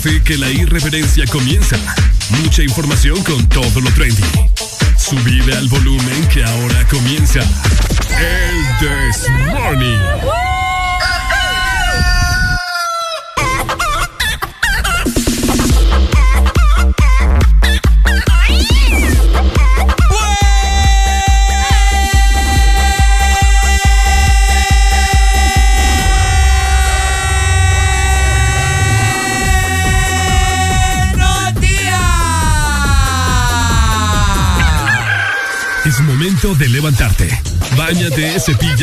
Que la irreverencia comienza. Mucha información con todo lo trendy. Subide al volumen que ahora comienza.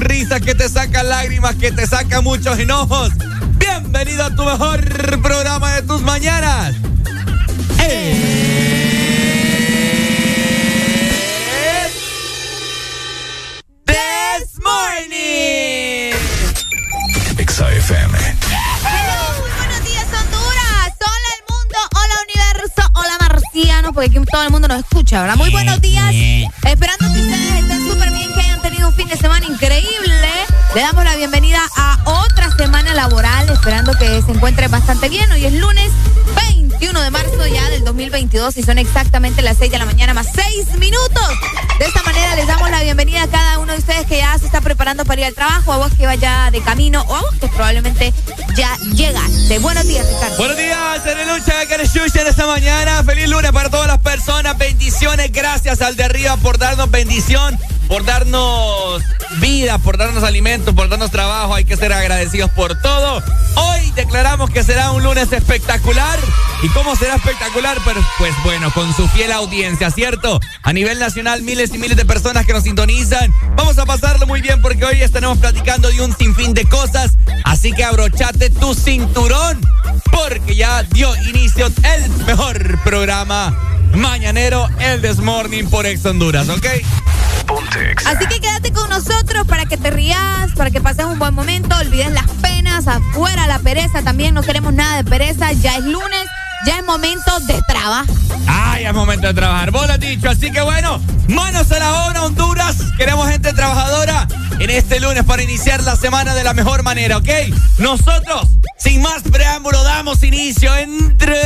Sonrisas, que te saca lágrimas, que te saca muchos enojos. Bienvenido a tu mejor programa de tus mañanas. This Morning. XAFM. muy buenos días, Honduras. Hola, el mundo. Hola, universo. Hola, marciano, porque aquí todo el mundo nos escucha, ¿verdad? Muy buenos días. Esperando que fin de semana increíble. Le damos la bienvenida a otra semana laboral, esperando que se encuentre bastante bien. Hoy es lunes 21 de marzo ya del 2022 y son exactamente las 6 de la mañana más 6 minutos. De esta manera les damos la bienvenida a cada uno de ustedes que ya se está preparando para ir al trabajo, a vos que vaya de camino o a vos que probablemente ya llegaste. Buenos días, Ricardo. Buenos días, Lucha en esta mañana. Feliz lunes para todas las personas. Bendiciones. Gracias al de arriba por darnos bendición por darnos vida, por darnos alimento, por darnos trabajo. Hay que ser agradecidos por todo. Hoy declaramos que será un lunes espectacular. ¿Y cómo será espectacular? Pues, pues bueno, con su fiel audiencia, ¿cierto? A nivel nacional, miles y miles de personas que nos sintonizan. Vamos a pasarlo muy bien porque hoy estaremos platicando de un sinfín de cosas. Así que abrochate tu cinturón porque ya dio inicio el mejor programa mañanero, el Desmorning por Ex Honduras, ¿ok? Así que quédate con nosotros para que te rías, para que pases un buen momento, olvides las penas, afuera la pereza, también no queremos nada de pereza, ya es lunes. Ya es momento de trabajar. Ah, ya es momento de trabajar. Vos lo has dicho. Así que bueno, manos a la obra, Honduras. Queremos gente trabajadora en este lunes para iniciar la semana de la mejor manera, ¿ok? Nosotros, sin más preámbulo, damos inicio en 3,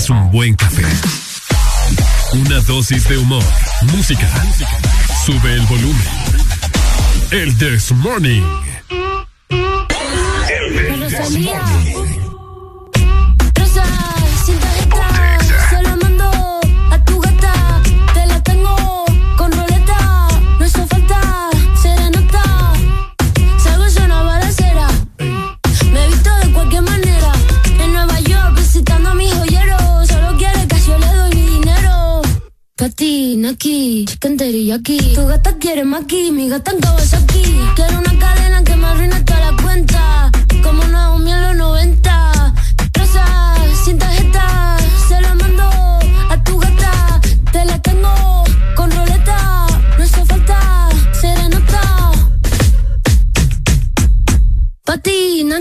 es un buen café. Una dosis de humor, música. Sube el volumen. El This Morning. Aquí, chicken teriyaki. Tu gata quiere maki, mi gata en Kawasaki. Quiero una cadena que me arruine toda la cuenta.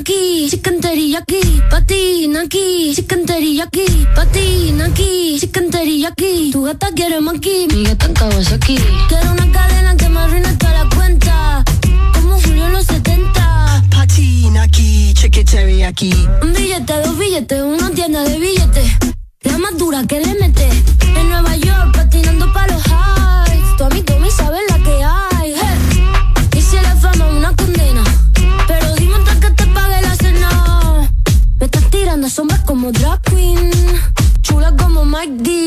Aquí, chicken teriyaki. Patina aquí, chicken teriyaki. Patina aquí, chicken teriyaki. Tu gata quiere maki, mi gata en Kawasaki. Quiero una cadena que me arruine toda la cuenta. Como Julio en los 70. Patina aquí, cheque aquí. Un billete, dos billetes, una tienda de billetes. La más dura que le mete. En Nueva York, patinando pa' los highs. Tu amigo me sabe Chula como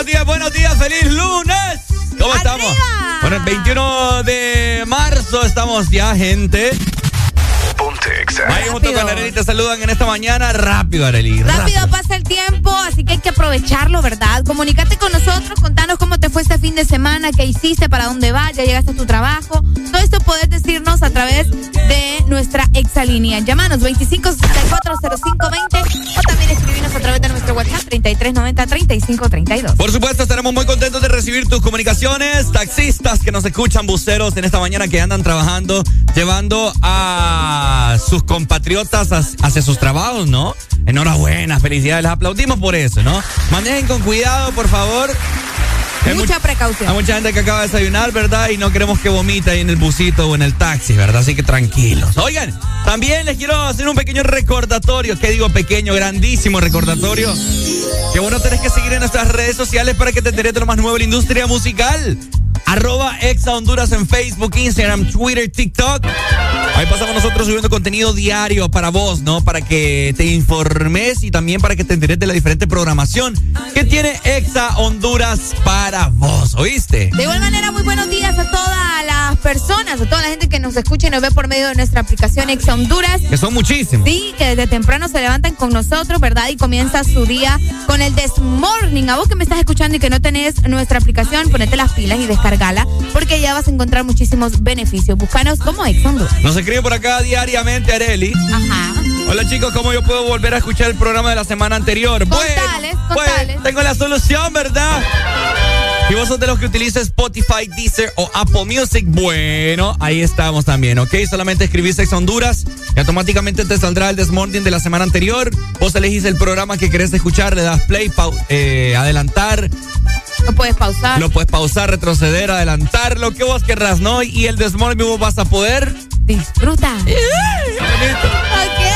buenos días, buenos días. ¡Feliz lunes! ¿Cómo estamos? Bueno, el 21 de marzo estamos ya, gente. Exa. Ahí junto con Arely te saludan en esta mañana. Rápido, Arely. Rápido pasa el tiempo, así que hay que aprovecharlo, ¿verdad? Comunícate con nosotros, contanos cómo te fue este fin de semana, qué hiciste, para dónde vas, ya llegaste a tu trabajo. Todo esto puedes decirnos a través de nuestra exalínea. Llámanos 25640520 o también escribinos a través de nuestro WhatsApp 3390-3532. Por supuesto, estaremos muy contentos de recibir tus comunicaciones. Taxistas que nos escuchan, buceros en esta mañana que andan trabajando, llevando a sus compatriotas hacia sus trabajos, ¿no? Enhorabuena, felicidades, les aplaudimos por eso, ¿no? Manejen con cuidado, por favor. Hay Mucha much- precaución. Hay mucha gente que acaba de desayunar, ¿verdad? Y no queremos que vomite ahí en el busito o en el taxi, ¿verdad? Así que tranquilos. Oigan, también les quiero hacer un pequeño recordatorio. ¿Qué digo pequeño? Grandísimo recordatorio. Que bueno, tenés que seguir en nuestras redes sociales para que te enteres de lo más nuevo de la industria musical. Arroba Exa Honduras en Facebook, Instagram, Twitter, TikTok. Ahí pasamos nosotros subiendo contenido diario para vos, ¿no? Para que te informes y también para que te enteres de la diferente programación que tiene Exa Honduras para vos, ¿oíste? De igual manera, muy buenos días a todas las personas, a toda la gente que nos escucha y nos ve por medio de nuestra aplicación Ex Honduras. Que son muchísimos. Sí, que desde temprano se levantan con nosotros, ¿verdad? Y comienza su día con el This Morning. A vos que me estás escuchando y que no tenés nuestra aplicación, ponete las pilas y descargala, porque ya vas a encontrar muchísimos beneficios. Búscanos como Ex Honduras. Nos escribe por acá diariamente Areli. Ajá. Hola chicos, ¿cómo yo puedo volver a escuchar el programa de la semana anterior? Contales, bueno, contales. bueno, tengo la solución, ¿verdad? Si vos sos de los que utiliza Spotify, Deezer o Apple Music, bueno, ahí estamos también, ¿ok? Solamente escribís Ex Honduras y automáticamente te saldrá el Desmorning de la semana anterior. Vos elegís el programa que querés escuchar, le das play, eh, adelantar, Lo puedes pausar. lo puedes pausar, retroceder, adelantar, lo que vos querrás, ¿no? Y el Desmorning vos vas a poder... Disfruta. Saludos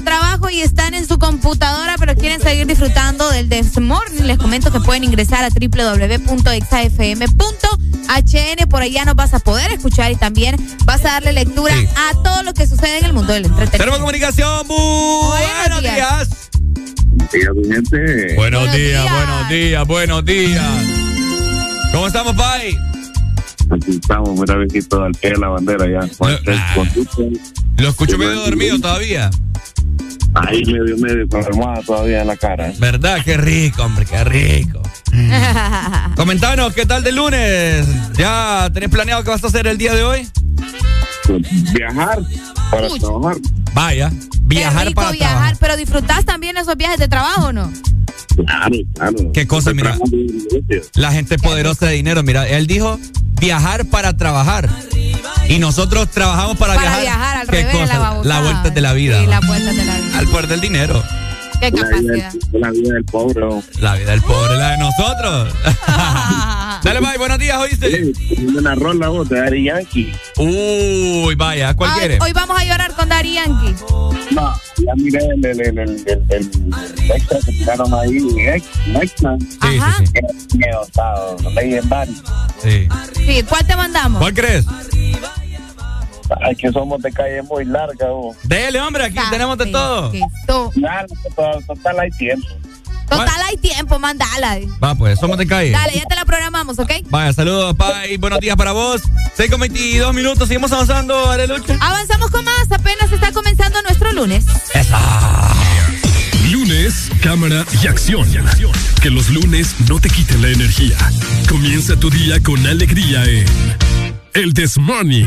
su trabajo y están en su computadora, pero quieren seguir disfrutando del This Morning. Les comento que pueden ingresar a www.exafm.hn. Por allá nos vas a poder escuchar y también vas a darle lectura Sí. a todo lo que sucede en el mundo del Tenemos entretenimiento. comunicación, buenos días. días. días, mi gente. Buenos, Buenos días, días. buenos días, buenos días. ¿Cómo estamos, Pai? Aquí estamos, mira, viejito, al pie de la bandera ya. El ah. Lo escucho medio dormido todavía. Ahí medio, medio, con la almohada todavía en la cara. ¿Verdad? Qué rico, hombre, qué rico. Comentanos, ¿qué tal de lunes? ¿Ya tenés planeado qué vas a hacer el día de hoy? Pues, Viajar para Uy. trabajar. Vaya, viajar rico para viajar, trabajar. pero disfrutás también esos viajes de trabajo, ¿o ¿no? Claro, claro. Qué cosa, mira. La gente poderosa de dinero, mira, él dijo viajar para trabajar. Y nosotros trabajamos para, Para viajar. viajar, al ¿Qué revés, cosa? la babosada. vuelta de la vida. Sí, la vuelta de la vida. Al poder del dinero. Qué La vida, capacidad. del- la vida del pobre. La vida del pobre, la de nosotros. Dale, bye, buenos días, ¿oíste? Sí, Una rola vos de Daddy Yankee. Uy, vaya, ¿cuál Ay, quiere? hoy vamos a llorar con Dari Yankee. No, ya miré el, el, el, el, el, el extra que tiraron ahí. Ex, extra. Sí, Ajá. sí, sí. Qué miedo, estado. Legendario. sí. Sí, ¿cuál te mandamos? ¿Cuál crees? Ay, que somos de calle muy larga, vos. Dele, hombre, aquí tenemos de todo. Total, total hay tiempo. Total, hay tiempo, mandala. Va, pues, somos de calle. Dale, ya te la programamos, ¿ok? Vaya, saludos, Pai. Buenos días para vos. 6 con 22 minutos. Seguimos avanzando, Arelucha. Avanzamos con más, apenas está comenzando nuestro lunes. Esa. Lunes, cámara y acción. Que los lunes no te quiten la energía. Comienza tu día con alegría en El This Morning.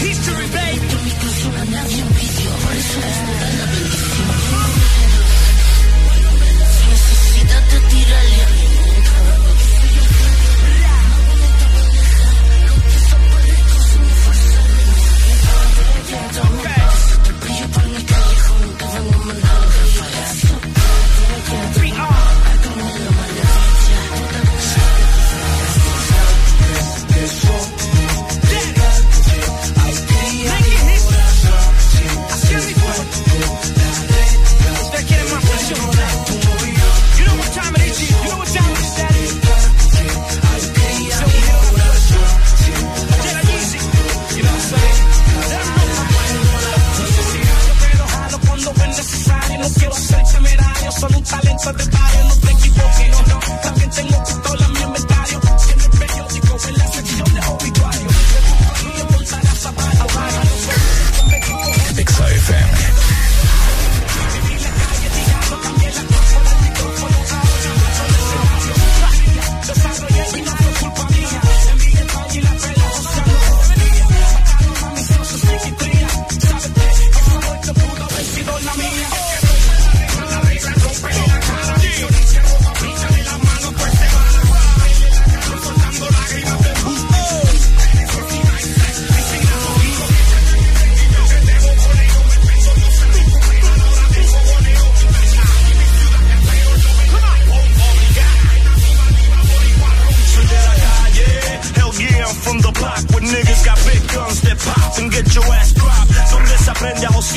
solo un talento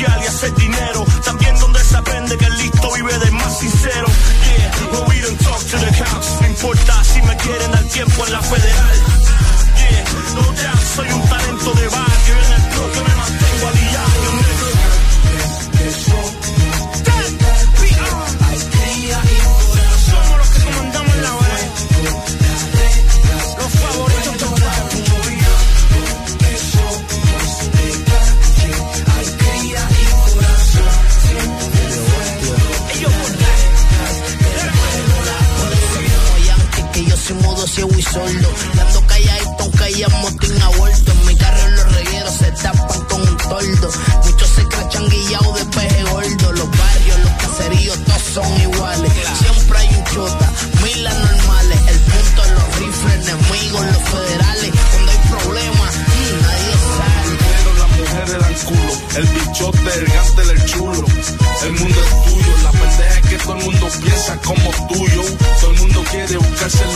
josear y hacer dinero. También donde se aprende que el listo vive del más sincero. Yeah, well we don't talk to the cops. No importa si me quieren al tiempo en la federal.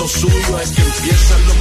Suyo, es que empiezan los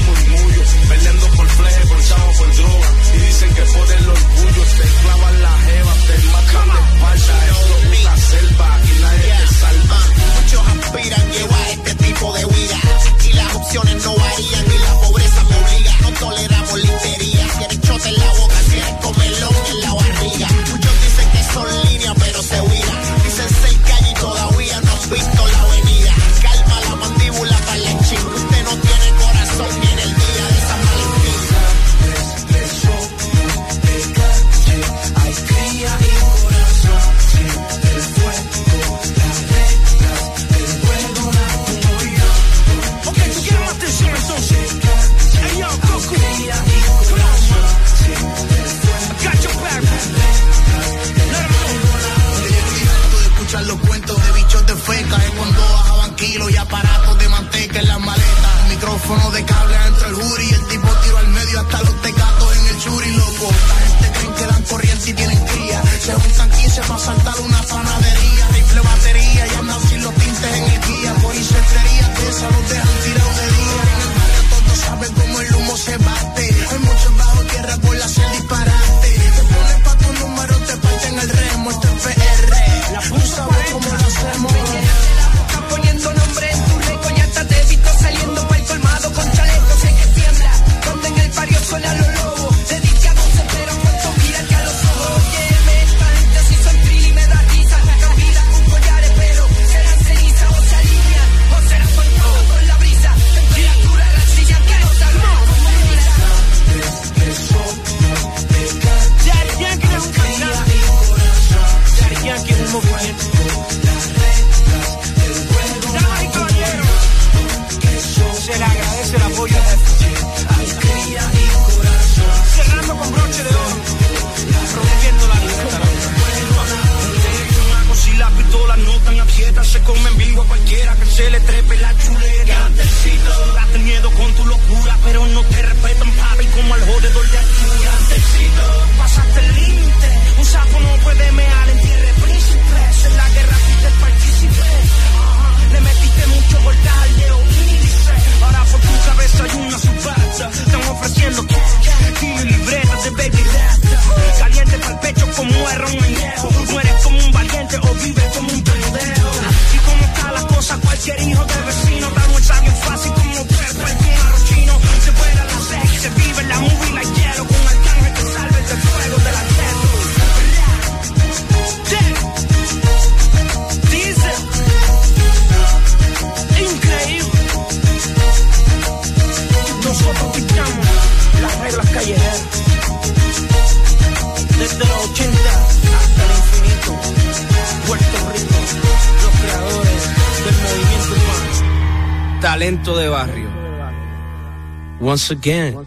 Again,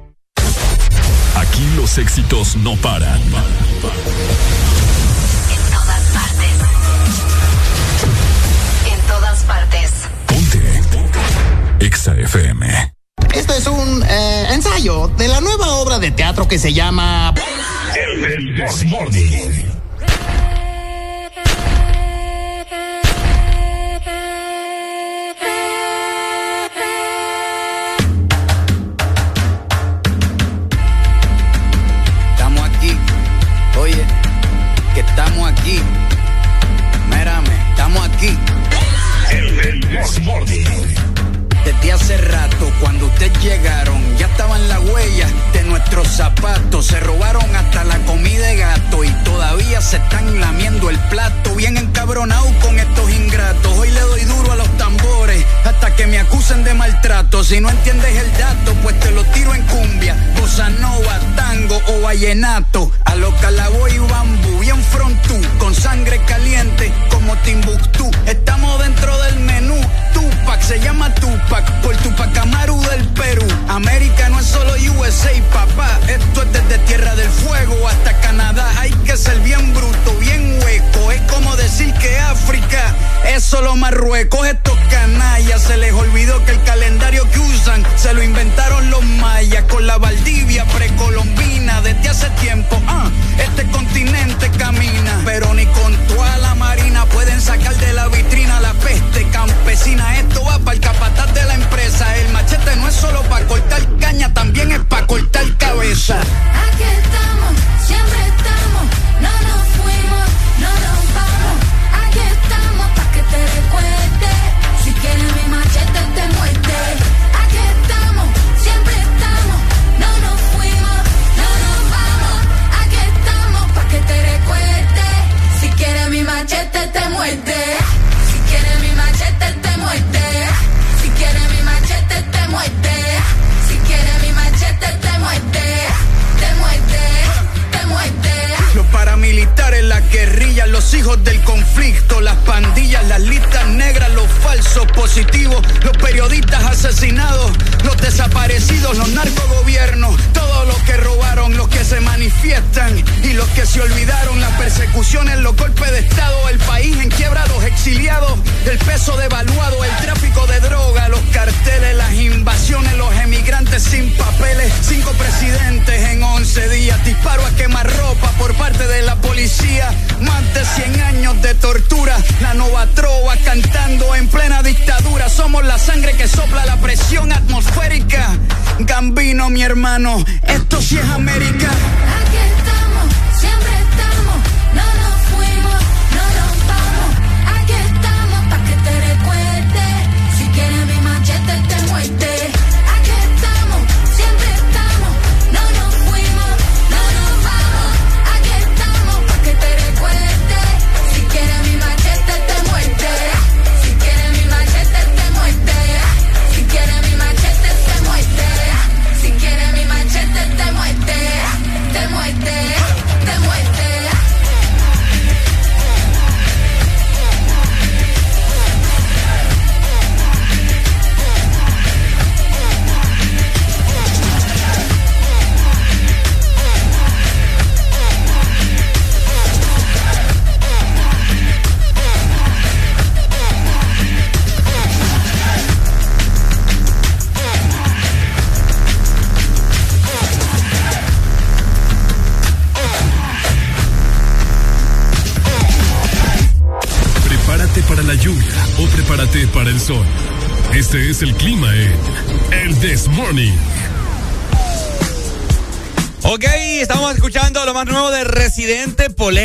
Los éxitos no paran. En todas partes. En todas partes. Exa FM. Esto es un eh, ensayo de la nueva obra de teatro que se llama El Desmorning. Estamos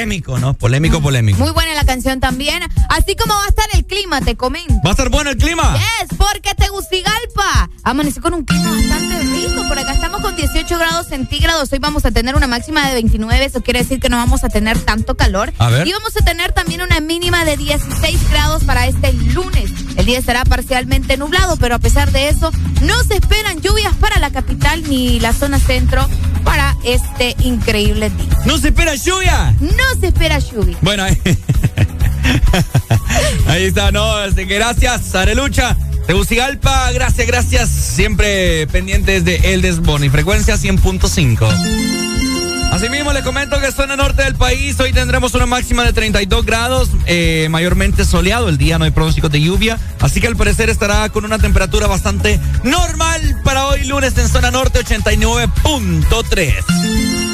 Polémico, ¿no? Polémico, polémico. Muy buena la canción también. Así como va a estar el clima, te comento. ¿Va a estar bueno el clima? Yes, porque Tegucigalpa amaneció con un clima bastante rico. Por acá estamos con 18 grados centígrados. Hoy vamos a tener una máxima de 29. Eso quiere decir que no vamos a tener tanto calor. A ver. Y vamos a tener también una mínima de 16 grados para este lunes. El día estará parcialmente nublado, pero a pesar de eso, no se esperan lluvias para la capital ni la zona centro para este increíble día. ¿No se espera lluvia? No se espera lluvia. Bueno, ahí, está, ¿no? Así que gracias, Arelucha. Tegucigalpa, gracias, gracias. Siempre pendientes de El Desbón y frecuencia 100.5. Asimismo, les comento que zona norte del país hoy tendremos una máxima de 32 grados, eh, mayormente soleado. El día no hay pronósticos de lluvia, así que al parecer estará con una temperatura bastante normal para hoy lunes en zona norte 89.3.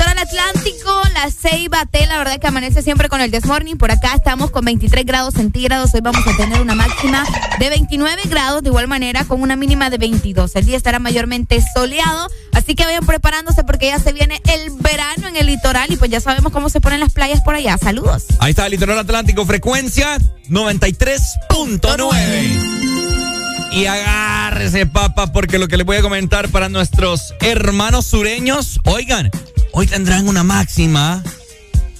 el litoral atlántico, la Ceiba T, la verdad que amanece siempre con el Desmorning. Por acá estamos con 23 grados centígrados. Hoy vamos a tener una máxima de 29 grados, de igual manera con una mínima de 22. El día estará mayormente soleado, así que vayan preparándose porque ya se viene el verano en el litoral y pues ya sabemos cómo se ponen las playas por allá. Saludos. Ahí está el litoral atlántico, frecuencia 93.9. Y agárrese, papa, porque lo que les voy a comentar para nuestros hermanos sureños, oigan, hoy tendrán una máxima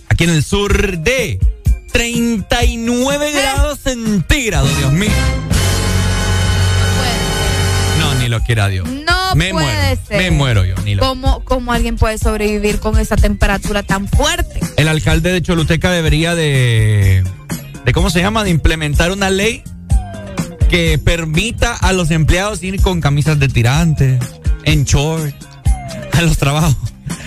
aquí en el sur de 39 grados centígrados, Dios mío. No, ni lo quiera Dios. No me puede muero, ser. me muero yo, ni lo. ¿Cómo, ¿Cómo alguien puede sobrevivir con esa temperatura tan fuerte? El alcalde de Choluteca debería de, de ¿cómo se llama? De implementar una ley que permita a los empleados ir con camisas de tirantes, en short, a los trabajos.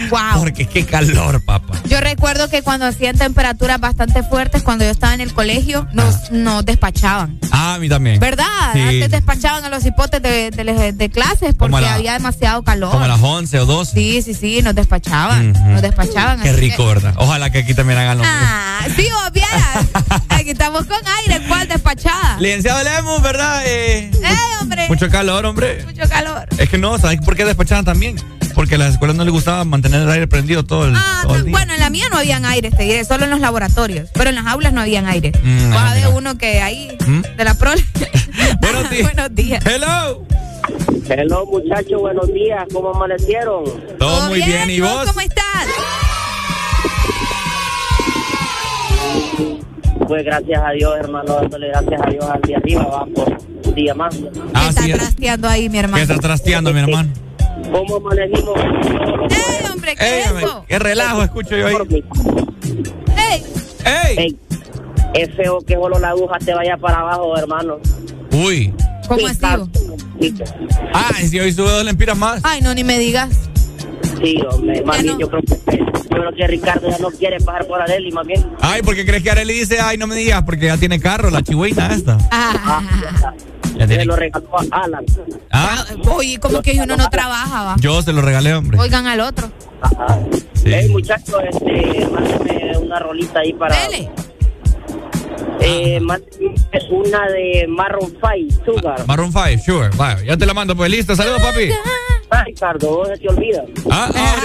Wow. Porque qué calor, papá. Yo recuerdo que cuando hacían temperaturas bastante fuertes, cuando yo estaba en el colegio, nos, nos despachaban. Ah, a mí también. ¿Verdad? Sí. Antes despachaban a los hipotes de, de- de clases porque la- había demasiado calor. Como a las 11 o 12. Sí, sí, sí, nos despachaban. Nos despachaban. Qué rico, que- ¿verdad? Ojalá que aquí también hagan lo mismo. Ah, sí, obviara. Aquí estamos con aire, ¿cuál despachada? Licenciado Lemus, ¿verdad? Eh, ¡Eh, hombre! mucho calor, hombre. Mucho calor. Es que no, ¿sabes por qué despachaban también? Porque a las escuelas no les gustaba mantener el aire prendido todo el, Ah, todo el día. bueno, en la mía no habían aire, te diré, solo en los laboratorios. Pero en las aulas no habían aire. Mm, ah, uno que ahí, ¿Mm? de la prole. Buenos días. Buenos días. Hello. Hello, muchachos, buenos días. ¿Cómo amanecieron? Todo muy bien, ¿y vos? ¿Cómo estás? Pues gracias a Dios, hermano, dándole gracias a Dios al día arriba, va por un día más. Ah, está sí. trasteando ahí, mi hermano. ¿Qué está trasteando, mi hermano? ¿Cómo amanecimos? ¡Ey, hombre, qué Ey, es eso! qué relajo escucho yo ahí. ¡Ey! ¡Ey! Ey, es feo que solo la aguja te vaya para abajo, hermano. Uy. ¿Cómo vos? Sí, Ah, y si hoy sube dos lempiras más. Ay, no, ni me digas. Sí, hombre, más Ya bien no. yo creo que yo creo que Ricardo ya no quiere pasar por Areli, más bien. Ay, porque crees que Arely dice, ay, no me digas, porque ya tiene carro, la chigüeña esta. Ah, Ya Se tiene. lo regaló a Alan. Ah, oye, como que uno no trabaja, va. yo se lo regalé, hombre. Oigan al otro. Ajá. Sí. Ey, muchachos, este, mándeme una rolita ahí para... Dele. Eh, una de Marron 5, Sugar. Maroon 5, sure. Vaya, ya te la mando, pues listo. Saludos, papi. Ah, Ricardo, vos se te olvida. Ah, ah,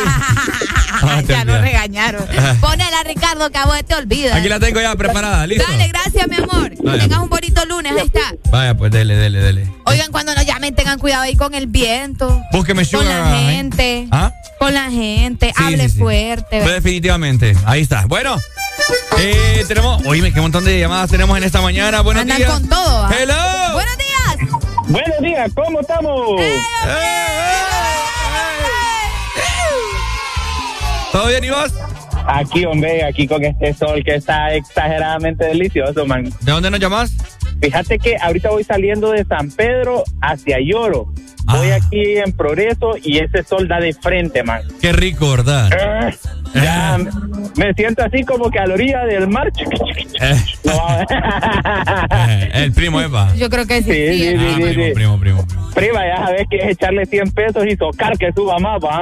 Ah, te ya nos olvidas. regañaron. Ponela, Ricardo, que a vos te olvidas. Aquí la tengo ya preparada, listo. Dale, gracias, mi amor. Que tengas un bonito lunes, ahí está. Vaya, pues dele, dele, dele. Oigan, cuando nos llamen, tengan cuidado ahí con el viento. Búsqueme Con la gente. ¿Ah? Con la gente. Sí, Hable sí, sí. fuerte. Pues definitivamente, ahí está. Bueno, eh, tenemos, oíme, qué montón de llamadas tenemos en esta mañana. Buenos Andan días. con todo. ¿va? Hello. Buenos días. Buenos días, ¿cómo estamos? ¿Todo bien y vos? Aquí, hombre, aquí con este sol que está exageradamente delicioso, man. ¿De dónde nos llamas? Fíjate que ahorita voy saliendo de San Pedro hacia Lloro. Voy aquí en Progreso y ese sol da de frente, man. Qué rico, ¿verdad? Eh, ya me siento así como que a la orilla del mar. Eh, eh, el primo Eva. Yo creo que sí. Sí, sí, sí, ¿no? sí, sí, sí. Primo, primo, primo. Prima, ya sabes que es echarle 100 pesos y tocar que suba más, va.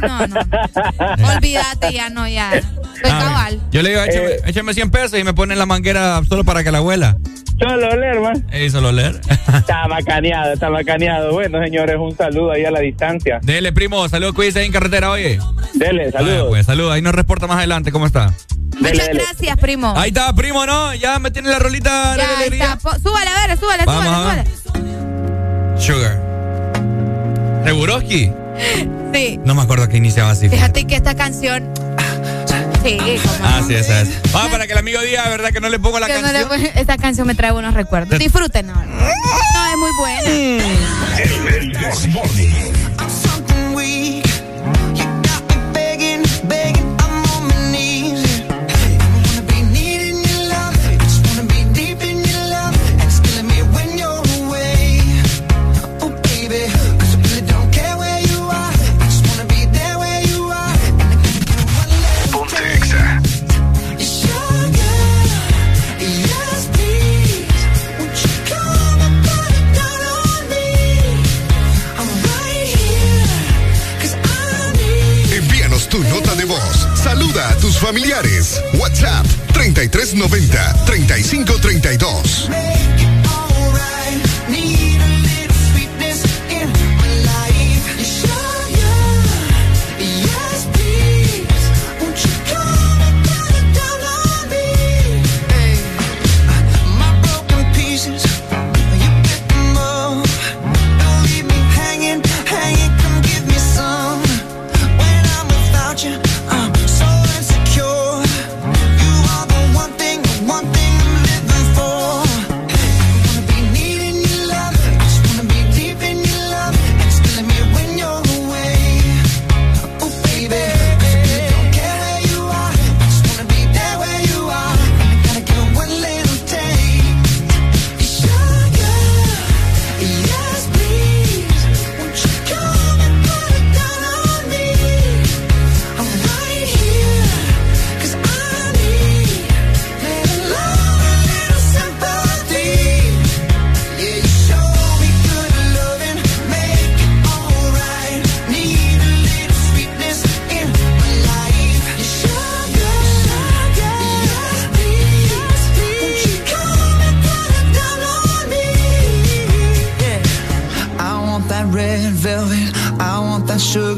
No, no. no. Olvídate, ya no, ya. Soy Ah, cabal. Yo le digo, échame, Eh. échame 100 pesos y me ponen la manguera solo para que la huela. Solo leer, man. Eh, solo leer. Está macaneado, está macaneado. Bueno, señores, un saludo ahí a la distancia. Dele, primo, saludos, cuídese ahí en carretera, oye. Dele, saludos. pues, saludos. Ahí nos reporta más adelante, ¿cómo está? Muchas gracias, primo. Ahí está, primo, ¿no? Ya me tiene la rolita de ya alegría. está. Po- Súbale, a ver, súbale, Vamos, súbale, ah. Sugar. ¿Seguroski? Sí. No me acuerdo que iniciaba así. Fíjate que esta canción. Sí, como. Ah, sí, esa es. Vamos para que el amigo diga, ¿verdad? Que no le pongo la que no canción. le- esta canción me trae buenos recuerdos. Disfruten ahora. No, es muy buena. something Familiares. WhatsApp 3390 3532.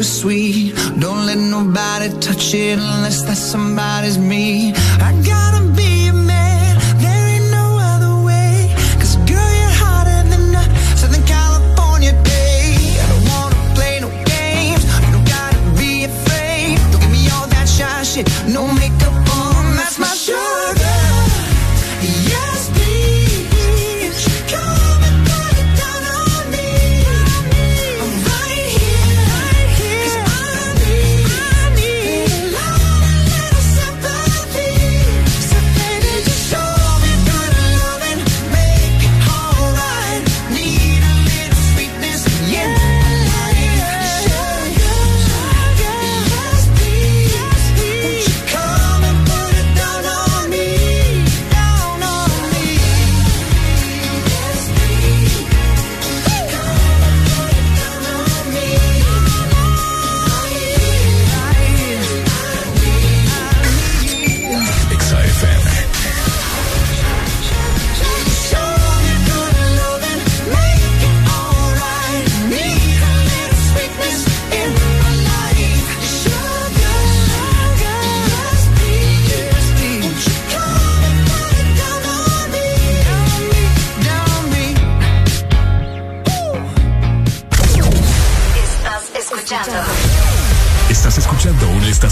Sweet. Don't let nobody touch it unless that somebody's me. I gotta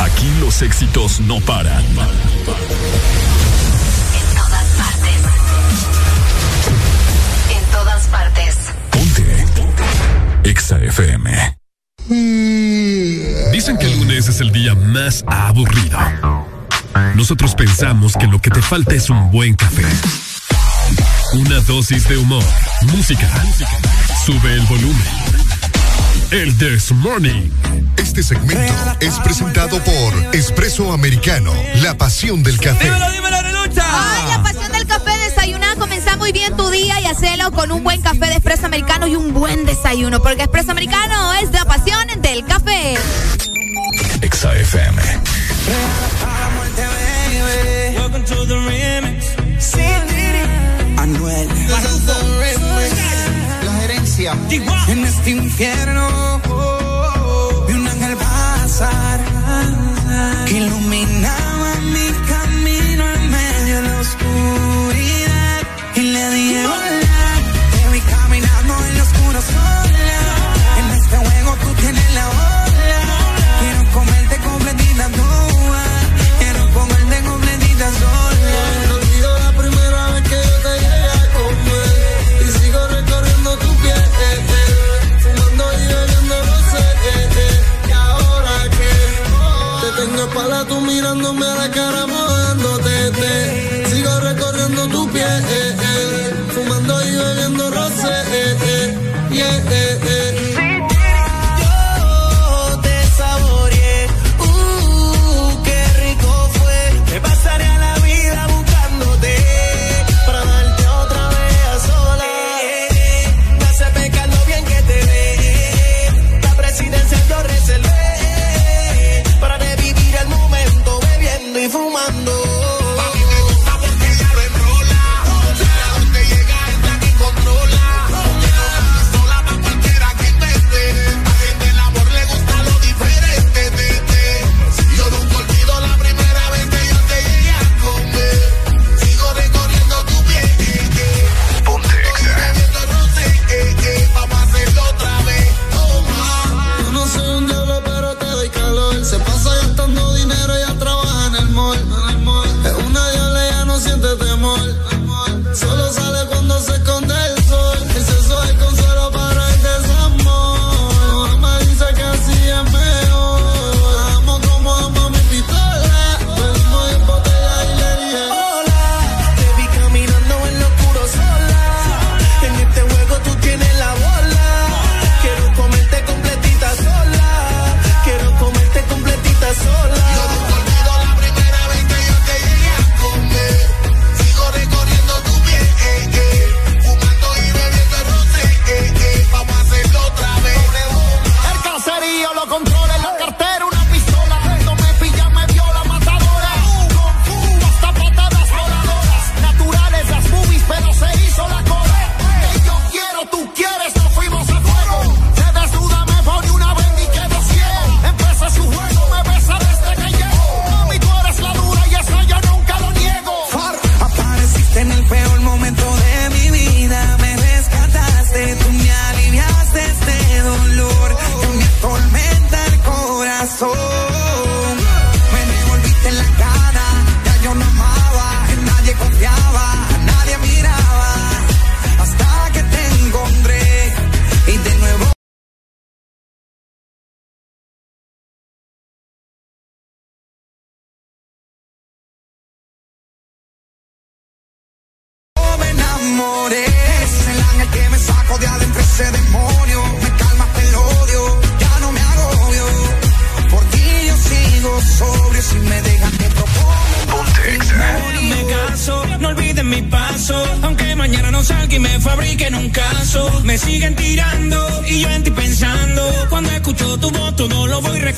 Aquí los éxitos no paran. En todas partes. En todas partes. Exa FM. Dicen que el lunes es el día más aburrido. Nosotros pensamos que lo que te falta es un buen café. Una dosis de humor, música. Sube el volumen. El This Morning. Este segmento es presentado por Espresso Americano, la pasión del café. Dímelo, dímelo, Relucha. Ay, la pasión del café, desayunar, comenzar muy bien tu día y hacerlo con un buen café de espresso americano y un buen desayuno, porque espresso americano es la pasión del café. Exa FM. Welcome to the remix. Anuel. En este infierno vi un ángel pasar que iluminaba mi camino en medio de la oscuridad. Y le dije hola, te vi caminando en la oscura sola. En este juego tú tienes la ola. Mirándome a la cara mojándote,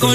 lo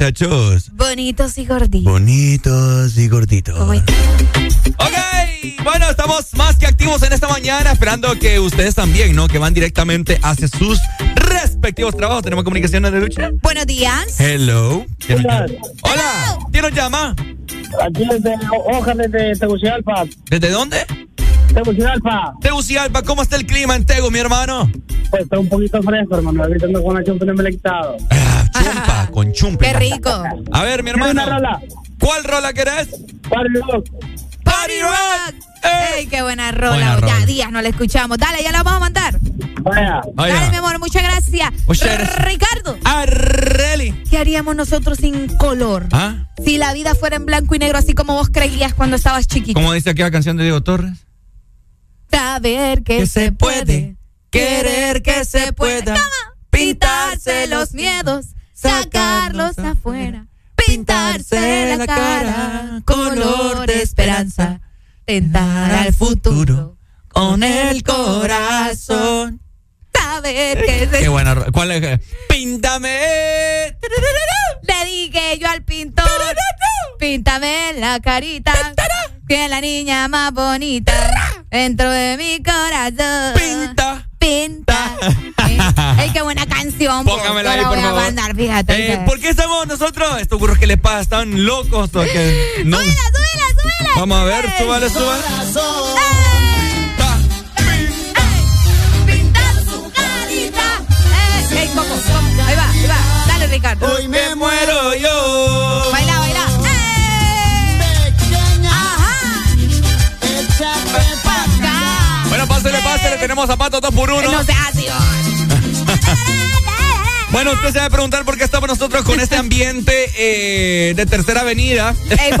muchachos. Bonitos y gorditos. Bonitos y gorditos. Ok, bueno, estamos más que activos en esta mañana, esperando que ustedes también, ¿no? Que van directamente hacia sus respectivos trabajos. ¿Tenemos comunicaciones de lucha? Buenos días. Hello. ¿Quién nos llama? Hola. ¿Quién nos llama? Aquí desde Hoja, desde Tegucigalpa. ¿Desde dónde? Tegucigalpa. Tegucigalpa, ¿cómo está el clima en Tegu, mi hermano? Pues está un poquito fresco, hermano. Ahorita ando con la chumpa en Ah. ¡Qué rico! A ver, mi ¿Quieres hermano. rola? ¿Cuál rola querés? Party Rock. Party Rock. Eh. ¡Ey, qué buena rola! Buena Ya rola. días no la escuchamos. Dale, ya la vamos a mandar. Vaya. Vaya. Dale, mi amor, muchas gracias. Muchas gracias. Ricardo, Arreli. ¿qué haríamos nosotros sin color? ¿Ah? Si la vida fuera en blanco y negro, así como vos creías cuando estabas chiquito. ¿Cómo dice aquella canción de Diego Torres? Saber que, Que se se puede, puede, querer que se pueda, pintarse los miedos, sacarlos afuera, pintarse la cara, color de esperanza, tentar al futuro con el corazón. saber que Qué buena ro- ¿Cuál es? Píntame. Le dije yo al pintor, píntame la carita, que es la niña más bonita dentro de mi corazón. Pinta. Pinta. Ey, qué buena canción. Póngamela ahí, por voy a favor. mandar, fíjate. Eh, ¿Por qué estamos nosotros? Estos burros que les pasa, están locos. o que no? Súbela, súbela, súbela. Vamos a ver, súbale, súbale. Ta. Pinta su carita. Ey, ¿cómo, cómo? Ahí va, ahí va. Dale, Ricardo. Hoy me muero yo. Baila, baila. ¡Eh! Ajá. Pa' acá. Bueno, pásale, pásale. Tenemos zapatos dos por uno. No seas así. Bueno, usted se va a preguntar por qué estamos nosotros con este ambiente eh, de Tercera Avenida. Ey,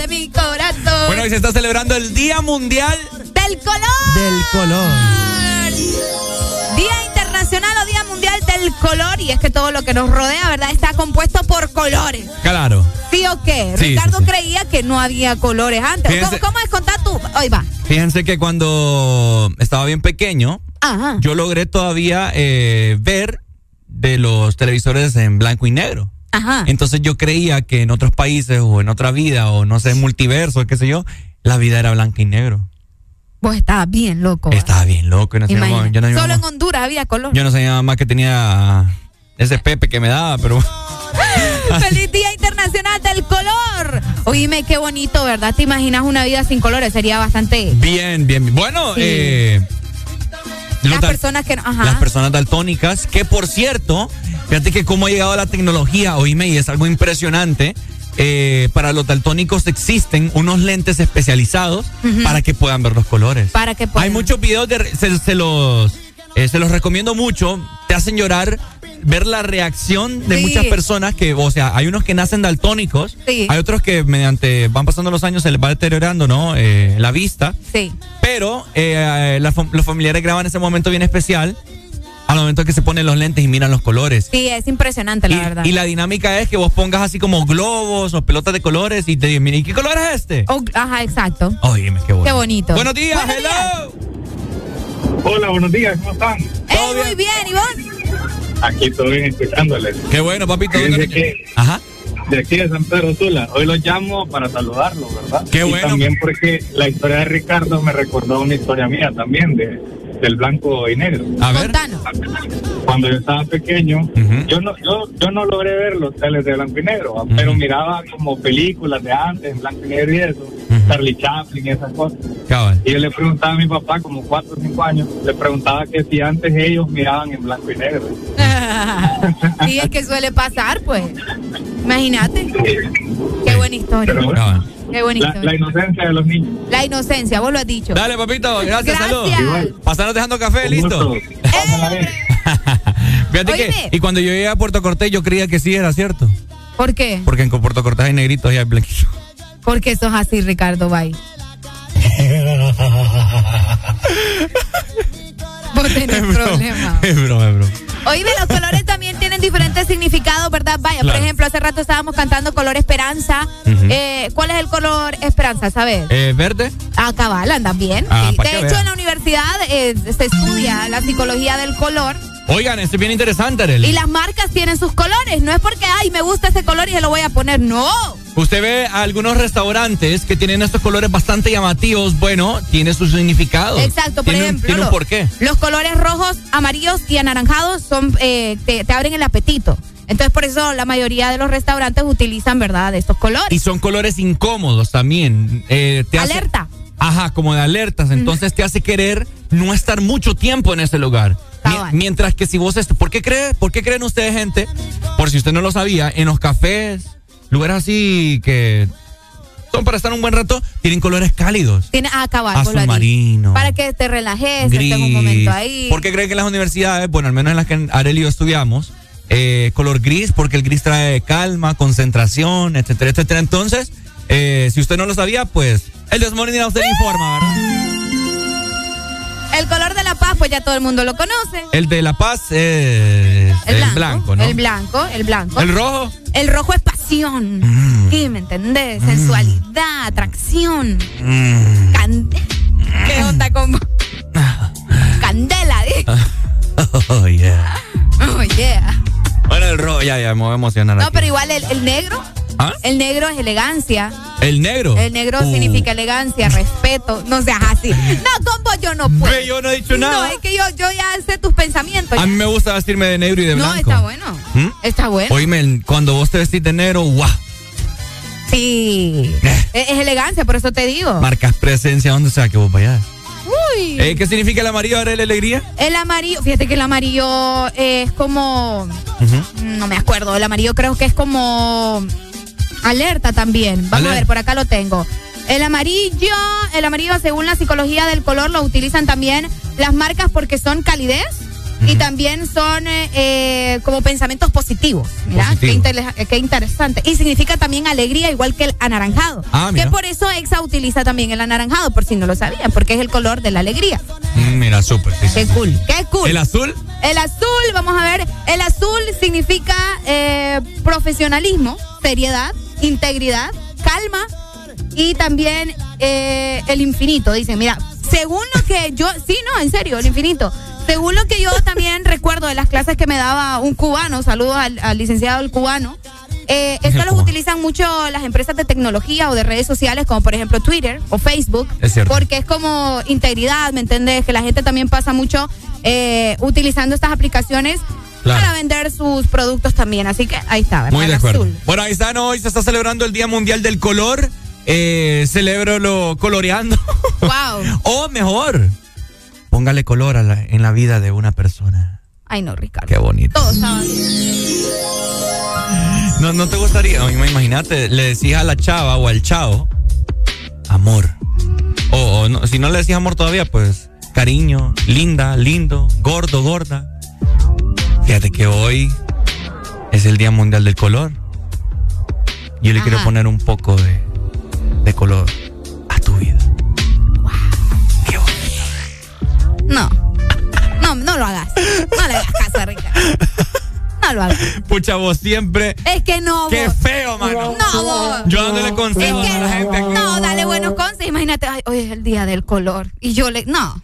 de mi corazón. Bueno, hoy se está celebrando el Día Mundial Del color. del Color. Día Internacional o Día Mundial del el color y es que todo lo que nos rodea, ¿verdad? Está compuesto por colores. Claro. ¿Sí o qué? Sí, Ricardo sí, sí. creía que no había colores antes. Fíjense- ¿Cómo, cómo es contar tú? Hoy va. Fíjense que cuando estaba bien pequeño, Ajá. yo logré todavía eh, ver de los televisores en blanco y negro. Ajá. Entonces yo creía que en otros países o en otra vida o no sé, multiverso, qué sé yo, la vida era blanco y negro. Vos estabas bien loco. Estaba bien loco. No sé, yo, no, Solo en yo, Honduras había color. no sabía más que tenía ese Pepe que me daba, pero... ¡Feliz Día Internacional del Color! Oíme, qué bonito, ¿verdad? ¿Te imaginas una vida sin colores? Sería bastante... Bien, bien. Bueno, Sí. eh, Las personas que... Ajá. las personas daltónicas, que por cierto, fíjate que cómo ha llegado la tecnología, oíme, y es algo impresionante. eh, para los daltónicos existen unos lentes especializados para que puedan ver los colores. Para que puedan... Hay muchos videos de se los eh, se los recomiendo mucho. Te hacen llorar ver la reacción de Sí. muchas personas que, o sea, hay unos que nacen daltónicos, Sí. hay otros que mediante van pasando los años se les va deteriorando, ¿no? Eh, la vista. Sí. Pero eh, la los familiares graban ese momento bien especial al momento que se ponen los lentes y miran los colores. Sí, es impresionante, la verdad. Y la dinámica es que vos pongas así como globos o pelotas de colores y te digan, mira, ¿y qué color es este? Oh, ajá, exacto. Óyeme, qué bonito. Qué bonito. Buenos días, Buenos hello. Hola, buenos días, ¿cómo están? Eh, muy bien, ¿y vos? Aquí bien escuchándoles. Qué bueno, papito. Que Ajá. de aquí de San Pedro Sula. Hoy los llamo para saludarlos, ¿verdad? Qué y bueno. también porque la historia de Ricardo me recordó una historia mía también de del blanco y negro. A ver. Cuando yo estaba pequeño, yo no yo yo no logré ver los teles de blanco y negro, pero miraba como películas de antes en blanco y negro y eso, Charlie Chaplin y esas cosas. Cabal. Y yo le preguntaba a mi papá, como cuatro o cinco años, le preguntaba que si antes ellos miraban en blanco y negro. sí, es que suele pasar, pues. Imagínate. Qué buena historia. Pero bueno. Qué buena la, inocencia de los niños. La inocencia, vos lo has dicho. Dale, papito, gracias, Gracias. saludos. Pasanos dejando café, listo. bien. Fíjate Oíme. que, y cuando yo llegué a Puerto Cortés, yo creía que sí era cierto. ¿Por qué? Porque en Puerto Cortés hay negritos y hay blanquitos. Porque sos así, Ricardo, bye. Tenés problemas. Es broma, es broma. Oíme, los colores también tienen diferentes significados, ¿verdad? Vaya, por ejemplo, hace rato estábamos cantando color esperanza. Eh, ¿Cuál es el color esperanza, sabes? Eh, ¿Verde? Ah, cabal, andas bien. Ah, Sí. De hecho, en la universidad eh, se estudia la psicología del color Oigan, esto es bien interesante, Arely. y las marcas tienen sus colores. No es porque, ay, me gusta ese color y se lo voy a poner. No. Usted ve a algunos restaurantes que tienen estos colores bastante llamativos. Bueno, tiene su significado. Exacto, por un- ejemplo. Tiene un porqué. Los colores rojos, amarillos y anaranjados son eh, te, te abren el apetito. Entonces, por eso la mayoría de los restaurantes utilizan, ¿verdad?, de estos colores. Y son colores incómodos también. Eh, te hace- Alerta. Ajá, como de alertas. Entonces te hace querer no estar mucho tiempo en ese lugar. Mientras que si vos... ¿Por qué, cree, ¿Por qué creen ustedes, gente? Por si usted no lo sabía, en los cafés, lugares así que son para estar un buen rato, tienen colores cálidos. Tiene ah, Azul lo has dicho. marino. Para que te relajes, Gris. estés un momento ahí. ¿Por qué creen que en las universidades, bueno, al menos en las que Arely y yo estudiamos, eh, color gris? Porque el gris trae calma, concentración, etcétera, etcétera. Entonces, eh, si usted no lo sabía, pues el Desmorning a usted le informa, ¿verdad? El color de la paz, pues ya todo el mundo lo conoce. El de La Paz es El, el blanco, blanco, ¿no? El blanco, el blanco. El rojo. El rojo es pasión. Mm. Sí, ¿me entendés? Sensualidad, atracción. Mm. Can- ¿Qué onda con? Candela, ¿eh? Oh, yeah. Oh, yeah. Bueno, el rojo, ya, ya, me voy a emocionar No, aquí. pero igual el, el negro. ¿Ah? El negro es elegancia. El negro. El negro Uh. significa elegancia, respeto. No seas así. No, con vos yo no puedo. Yo no he dicho No, nada. es que yo, yo ya sé tus pensamientos. A ya. mí me gusta vestirme de negro y de no, blanco. está bueno. ¿Mm? Está bueno. Oíme, cuando vos te vestís de negro, guau. Sí. es, es elegancia, por eso te digo. Marcas presencia donde sea que vos vayas. Uy. Eh, ¿Qué significa el amarillo? ¿Ahora la alegría? El amarillo, fíjate que el amarillo es como. No me acuerdo. El amarillo creo que es como. Alerta también. Vamos a ver, por acá lo tengo. El amarillo, el amarillo según la psicología del color lo utilizan también las marcas porque son calidez, y también son eh, eh, como pensamientos positivos. Mira, Positivo. eh, qué interesante. Y significa también alegría, igual que el anaranjado. Ah, que por eso Exa utiliza también el anaranjado, por si no lo sabían, porque es el color de la alegría. Mm, Mira, súper. sí, sí, Qué sí. cool, qué cool. ¿El azul? El azul, vamos a ver, el azul significa eh, profesionalismo, seriedad, integridad, calma y también eh, el infinito. Dicen, mira, según lo que yo, sí, no, en serio, el infinito. Según lo que yo también recuerdo de las clases que me daba un cubano, saludos al, al licenciado el cubano, eh, esto los utilizan mucho las empresas de tecnología o de redes sociales, como por ejemplo Twitter o Facebook, Es cierto. porque es como integridad, ¿me entendés? Que la gente también pasa mucho eh, utilizando estas aplicaciones Claro. para vender sus productos también. Así que ahí está, ¿verdad? Muy de acuerdo. azul. Bueno, ahí está, ¿no? Hoy se está celebrando el Día Mundial del Color. Eh, celébralo coloreando. Wow. o mejor, póngale color a la- en la vida de una persona. Ay, no, Ricardo. Qué bonito. Todo estaba No, no te gustaría, imagínate, le decís a la chava o al chavo, amor. O, o no, si no le decís amor todavía, pues cariño, linda, lindo, gordo, gorda. Fíjate que hoy es el Día Mundial del Color. Yo le quiero poner un poco de, de color a tu vida. No. No, no lo hagas. No le hagas caso a Ricardo. No lo hagas. Pucha, vos siempre. Es que no, Qué vos. feo, mano. No, vos. Yo dándole consejos Es que a la gente. No, dale buenos consejos. Imagínate, ay, hoy es el día del color. Y yo le. No.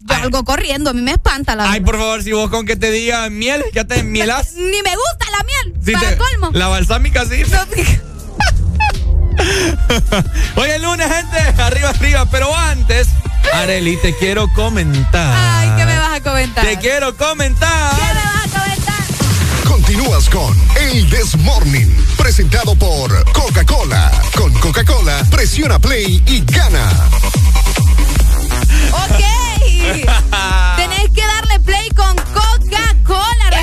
Yo algo corriendo, a mí me espanta la Ay, verdad. por favor, si vos con que te diga miel, ya te mielas. Ni me gusta la miel. Sí, para te- colmo. La balsámica sí. Hoy es lunes, gente. Arriba, arriba. Pero antes, Areli, te quiero comentar. Ay, ¿qué me vas a comentar? Te quiero comentar. ¿Qué me vas a comentar? Continúas con El This Morning, presentado por Coca-Cola. Con Coca-Cola, presiona play y gana. Ok.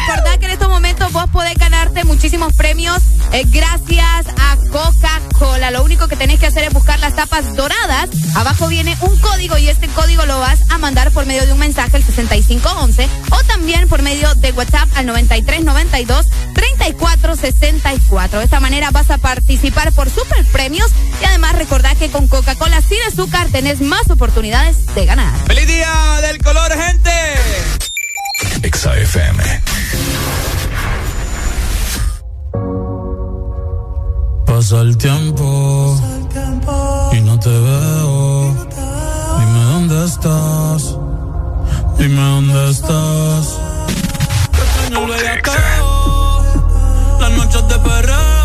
Recordad que en estos momentos vos podés ganarte muchísimos premios eh, gracias a Coca-Cola. Lo único que tenés que hacer es buscar las tapas doradas. Abajo viene un código y este código lo vas a mandar por medio de un mensaje al 6511 o también por medio de WhatsApp al 9392 3464. De esta manera vas a participar por super premios y además recordad que con Coca-Cola sin azúcar tenés más oportunidades de ganar. ¡Feliz día del color, gente! Exa FM. Pasa el tiempo y no te veo. Dime dónde estás. Dime dónde estás. Extraño el las noches de perreo.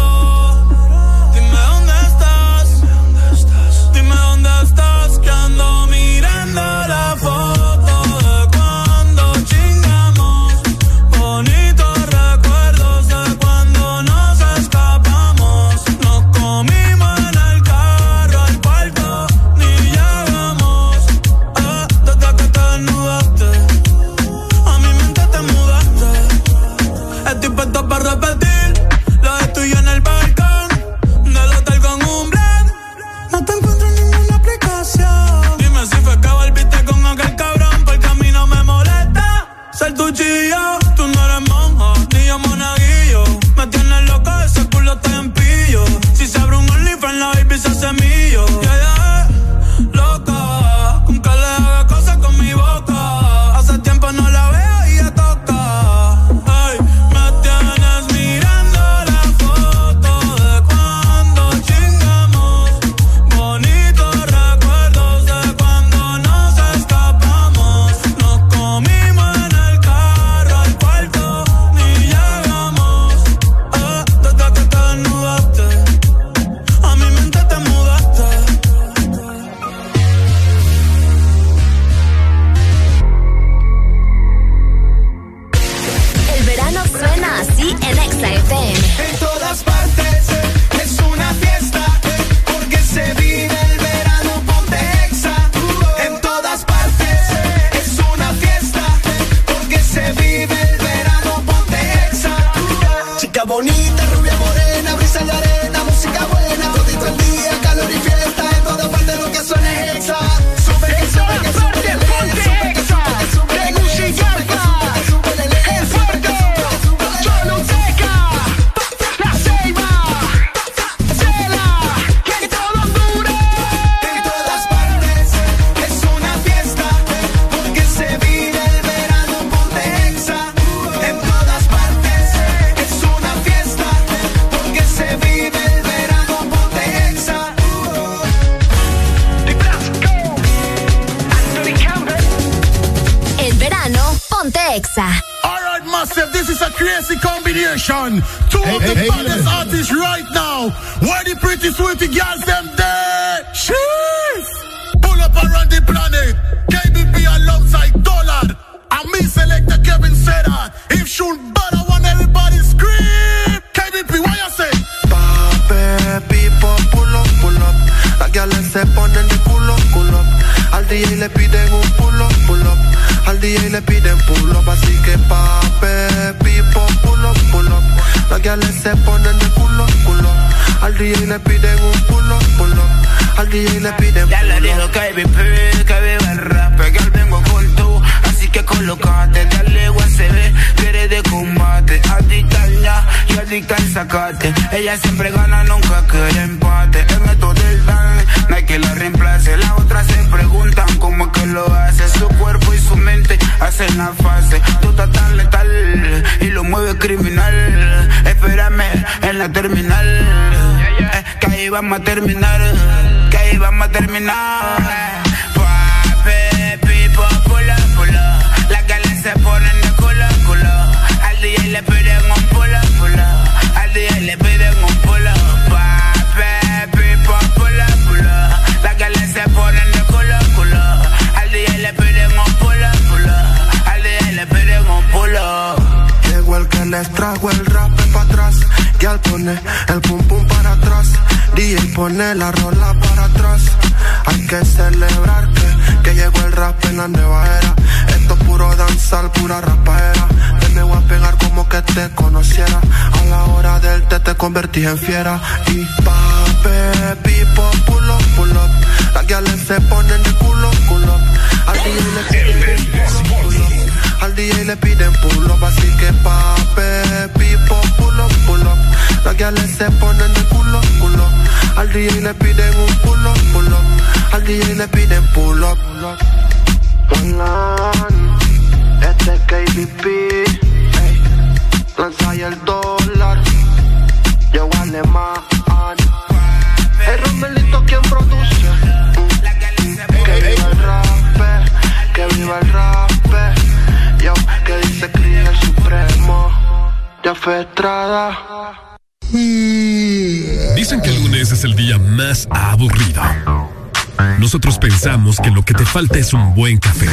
Falta es un buen café.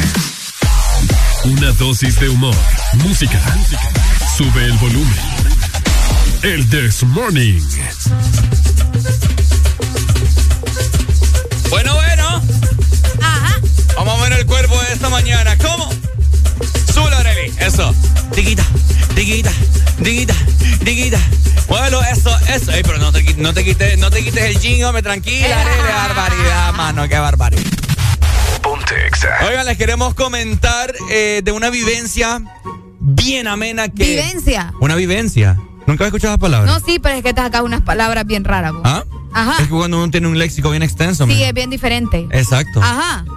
Una dosis de humor, música. Sube el volumen. El This Morning. Bueno, bueno. Ajá. Vamos a ver el cuerpo de esta mañana. ¿Cómo? Súbelo, Arely. Eso. Tiquita, tiquita, tiquita, tiquita. Bueno, eso, eso. Ey, pero no te, no te quites, no te quites el jean, hombre, tranquila, Arely. barbaridad, mano, qué barbaridad. Ponte Exa. Oigan, les queremos comentar eh, de una vivencia bien amena que. Vivencia. Una vivencia. ¿Nunca has escuchado esa palabra? No, sí, pero es que te sacas unas palabras bien raras. vos. ¿Ah? Ajá. Es que cuando uno tiene un léxico bien extenso. Sí, man. es bien diferente. Exacto. Ajá.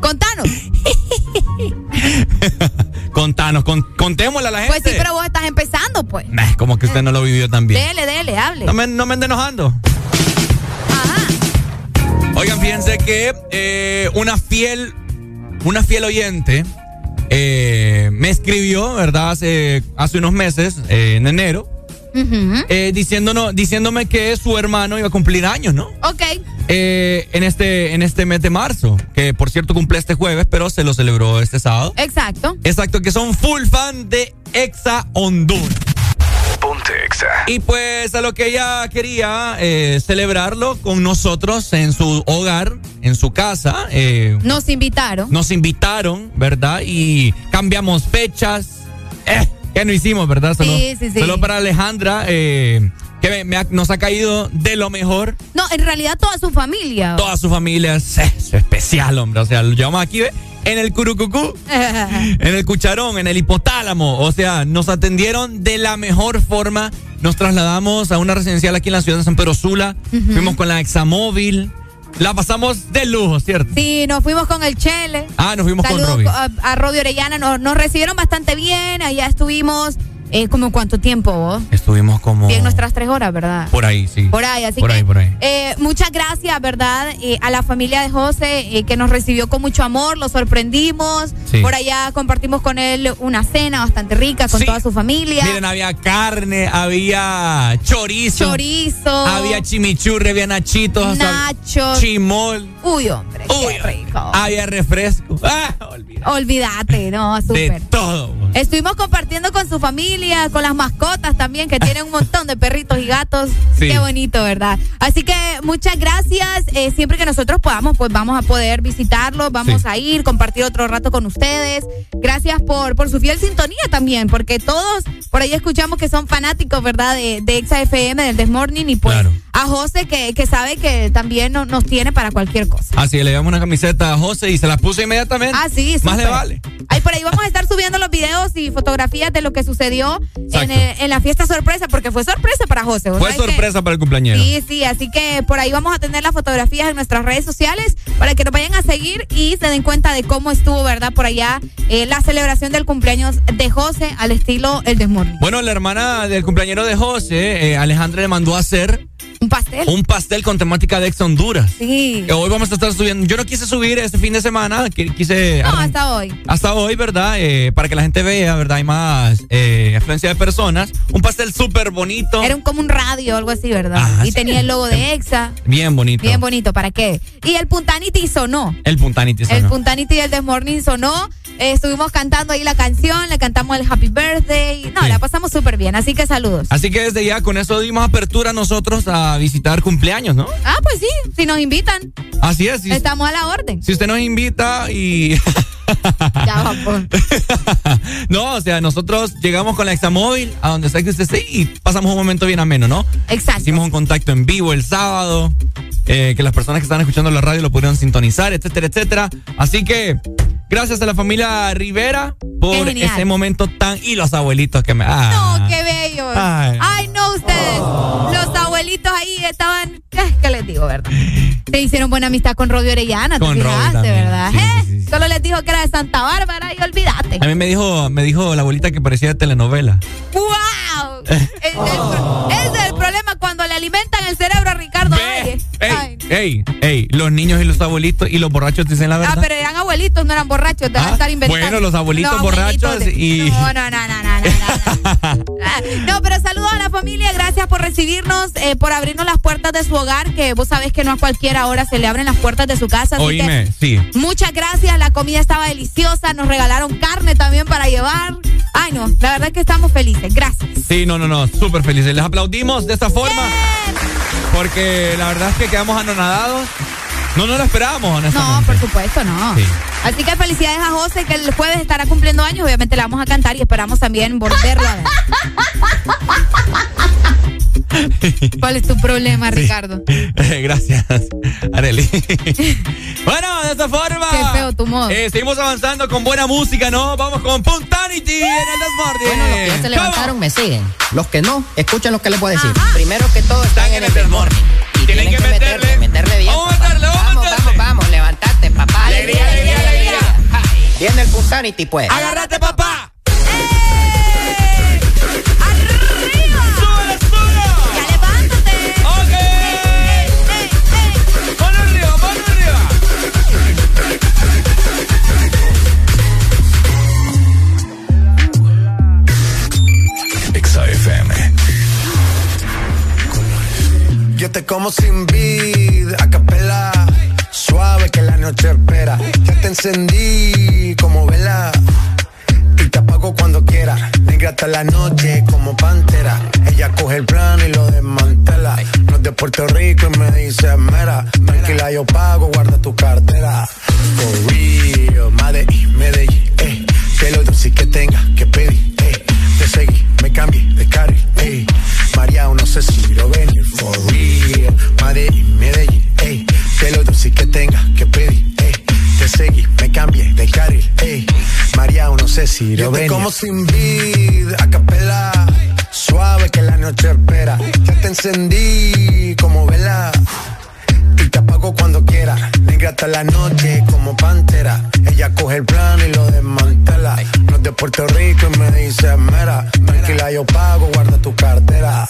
Contanos. Contanos, con- contémosle a la gente. Pues sí, pero vos estás empezando, pues. Nah, como que usted no lo vivió tan bien. Dele, dele, hable. No me, no me ande enojando. Que eh, una fiel, una fiel oyente eh, me escribió, ¿verdad? Hace, hace unos meses, eh, en enero, eh, diciéndonos, diciéndome que su hermano iba a cumplir años, ¿no? Ok. Eh, en, este, en este mes de marzo, que por cierto cumple este jueves, pero se lo celebró este sábado. Exacto. Exacto, que son full fan de Exa Honduras. Ponte Exa. Y pues a lo que ella quería eh, celebrarlo con nosotros en su hogar, en su casa. eh, Nos invitaron. nos invitaron, ¿verdad? Y cambiamos fechas. Eh, ¿Qué no hicimos, verdad? Solo, Sí, sí, sí. solo para Alejandra, eh, que me- me ha- nos ha caído de lo mejor. No, en realidad toda su familia. Toda su familia es, es especial, hombre. O sea, lo llevamos aquí, ¿ve? En el curucucú. En el cucharón, en el hipotálamo. O sea, nos atendieron de la mejor forma. Nos trasladamos a una residencial aquí en la ciudad de San Pedro Sula. Fuimos con la examóvil. La pasamos de lujo, ¿cierto? Sí, nos fuimos con el Chele. Ah, nos fuimos con Robbie. a, a Robbie Orellana. Nos, nos recibieron bastante bien. Allá estuvimos eh, como cuánto tiempo vos. Estuvimos como... Bien nuestras tres horas, ¿verdad? Por ahí, sí. Por ahí, así Por que ahí, por ahí. eh, muchas gracias, ¿verdad? Eh, a la familia de José eh, que nos recibió con mucho amor, lo sorprendimos. Sí. Por allá compartimos con él una cena bastante rica con Sí. toda su familia. Miren, había carne, había chorizo. Chorizo. Había chimichurri, había nachitos. Nachos. Chimol. Uy, hombre, Uy, qué rico. Había refresco. Ah, Olvídate, no, de súper. todo. Estuvimos compartiendo con su familia, con las mascotas también, que tienen un montón de perritos y gatos. Sí. Qué bonito, ¿verdad? Así que muchas gracias. Eh, siempre que nosotros podamos, pues vamos a poder visitarlos, vamos Sí. a ir, compartir otro rato con ustedes. Gracias por, por su fiel sintonía también, porque todos por ahí escuchamos que son fanáticos, ¿verdad? De, de Exa FM, del Desmorning, y pues Claro. a José que, que sabe que también no- nos tiene para cualquier cosa. Así le llevamos una camiseta a José y se la puso inmediatamente. Ah, sí, Más le vale. Ahí por ahí vamos a estar subiendo los videos y fotografías de lo que sucedió en, eh, en la fiesta sorpresa, porque fue sorpresa para José. ¿vos Fue que- sorpresa para el cumpleañero. Sí, sí, así que por ahí vamos a tener las fotografías en nuestras redes sociales para que nos vayan a seguir y se den cuenta de cómo estuvo, ¿verdad? Por allá eh, la celebración del cumpleaños de José al estilo El Desmorning. Bueno, la hermana del cumpleañero de José, eh, Alejandra, le mandó a hacer Un pastel. un pastel con temática de ex Honduras. Sí. Que hoy vamos a estar subiendo. Yo no quise subir este fin de semana, quise. No, hasta hoy. Hasta hoy, ¿verdad? Eh, para que la gente vea, ¿verdad? Hay más eh, afluencia de personas. Un pastel súper bonito. Era un, como un radio o algo así, ¿verdad? Ah, y sí. tenía el logo de EXA. Bien bonito. Bien bonito, ¿para qué? Y el Puntanity sonó. El puntanity. El sonó. Puntanity del Desmorning sonó. Eh, estuvimos cantando ahí la canción, le cantamos el Happy Birthday. No, Sí. la pasamos súper bien, así que saludos. Así que desde ya con eso dimos apertura nosotros a visitar cumpleaños, ¿no? Ah, pues sí, si nos invitan, Así es. Si, estamos a la orden. si usted nos invita y. Ya va, no, o sea, nosotros llegamos con la examóvil a donde sea que usted esté y pasamos un momento bien ameno, ¿no? Exacto. Hicimos un contacto en vivo el sábado, eh, que las personas que están escuchando la radio lo pudieron sintonizar, etcétera, etcétera. Así que, gracias a la familia Rivera por ese momento tan. Y los abuelitos que me. ah. No, qué bello. Ay. Ay. no, ustedes. Los abuelitos ahí estaban. eh, ¿Qué les digo, verdad? Se hicieron buena amistad con Robbie Orellana, te Con Robbie fijaste, ¿verdad? sí, ¿Eh? sí, sí. Solo les dijo que era de Santa Bárbara y olvídate. A mí me dijo, me dijo la abuelita que parecía de telenovela. ¡Wow! Es el- es el alimentan el cerebro a Ricardo. Ey, ey, los niños y los abuelitos y los borrachos dicen la verdad. Ah, pero eran abuelitos, no eran borrachos, te van a Ah, estar inventando. bueno, los abuelitos borrachos y- No, no, no, no, no, no. Ah, pero saludos a la familia, gracias por recibirnos, eh, por abrirnos las puertas de su hogar, que vos sabés que no a cualquier hora se le abren las puertas de su casa. Así Oíme, que sí. muchas gracias, la comida estaba deliciosa, nos regalaron carne también para llevar. Ay, no, la verdad es que estamos felices, gracias. Sí, no, no, no, súper felices. Les aplaudimos de esta forma porque la verdad es que quedamos anonadados. No, no lo esperábamos, No, honestamente. por supuesto, no. Sí. Así que felicidades a José, que el jueves estará cumpliendo años. Obviamente le vamos a cantar y esperamos también volverlo a ver. ¿Cuál es tu problema, Ricardo? Gracias, Areli. bueno, de esta forma. Qué feo tu modo. eh, seguimos avanzando con buena música, ¿no? Vamos con Puntanity en el Desmorning. Bueno, los que ya se ¿Cómo? levantaron me siguen. Los que no, escuchen lo que les voy a decir. Primero que todo están en el Desmorning. Y tienen, que, meterle, meterle bien. Vamos a papá. meterle, vamos a vamos, meterle. vamos, vamos, levantate, papá. Alegría, alegría, alegría. Viene el Punsanity, pues. Agárrate, papá. Como sin vid, a capela. Suave que la noche espera. Ya te encendí como vela. Y te apago cuando quiera. Negra hasta la noche como pantera. Ella coge el plano y lo desmantela. No es de Puerto Rico y me dice mera. Tranquila, yo pago, guarda tu cartera. For real, Medellín, eh. Que lo dulce que tenga que pedir, eh. Te seguí, me cambié de carril, eh. María, no sé si lo venir, for real. Medellín, Medellín, eh. Que lo dulce que tenga que pedir, eh. Te seguí, me cambié de carril, eh. María, no sé si lo venir. como sin vid, a capela. Suave que la noche espera. Ya te encendí como vela. Apago cuando quiera. Negra hasta la noche como pantera. Ella coge el plano y lo desmantela. No es de Puerto Rico y me dice mera. Tranquila, yo pago, guarda tu cartera.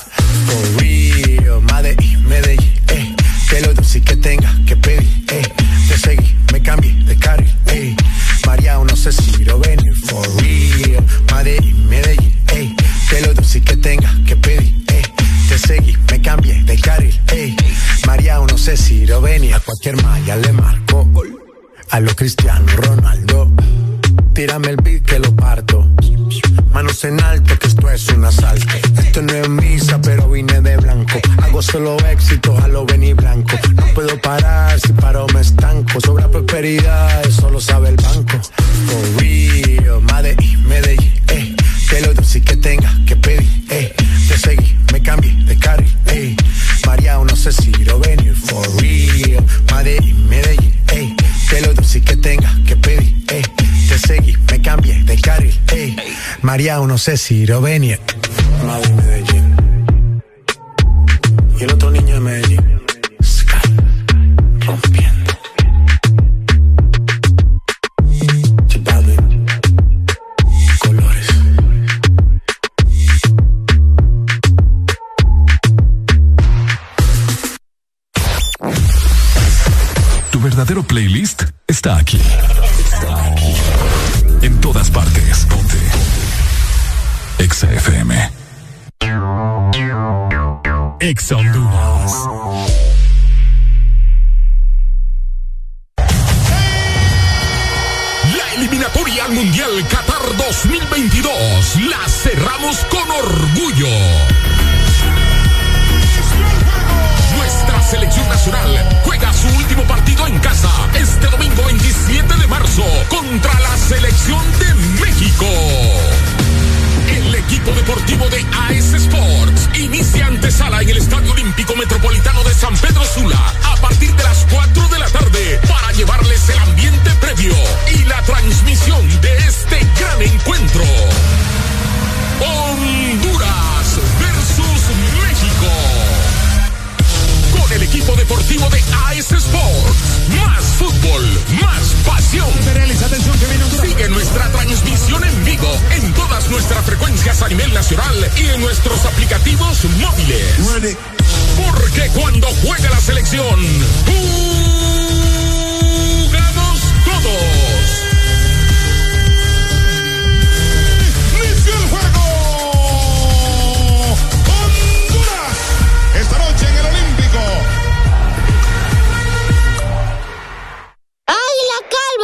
For real, Medellín, Medellín, eh. Que lo dulce que tenga que pedir, eh. Te seguí, me cambié de carril, eh. María, no sé si lo venir, for real. Medellín, Medellín, eh. Que lo dulce que tenga que pedir, eh. Te seguí, me cambié de carril, eh. María, no sé si lo venir, a cualquier malla le marco. A lo Cristiano Ronaldo. Tírame el beat que lo parto. Manos en alto, que esto es un asalto. Esto no es misa, pero vine de blanco. Hago solo éxito, a lo venir blanco. No puedo parar, si paro me estanco. Sobra prosperidad, eso lo sabe el banco. For real, Medellín, Medellín, eh. Que lo dulce que tenga carril, eh. María, no sé si lo venir. For real, Medellín, Medellín, eh. Que lo dulce que tenga que pedir. Te seguí, me cambié de carril, eh. María, no sé si lo venir. Madrid, Medellín. Y el otro niño de Medellín. Verdadero playlist está aquí. Está aquí. En todas partes. Ponte. Exa FM. Exa Honduras. La eliminatoria al Mundial Qatar 2022 la cerramos con orgullo. Selección nacional juega su último partido en casa este domingo 27 de marzo contra la selección de México. El equipo deportivo de AS Sports inicia antesala en el Estadio Olímpico Metropolitano de San Pedro Sula a partir de las 4 de la tarde para llevarles el ambiente previo y la transmisión de este gran encuentro. Deportivo de AS Sports. Más fútbol, más pasión. Sigue nuestra transmisión en vivo en todas nuestras frecuencias a nivel nacional y en nuestros aplicativos móviles. Porque cuando juega la selección, jugamos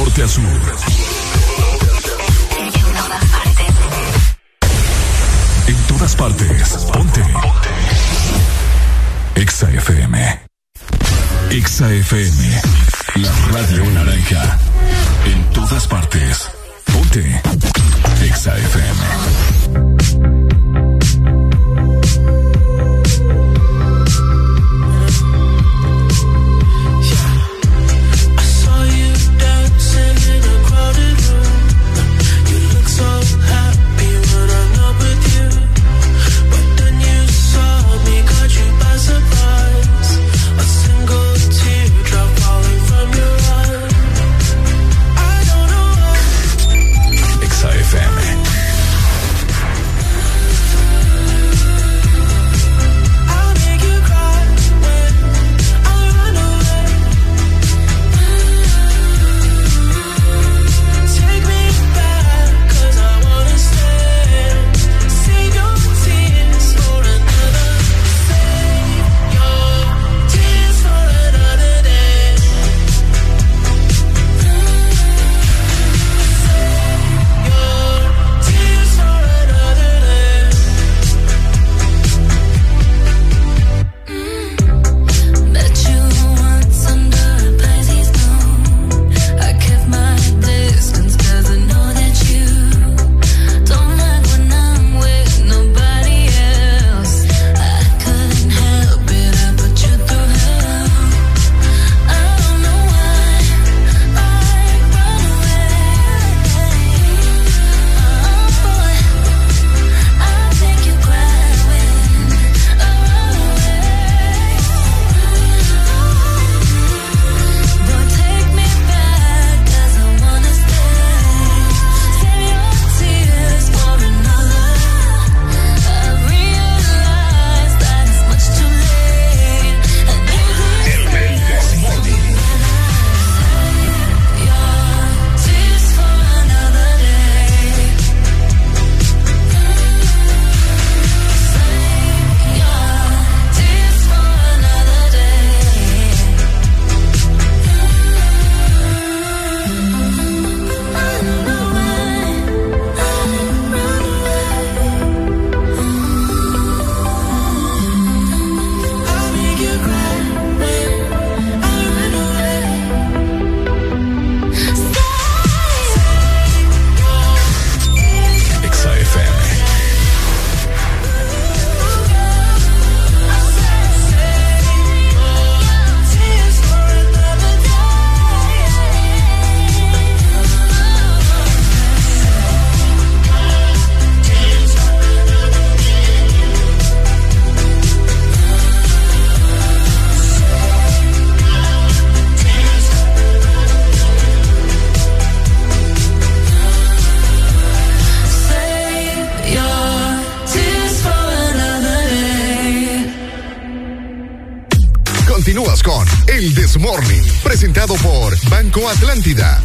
Norte a sur. En todas partes. Ponte. Exa FM. Exa FM. La radio naranja. En todas partes. Ponte. Exa FM.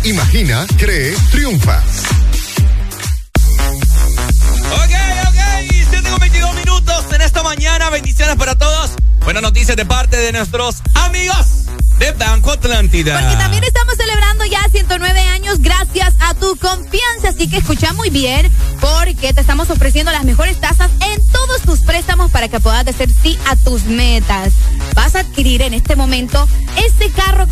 Imagina, cree, triunfa. Ok, ok, 7 con 22 minutos en esta mañana. Bendiciones para todos. Buenas noticias de parte de nuestros amigos de Banco Atlántida. Porque también estamos celebrando ya 109 años gracias a tu confianza. Así que escucha muy bien porque te estamos ofreciendo las mejores tasas en todos tus préstamos para que puedas decir sí a tus metas. Vas a adquirir en este momento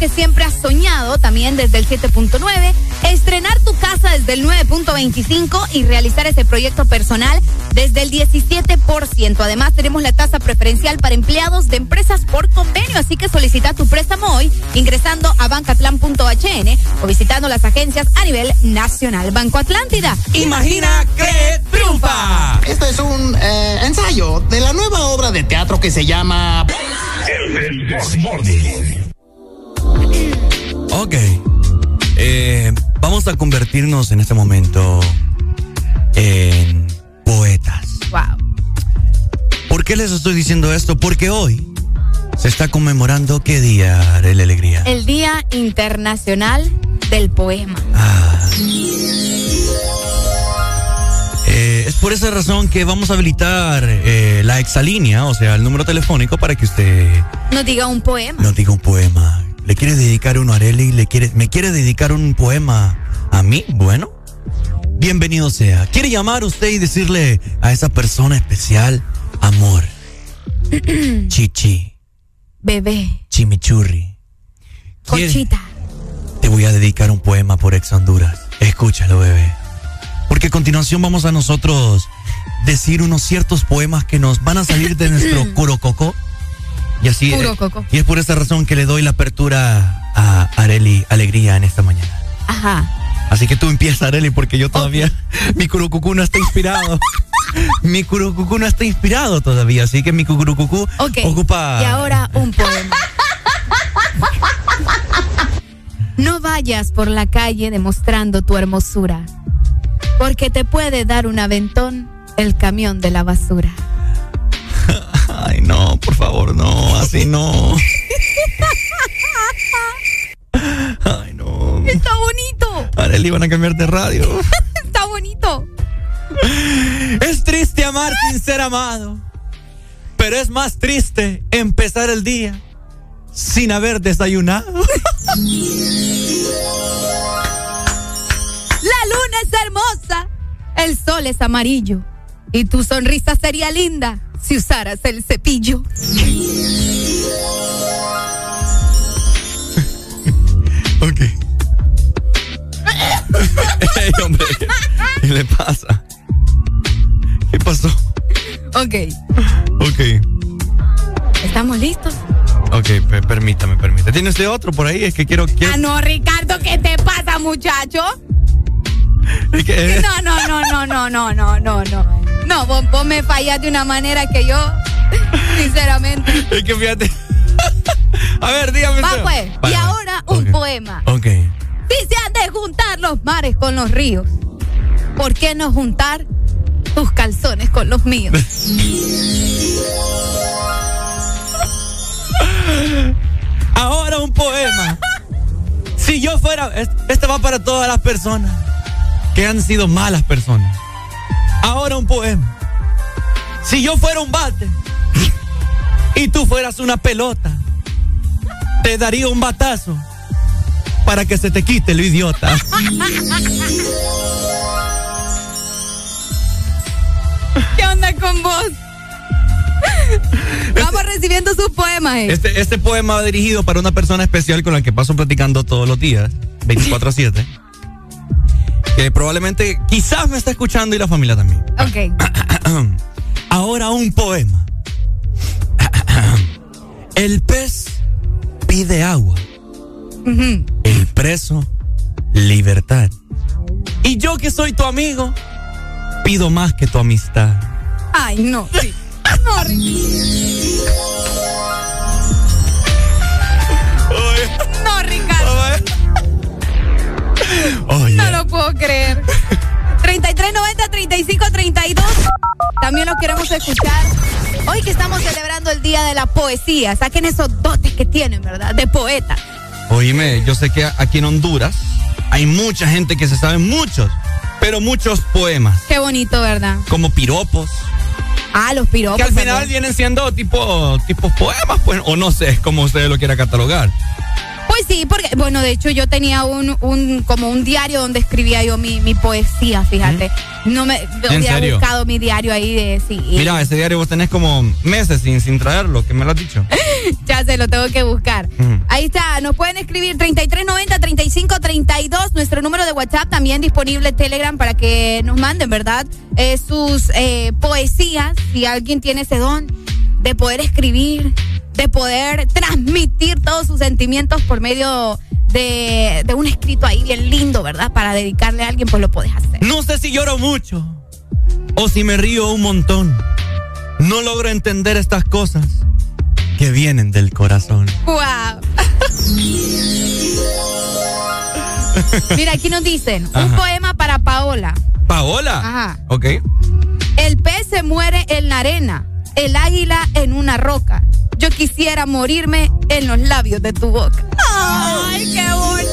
que siempre has soñado, también desde el 7.9, estrenar tu casa desde el 9.25 y realizar ese proyecto personal desde el 17%. Además, tenemos la tasa preferencial para empleados de empresas por convenio, así que solicita tu préstamo hoy ingresando a bancatlan.hn o visitando las agencias a nivel nacional. Banco Atlántida. Imagina, cree, triunfa. Esto es un eh, ensayo de la nueva obra de teatro que se llama... El Desmorning. Ok. Eh, vamos a convertirnos en este momento en poetas. Wow. ¿Por qué les estoy diciendo esto? Porque hoy se está conmemorando qué día de la alegría. El Día Internacional del Poema. Eh, es por esa razón que vamos a habilitar eh, la exalínea, o sea, el número telefónico para que usted Nos diga un poema. nos diga un poema. ¿Le quiere dedicar uno a Areli? ¿Le quiere, ¿Me quiere dedicar un poema a mí? Bueno, bienvenido sea. ¿Quiere llamar usted y decirle a esa persona especial amor? Chichi, Bebé. chimichurri. ¿Quiere- Conchita. Te voy a dedicar un poema por Ex Honduras. Escúchalo, bebé. Porque a continuación vamos a nosotros decir unos ciertos poemas que nos van a salir de nuestro curococó. Y así. Puro eh, coco. y es por esa razón que le doy la apertura a Areli Alegría en esta mañana. Ajá. Así que tú empieza, Areli, porque yo todavía. Mi curucucú no está inspirado. mi curucucú no está inspirado todavía. Así que mi curucucú Ok. ocupa. Y ahora un poema. No vayas por la calle demostrando tu hermosura, porque te puede dar un aventón el camión de la basura. Ay, no, por favor, no, así no. Ay, no. Está bonito, Areli, van a cambiar de radio. está bonito. Es triste amar sin ser amado, pero es más triste empezar el día sin haber desayunado. La luna es hermosa, el sol es amarillo y tu sonrisa sería linda si usaras el cepillo. Ok. Ey, hombre, ¿qué le pasa? ¿Qué pasó? Ok, Ok, ¿estamos listos? ok, pe- permítame, permítame. ¿Tiene usted otro por ahí? Es que quiero... quiero Ah, no, Ricardo, ¿qué te pasa, muchacho? que- No, no, no, no, no, no, no, no, no. No, vos, vos me fallas de una manera que yo, sinceramente. es que fíjate. A ver, dígame Va pues, y Vale, ahora un poema. Ok. Si se han de juntar los mares con los ríos, ¿por qué no juntar tus calzones con los míos? Ahora un poema. Si yo fuera, es- este va para todas las personas que han sido malas personas. Ahora un poema. Si yo fuera un bate y tú fueras una pelota, te daría un batazo para que se te quite lo idiota. ¿Qué onda con vos? Vamos recibiendo sus poemas. eh. Este, este poema va dirigido para una persona especial con la que paso platicando todos los días, 24 a 7. Que probablemente, quizás me está escuchando y la familia también. Ok. Ahora un poema. El pez pide agua. El preso, libertad. Y yo que soy tu amigo, pido más que tu amistad. Ay, no. sí. No lo puedo creer. 3390-3532. También los queremos escuchar. Hoy que estamos celebrando el Día de la Poesía, saquen esos dotes que tienen, ¿verdad? De poeta. Oíme, yo sé que aquí en Honduras hay mucha gente que se sabe muchos, pero muchos poemas. Qué bonito, ¿verdad? Como piropos. Ah, los piropos. Que al final vienen siendo tipo, tipo poemas, pues, o no sé cómo usted lo quiera catalogar. Pues sí, porque, bueno, de hecho yo tenía un, un como un diario donde escribía yo mi, mi poesía, fíjate. No me había buscado mi diario ahí de sí. Mira, ese diario vos tenés como meses sin, sin traerlo, que me lo has dicho. Ya se lo tengo que buscar. Ahí está, nos pueden escribir 3390-3532, nuestro número de WhatsApp también disponible en Telegram para que nos manden, ¿verdad? Eh, sus eh, poesías, si alguien tiene ese don de poder escribir, de poder transmitir todos sus sentimientos por medio de, de un escrito ahí bien lindo, ¿verdad? Para dedicarle a alguien, pues lo puedes hacer. No sé si lloro mucho o si me río un montón. No logro entender estas cosas que vienen del corazón. ¡Wow! Mira, aquí nos dicen, un poema para Paola. Paola. Ajá. Ok. El pez se muere en la arena, el águila en una roca. Yo quisiera morirme en los labios de tu boca. ¡Ay, qué bonito!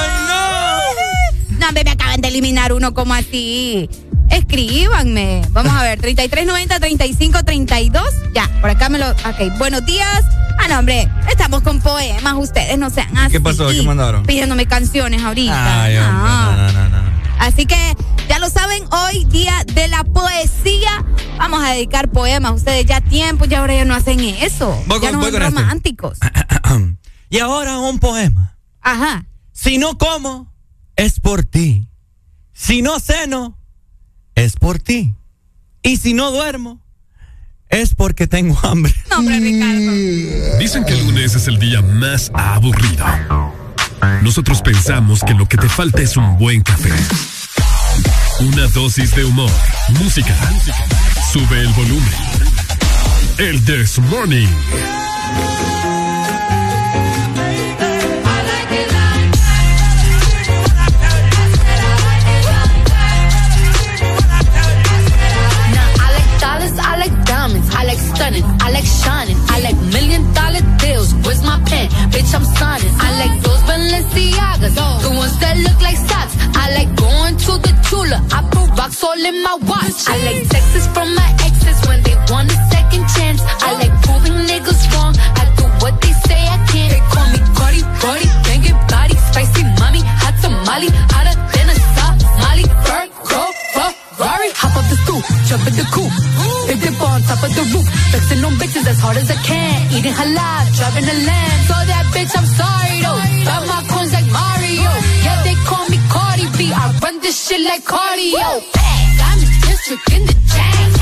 ¡Ay, no! No, hombre, me acaban de eliminar uno como así. Escríbanme. Vamos a ver, 3390-3532. Ya, por acá me lo. Ok, buenos días. Ah, no, hombre, estamos con poemas. Ustedes no sean así. ¿Qué pasó? ¿Qué mandaron? Pidiéndome canciones ahorita. Ay, hombre, No. no, no, no. Así que ya lo saben, hoy día de la poesía. Vamos a dedicar poemas. Ustedes ya tiempo, ya ahora ya no hacen eso. Voy ya con- no voy son con este. románticos. Y ahora un poema. Ajá. Si no como, es por ti. Si no ceno, es por ti. Y si no duermo, es porque tengo hambre. No, hombre, Ricardo. Dicen que el lunes es el día más aburrido. Nosotros pensamos que lo que te falta es un buen café. Una dosis de humor, música. Sube el volumen. El This Morning. I like dollars, diamonds, I stunning, I shining, I like million dollar deals. Where's? Bitch, I'm signing. I like those Balenciagas, the ones that look like socks. I like going to the Tula. I put rocks all in my watch. I like texts from my exes when they want a second chance. I like proving niggas wrong. I do what they say I can't. They call me Cardi, Cardi, banging body, spicy mommy, hot tamale, hotter than a Somali. Virgo, Ferrari, hop up the jump in the coupe. Big dip on top of the roof, flexing on bitches as hard as I can. Eating halal, driving a lamb. So that bitch, I'm sorry though. Got my coins like Mario. Yeah, they call me Cardi B. I run this shit like cardio. Diamond district in the chain.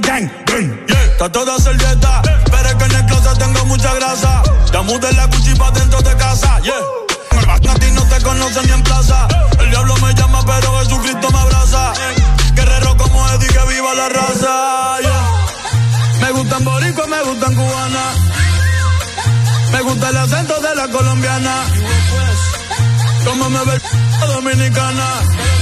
Gang. gang, yeah. Está toda servieta, pero es que en el closet tengo mucha grasa. Ya mudé la Gucci pa' dentro de casa, yeah. A ti no te conocen ni en plaza. El diablo me llama, pero Jesucristo me abraza. Guerrero como Eddie, que viva la raza, yeah. Me gustan boricua, me gustan cubana. Me gusta el acento de la colombiana. Como me ve dominicana.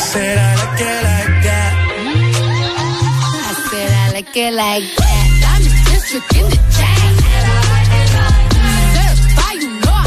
I said I like it like that. I said I like it like that. I'm a district in the chain. Certified, you know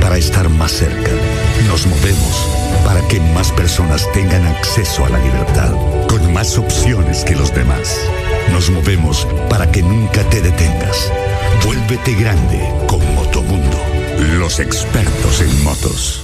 para estar más cerca. Nos movemos para que más personas tengan acceso a la libertad, con más opciones que los demás. Nos movemos para que nunca te detengas. Vuélvete grande con Motomundo, los expertos en motos.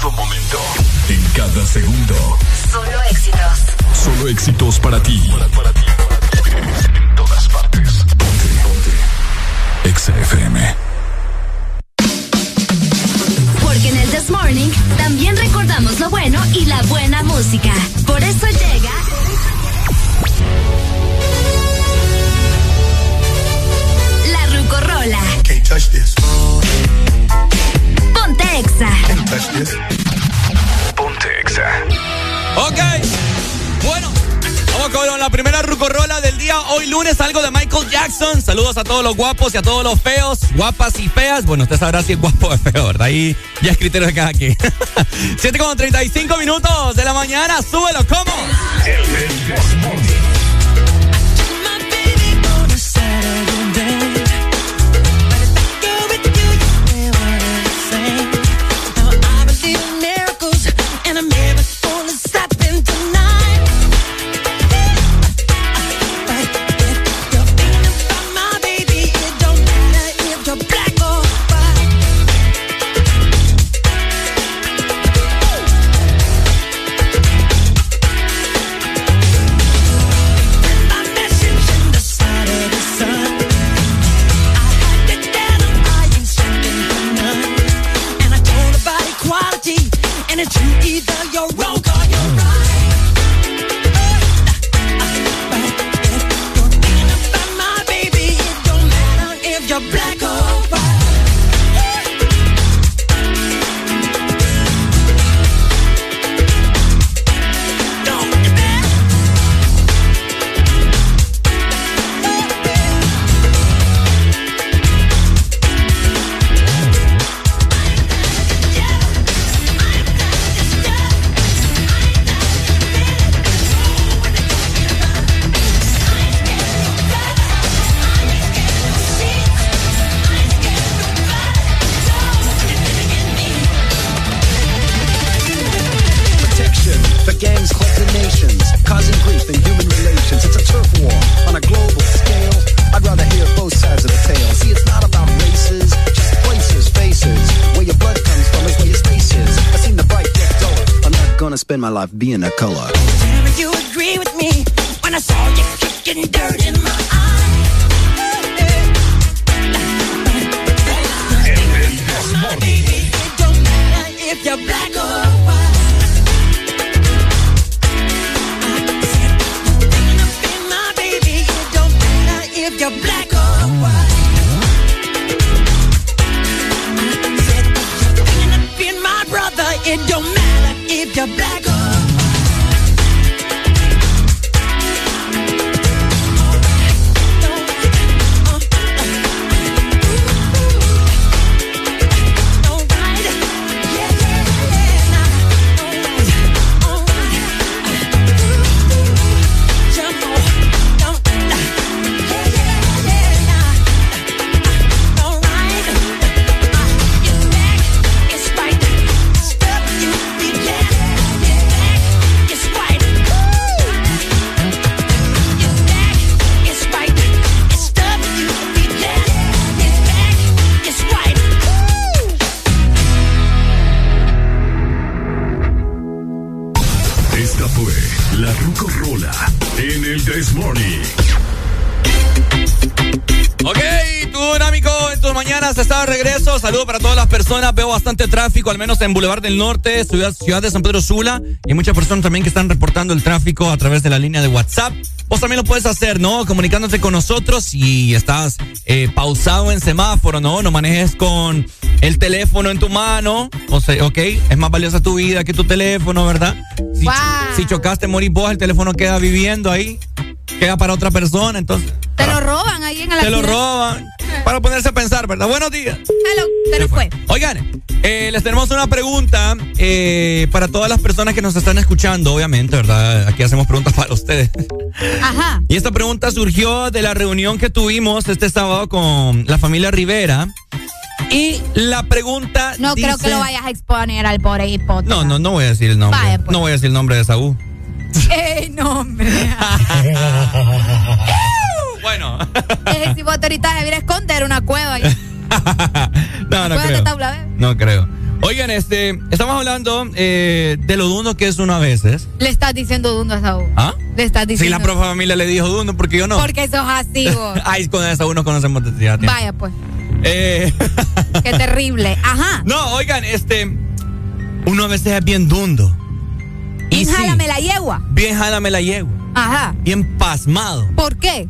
En todo momento, en cada segundo. Solo éxitos. Solo éxitos para ti. En todas partes. Ponte, ponte. Exa FM. Porque en el This Morning también recordamos lo bueno y la buena música. Por eso llega. La Rucorola. Can't touch this. Ponte Exa. Ponte Exa. Ok. Bueno, vamos con la primera rucorola del día. Hoy lunes algo de Michael Jackson. Saludos a todos los guapos y a todos los feos, guapas y feas. Bueno, usted sabrá si es guapo o es feo, ¿verdad? Ahí ya es criterio de cada quien. 7 con 35 minutos de la mañana. Súbelo, ¿cómo? Black bastante tráfico, al menos en Boulevard del Norte, ciudad, ciudad de San Pedro Sula. Y muchas personas también que están reportando el tráfico a través de la línea de WhatsApp. Vos también lo puedes hacer, ¿no? Comunicándote con nosotros si estás eh, pausado en semáforo, ¿no? No manejes con el teléfono en tu mano. O sea, ok, es más valiosa tu vida que tu teléfono, ¿verdad? Si, si chocaste, morís vos, el teléfono queda viviendo ahí. Queda para otra persona, entonces. Te lo roban ahí en el Te lo roban. Para ponerse a pensar, ¿verdad? Buenos días. Hello, nos fue. Oigan, eh, les tenemos una pregunta eh, para todas las personas que nos están escuchando, obviamente, ¿verdad? Aquí hacemos preguntas para ustedes. Ajá. Y esta pregunta surgió de la reunión que tuvimos este sábado con la familia Rivera. Y la pregunta. No creo que lo vayas a exponer al pobre hipote. No, no, no voy a decir el nombre. Vaya, pues. No voy a decir el nombre de Saúl. ¡Ey, no, hombre! bueno. Si vos ahorita se viene a esconder una cueva. ahí. No, no creo. tabla. No creo. Oigan, este, estamos hablando eh, de lo dundo que es uno a veces. Le estás diciendo dundo a Saúl. ¿Ah? Le estás Si diciendo. la profe familia le dijo dundo, porque yo no. Porque sos así, vos. Ay, con esa uno conocemos desde ya tiempo. Vaya, pues. Eh, Qué terrible. Ajá. no, oigan, este, uno a veces es bien dundo. Y sí, Jálame la yegua. bien jálame la yegua. Ajá. Bien pasmado. ¿Por qué?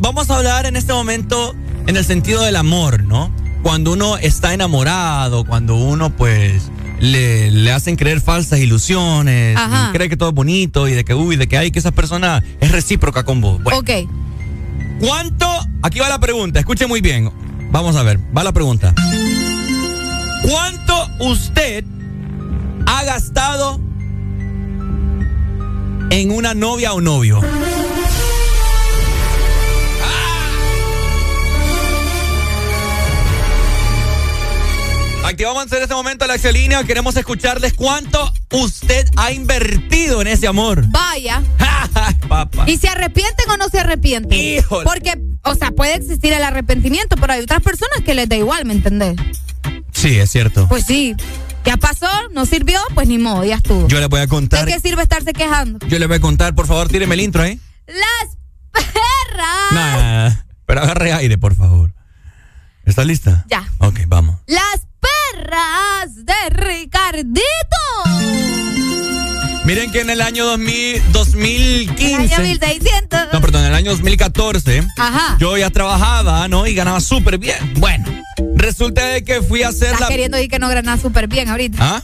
Vamos a hablar en este momento en el sentido del amor, ¿no? Cuando uno está enamorado, cuando uno pues le, le hacen creer falsas ilusiones, y cree que todo es bonito y de que uy, de que hay que esa persona es recíproca con vos. Bueno, Ok. ¿cuánto? Aquí va la pregunta, escuche muy bien. Vamos a ver, va la pregunta. ¿Cuánto usted ha gastado en una novia o novio? Activamos en este momento la excelínea. Queremos escucharles cuánto usted ha invertido en ese amor. Vaya. Papá. ¿Y se arrepienten o no se arrepienten? Híjole. Porque, o sea, puede existir el arrepentimiento, pero hay otras personas que les da igual, ¿me entendés? Sí, es cierto. Pues sí. Ya pasó, no sirvió, pues ni modo, ya estuvo. Yo le voy a ¿De contar. qué sirve estarse quejando? Yo le voy a contar, por favor, tíreme el intro, ¿eh? Las perras. Nah, pero agarre aire, por favor. ¿Estás lista? Ya. Ok, vamos. Las perras de Ricardito. Miren que en el año 2000, 2015. El año 1600. No, perdón, en el año 2014. Ajá. Yo ya trabajaba, ¿no? Y ganaba súper bien. Bueno, resulta de que fui a hacer Estás la. queriendo decir que no ganas súper bien ahorita. ¿Ah?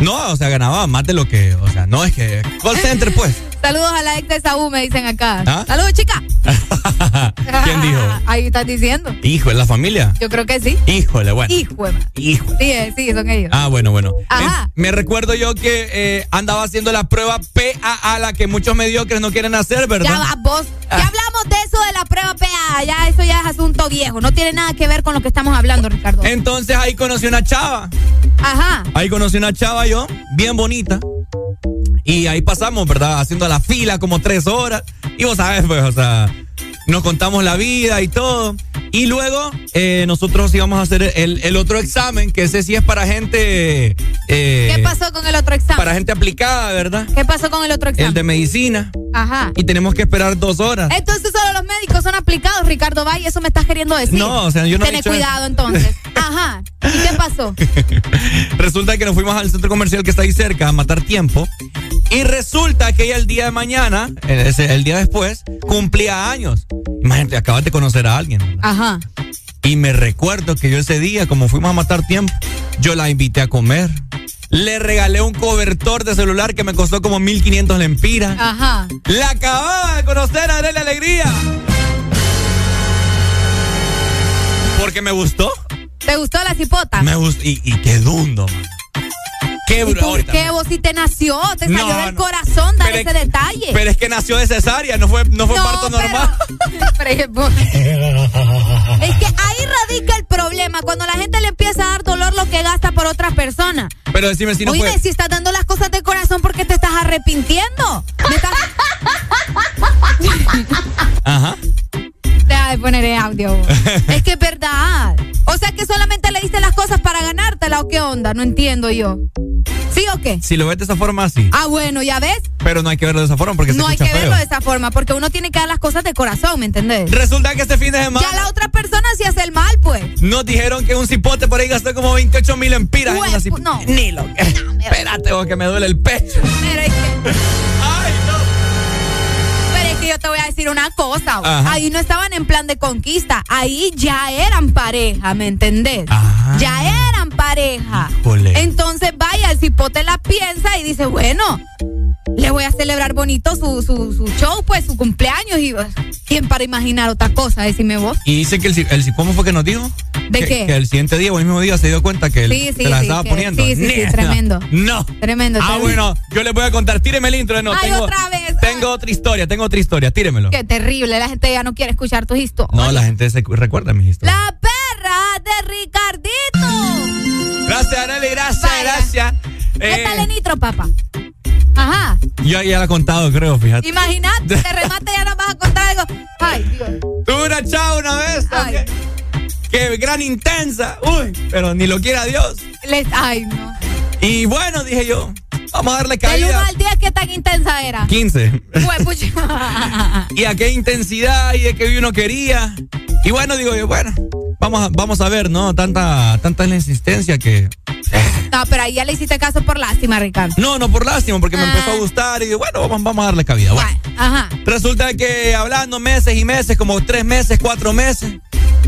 No, o sea, ganaba más de lo que. O sea, no es que. Call center, pues. Saludos a la ex de Saúl, me dicen acá. ¿Ah? Saludos, chica. ¿Quién dijo? Ahí estás diciendo. Hijo, ¿es la familia? Yo creo que sí. Híjole, bueno. Hijo, ma- Hijo. Sí, eh, sí, son ellos. Ah, bueno, bueno. Ajá. Me, me recuerdo yo que eh, andaba haciendo la prueba PAA, la que muchos mediocres no quieren hacer, ¿verdad? Ya va, vos. Ah. Ya hablamos de eso de la prueba PA. Ya, eso ya es asunto viejo. No tiene nada que ver con lo que estamos hablando, Ricardo. Entonces ahí conocí una chava. Ajá. Ahí conocí una chava yo, bien bonita. Y ahí pasamos, ¿verdad? Haciendo la fila como tres horas. Y vos sabes, pues, o sea, nos contamos la vida y todo. Y luego eh, nosotros íbamos a hacer el, el otro examen, que ese sí es para gente... eh, ¿Qué pasó con el otro examen? Para gente aplicada, ¿verdad? ¿Qué pasó con el otro examen? El de medicina. Ajá. Y tenemos que esperar dos horas. Entonces solo los médicos son aplicados, Ricardo Valle, eso me estás queriendo decir. No, o sea, yo no he Ten dicho cuidado entonces. Ajá. ¿Y qué pasó? Resulta que nos fuimos al centro comercial que está ahí cerca a matar tiempo. Y resulta que ella el día de mañana, el, ese- el día después, cumplía años. Imagínate, acabas de conocer a alguien. ¿verdad? Ajá. Y me recuerdo que yo ese día, como fuimos a matar tiempo, yo la invité a comer. Le regalé un cobertor de celular que me costó como 1500 lempiras. Ajá. La acababa de conocer, a la alegría. Porque me gustó. ¿Te gustó la cipota? Me gustó. Y, y qué dundo, man. Qué ¿Y bro- por qué vos si te nació? Te salió del no. corazón dar ese es- detalle. Pero es que nació de cesárea, no fue, no fue parto pero- normal. pero es por- que ahí radica el problema. Cuando la gente le empieza a dar dolor lo que gasta por otras personas. Pero decime si no Oye, fue. si estás dando las cosas de corazón porque te estás arrepintiendo. Me estás... Ajá. De poner el audio. es que es verdad. O sea que solamente le diste las cosas para ganártela o qué onda. No entiendo yo. ¿Sí o qué? Si lo ves de esa forma, sí. Ah, bueno, ya ves. Pero no hay que verlo de esa forma porque se No hay que feo. verlo de esa forma porque uno tiene que dar las cosas de corazón, ¿me entendés? Resulta que este fin de semana Ya la otra persona sí hace el mal, pues. nos dijeron que un cipote por ahí gastó como 28 mil empiras en una cip- no. Ni lo que. Espérate, vos, que me duele el pecho. Pero es que, Ay, no. Que yo te voy a decir una cosa. Ajá. Ahí no estaban en plan de conquista. Ahí ya eran pareja, ¿me entendés? Ya eran pareja. Híjole. Entonces, vaya, el cipote la piensa y dice, bueno, le voy a celebrar bonito su, su, su show, pues, su cumpleaños. Y ¿quién para imaginar otra cosa? Decime vos. Y dice que el, el ¿cómo fue que nos dijo? ¿De que, qué? Que el siguiente día o el mismo día se dio cuenta que él Sí, sí, se la sí, estaba que- poniendo. sí, sí, sí, tremendo. No. Tremendo. Ah, tremendo. bueno, yo les voy a contar. Tíreme el intro. No, Ay, tengo, otra vez. tengo otra historia, tengo otra historia. Tíremelo. Qué terrible, la gente ya no quiere escuchar tus historias. No, la gente se recuerda mis historias. La perra de Ricardito. Gracias, Arely, gracias, Vaya. gracias. ¿Qué Eh, tal el nitro, papá? Ajá. yo ya la he contado, creo, fíjate. Imagínate, de remate ya nos vas a contar algo. Ay, Dios. Tuve una chava una vez. Ay. Que gran intensa. Uy, pero ni lo quiera Dios. Les- ay, no. Y bueno, dije yo, vamos a darle Del 1 cabida. al 10, ¿qué tan intensa era? 15. Pues, y a qué intensidad y de qué uno quería. Y bueno, digo yo, bueno, vamos a, vamos a ver, ¿no? Tanta, tanta es la insistencia que. No, pero ahí ya le hiciste caso por lástima, Ricardo. No, no por lástima, porque me Ah. empezó a gustar y digo, bueno, vamos, vamos a darle cabida. Bueno, Ajá. resulta que hablando meses y meses, como tres meses, cuatro meses.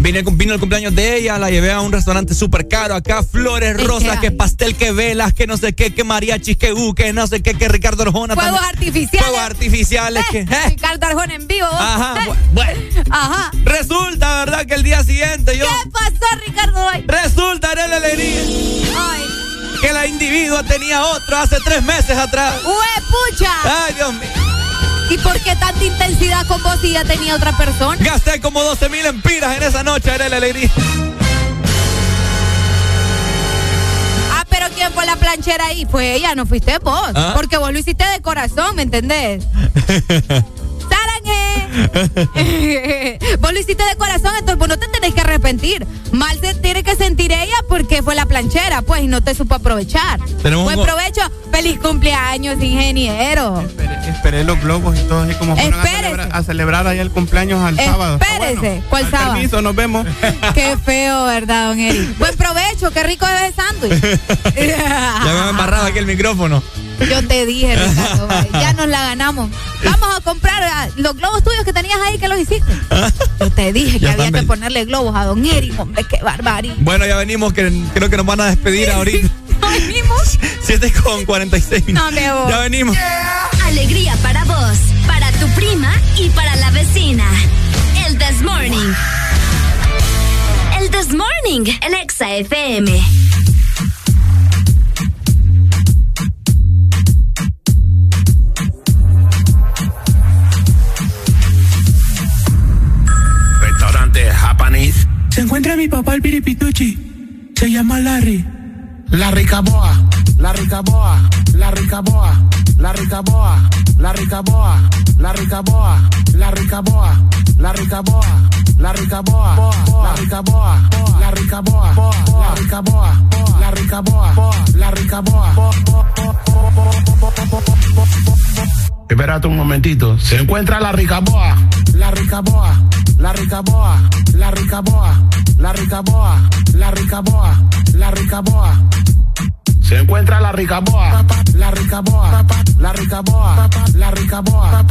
Vine, vino el cumpleaños de ella, la llevé a un restaurante súper caro acá, flores ¿De rosas, que pastel, que velas, que no sé qué, que mariachis, que que no sé qué, que Ricardo Arjona. Fuegos artificiales. Fuegos artificiales, que... Eh, eh. Ricardo Arjona en vivo. Ajá, Eh. bu- bueno. Ajá. Resulta, ¿verdad? Que el día siguiente yo... ¿Qué pasó, Ricardo? Resulta, era la alegría, Ay. que la individua tenía otro hace tres meses atrás. ¡Ue, pucha! Ay, Dios mío. ¿Y por qué tanta intensidad con vos si ya tenía otra persona? Gasté como 12 mil empiras en esa noche, era la alegría. ¿Quién fue la planchera ahí? Fue ella, no fuiste vos. Ah. Porque vos lo hiciste de corazón, ¿me entendés? ¡Sarange! vos lo hiciste de corazón, entonces vos no te tenés que arrepentir. Mal se tiene que sentir ella porque fue la planchera, pues, y no te supo aprovechar. Tenemos Buen un- provecho. ¡Feliz cumpleaños, ingeniero! Esperé los globos y todo así como fueron a Espérese. celebrar, a celebrar ahí el cumpleaños al sábado. Espérese. bueno. ¿Cuál Al sábado? Permiso, nos vemos. Qué feo, ¿verdad, don Eric? Buen provecho, qué rico es el sándwich. Ya me he embarrado aquí el micrófono. Yo te dije, Ricardo, ya nos la ganamos. Vamos a comprar ah, los globos tuyos que tenías ahí que los hiciste. Yo te dije que Ya había que ponerle globos a don Eric, hombre, qué barbarie. Bueno, ya venimos, que creo que nos van a despedir ahorita. venimos? 7 con 46 minutos. No, me voy. Ya venimos. Alegría para vos, para tu prima y para la vecina. El This Morning. El This Morning, el Exa FM. Se encuentra mi papá el piripituchi. Se llama Larry. La ricaboa, la ricaboa, la ricaboa, la ricaboa, la ricaboa, la ricaboa, la ricaboa, la rica boa, la rica boa, la rica boa, la rica boa, la rica boa, la rica boa, la rica boa. Espérate un momentito. Se encuentra la rica boa, la rica boa, la rica boa, la rica boa, la rica boa, la rica boa, la rica boa. Se encuentra la rica boa, la rica boa, la rica boa, la rica boa,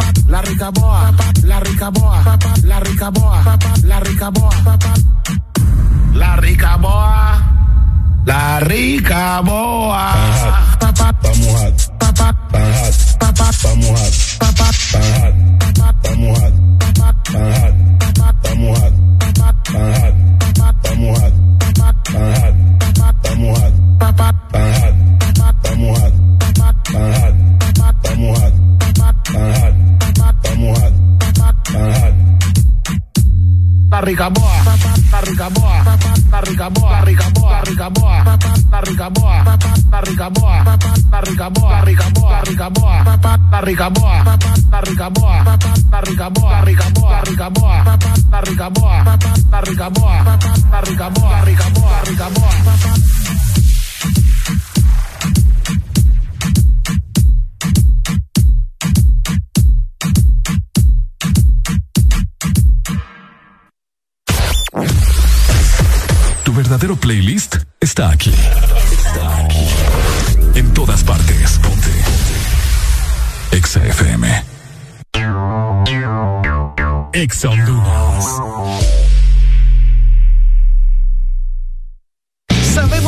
La rica boa, la rica boa, la rica boa, rica boa, rica boa, la rica boa, la rica boa, la rica boa, rica boa, rica boa, la rica boa, la rica boa, la rica boa, rica boa, rica boa, la rica boa, la rica boa, la rica boa, rica boa, rica boa. Verdadero playlist está aquí. Está aquí. En todas partes. Ponte. Exa FM. Exa Honduras.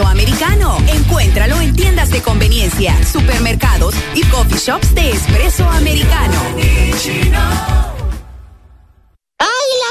Americano. Encuéntralo en tiendas de conveniencia, supermercados y coffee shops de espresso americano. Águila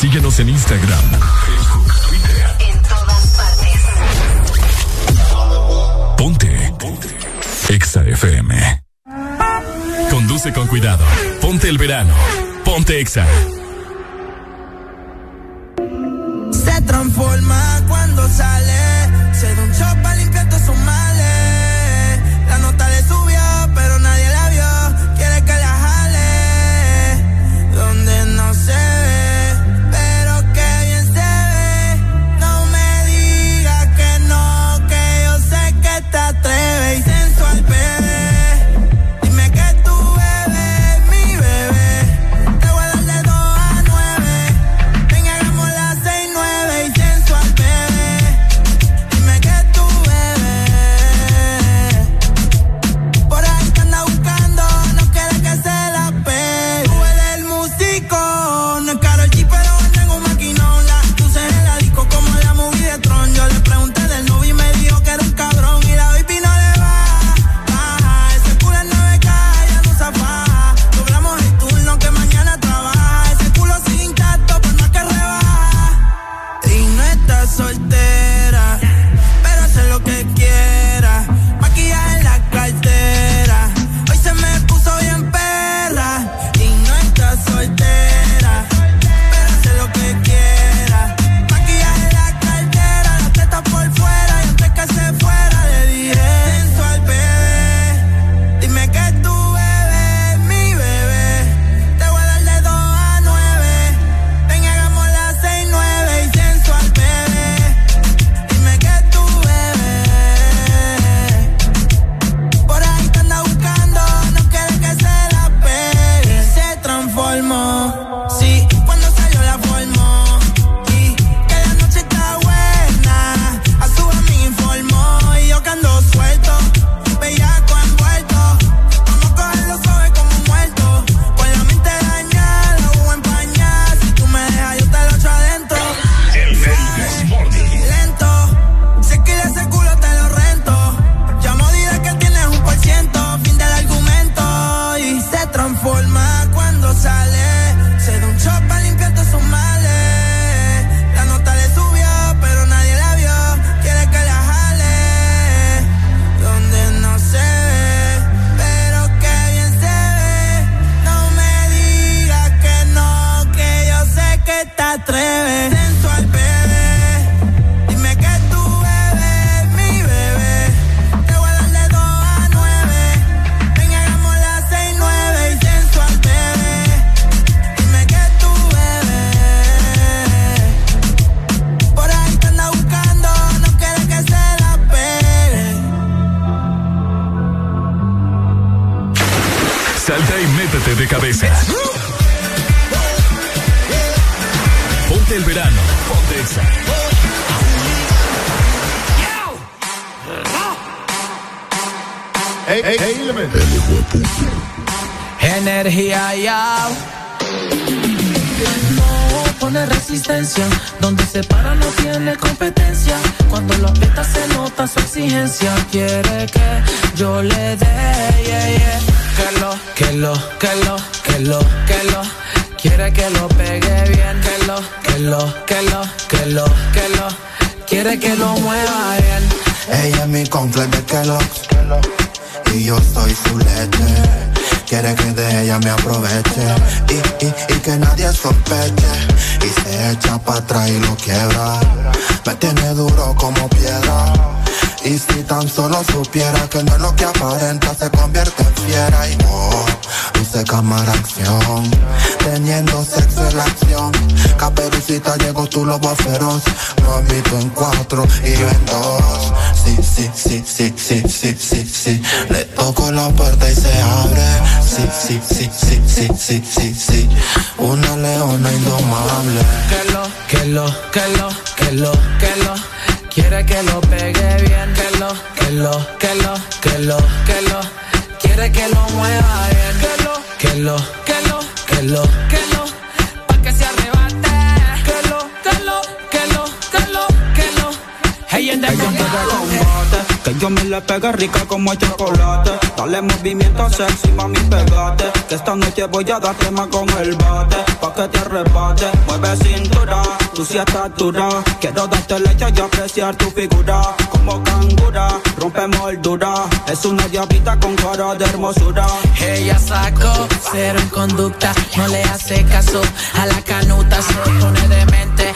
Síguenos en Instagram, Facebook, Twitter. En todas partes. Ponte. Ponte. Exa FM. Conduce con cuidado. Ponte el verano. Ponte Exa. Se transforma cuando sale. Ya cebollada quema con el bate, pa' que te arrebate. Mueve cintura, tú si sí estás dura. Quiero darte leche y apreciar tu figura. Como cangura, rompe moldura. Es una diablita con cara de hermosura. Ella sacó cero en conducta, no le hace caso a la canuta, se pone de mente.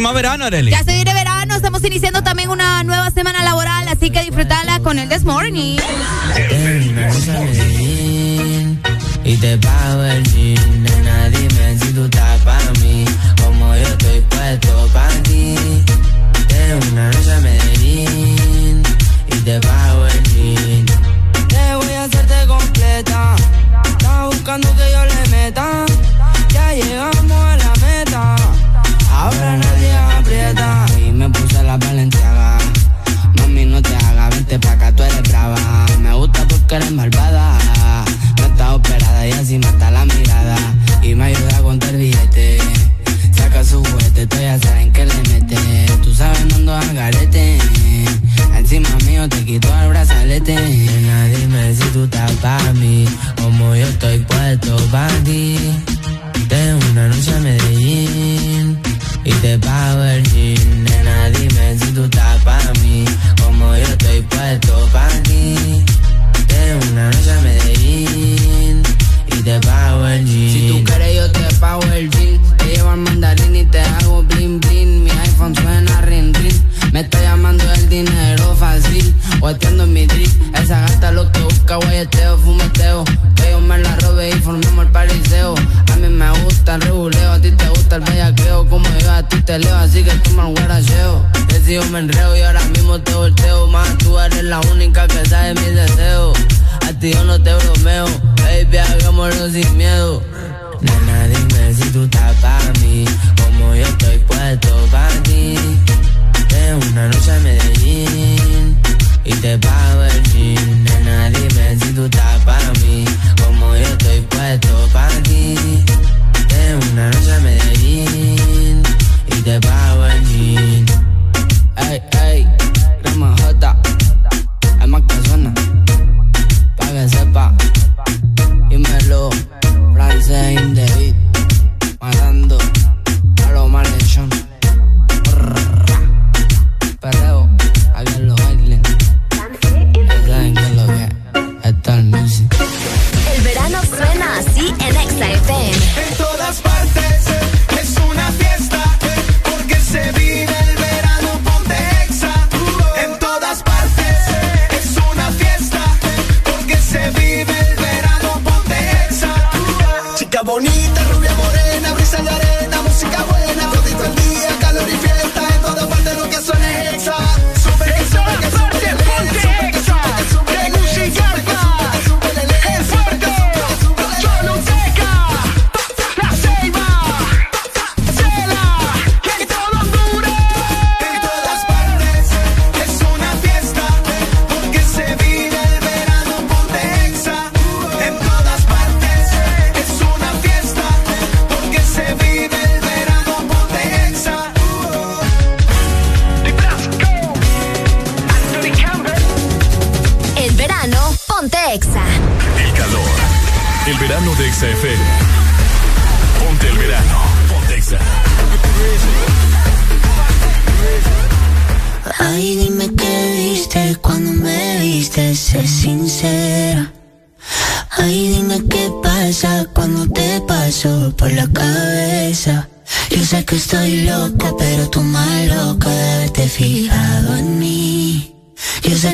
próximo verano, Arely. Ya se viene verano, estamos iniciando también una nueva semana laboral, así que disfrutala con el This Morning.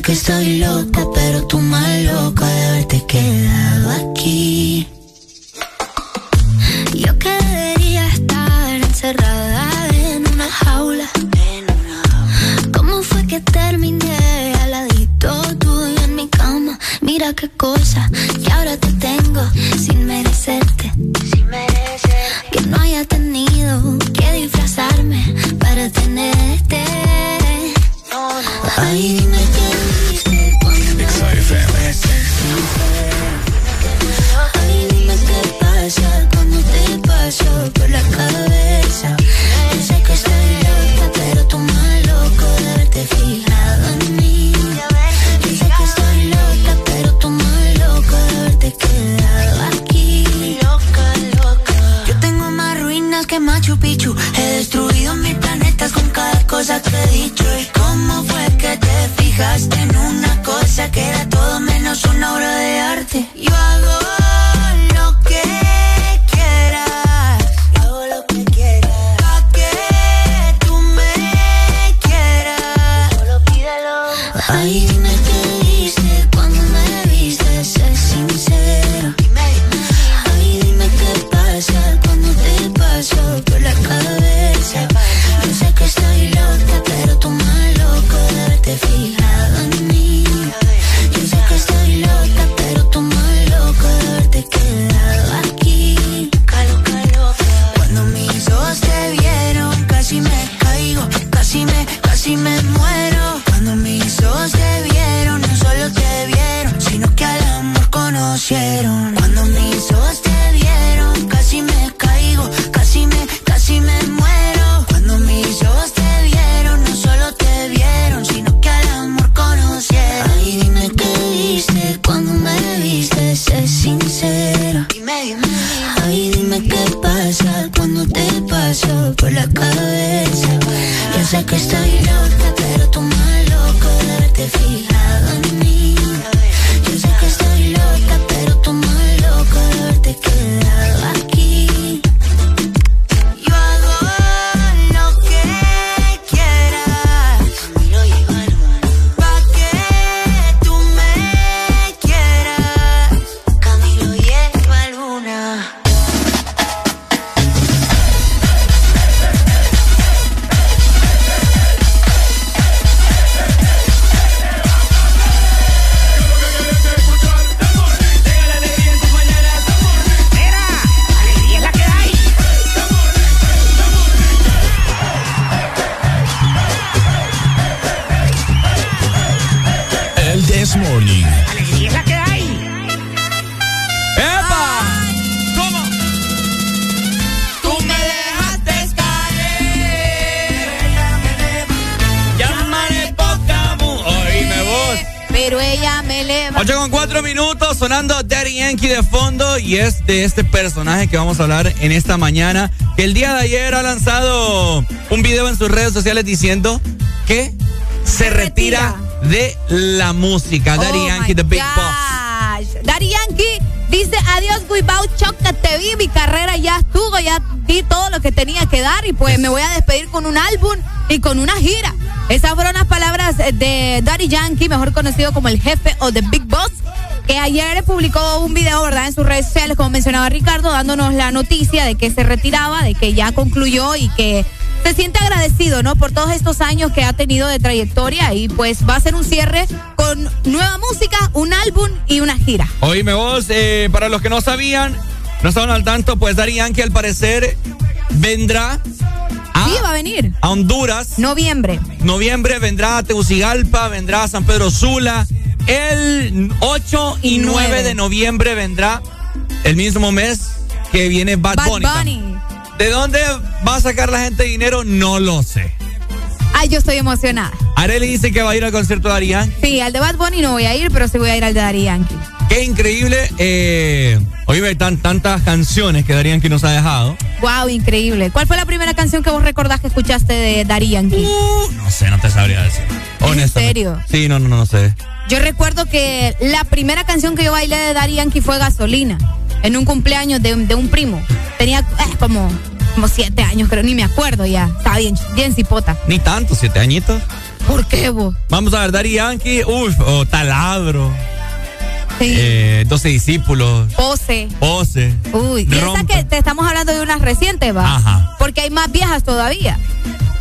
Que estoy loca, pero tú más loca este personaje que vamos a hablar en esta mañana que el día de ayer ha lanzado un video en sus redes sociales diciendo que se retira de la música. Daddy Oh Yankee, my The Big Boss. gosh. Daddy Yankee dice adiós Without Choc que te vi, mi carrera ya estuvo, ya di todo lo que tenía que dar y pues me voy a despedir con un álbum y con una gira. Esas fueron las palabras de Daddy Yankee, mejor conocido como el jefe o The Big Ayer publicó un video, ¿verdad?, en sus redes sociales, como mencionaba Ricardo, dándonos la noticia de que se retiraba, de que ya concluyó y que se siente agradecido, ¿no? Por todos estos años que ha tenido de trayectoria y pues va a ser un cierre con nueva música, un álbum y una gira. Oíme vos, eh, para los que no sabían, no estaban al tanto, pues Daddy Yankee al parecer vendrá Sí, va a venir. a Honduras. Noviembre. Noviembre vendrá a Tegucigalpa, vendrá a San Pedro Sula. El 8 y 9 de noviembre vendrá el mismo mes que viene Bad, Bad Bunny. Bunny. ¿De dónde va a sacar la gente dinero? No lo sé. Ay, yo estoy emocionada. Arely dice que va a ir al concierto de Yankee. Sí, al de Bad Bunny no voy a ir, pero sí voy a ir al de Daddy Yankee. Qué increíble. Eh, oíme, tan, tantas canciones que Yankee nos ha dejado. Wow, increíble. ¿Cuál fue la primera canción que vos recordás que escuchaste de Daddy Yankee? No sé, no te sabría decir. Honestamente. serio? Sí, no, no, no sé. Yo recuerdo que la primera canción que yo bailé de Daddy Yankee fue Gasolina, en un cumpleaños de, de un primo. Tenía eh, como, como siete años, creo, ni me acuerdo ya. Estaba bien, bien cipota. Ni tanto, siete añitos. ¿Por qué vos? Vamos a ver, Daddy Yankee, uff, o Taladro. Sí. Eh, 12 discípulos. Pose. Pose. Uy, Rompe. que te estamos hablando de unas recientes, va. Ajá. Porque hay más viejas todavía.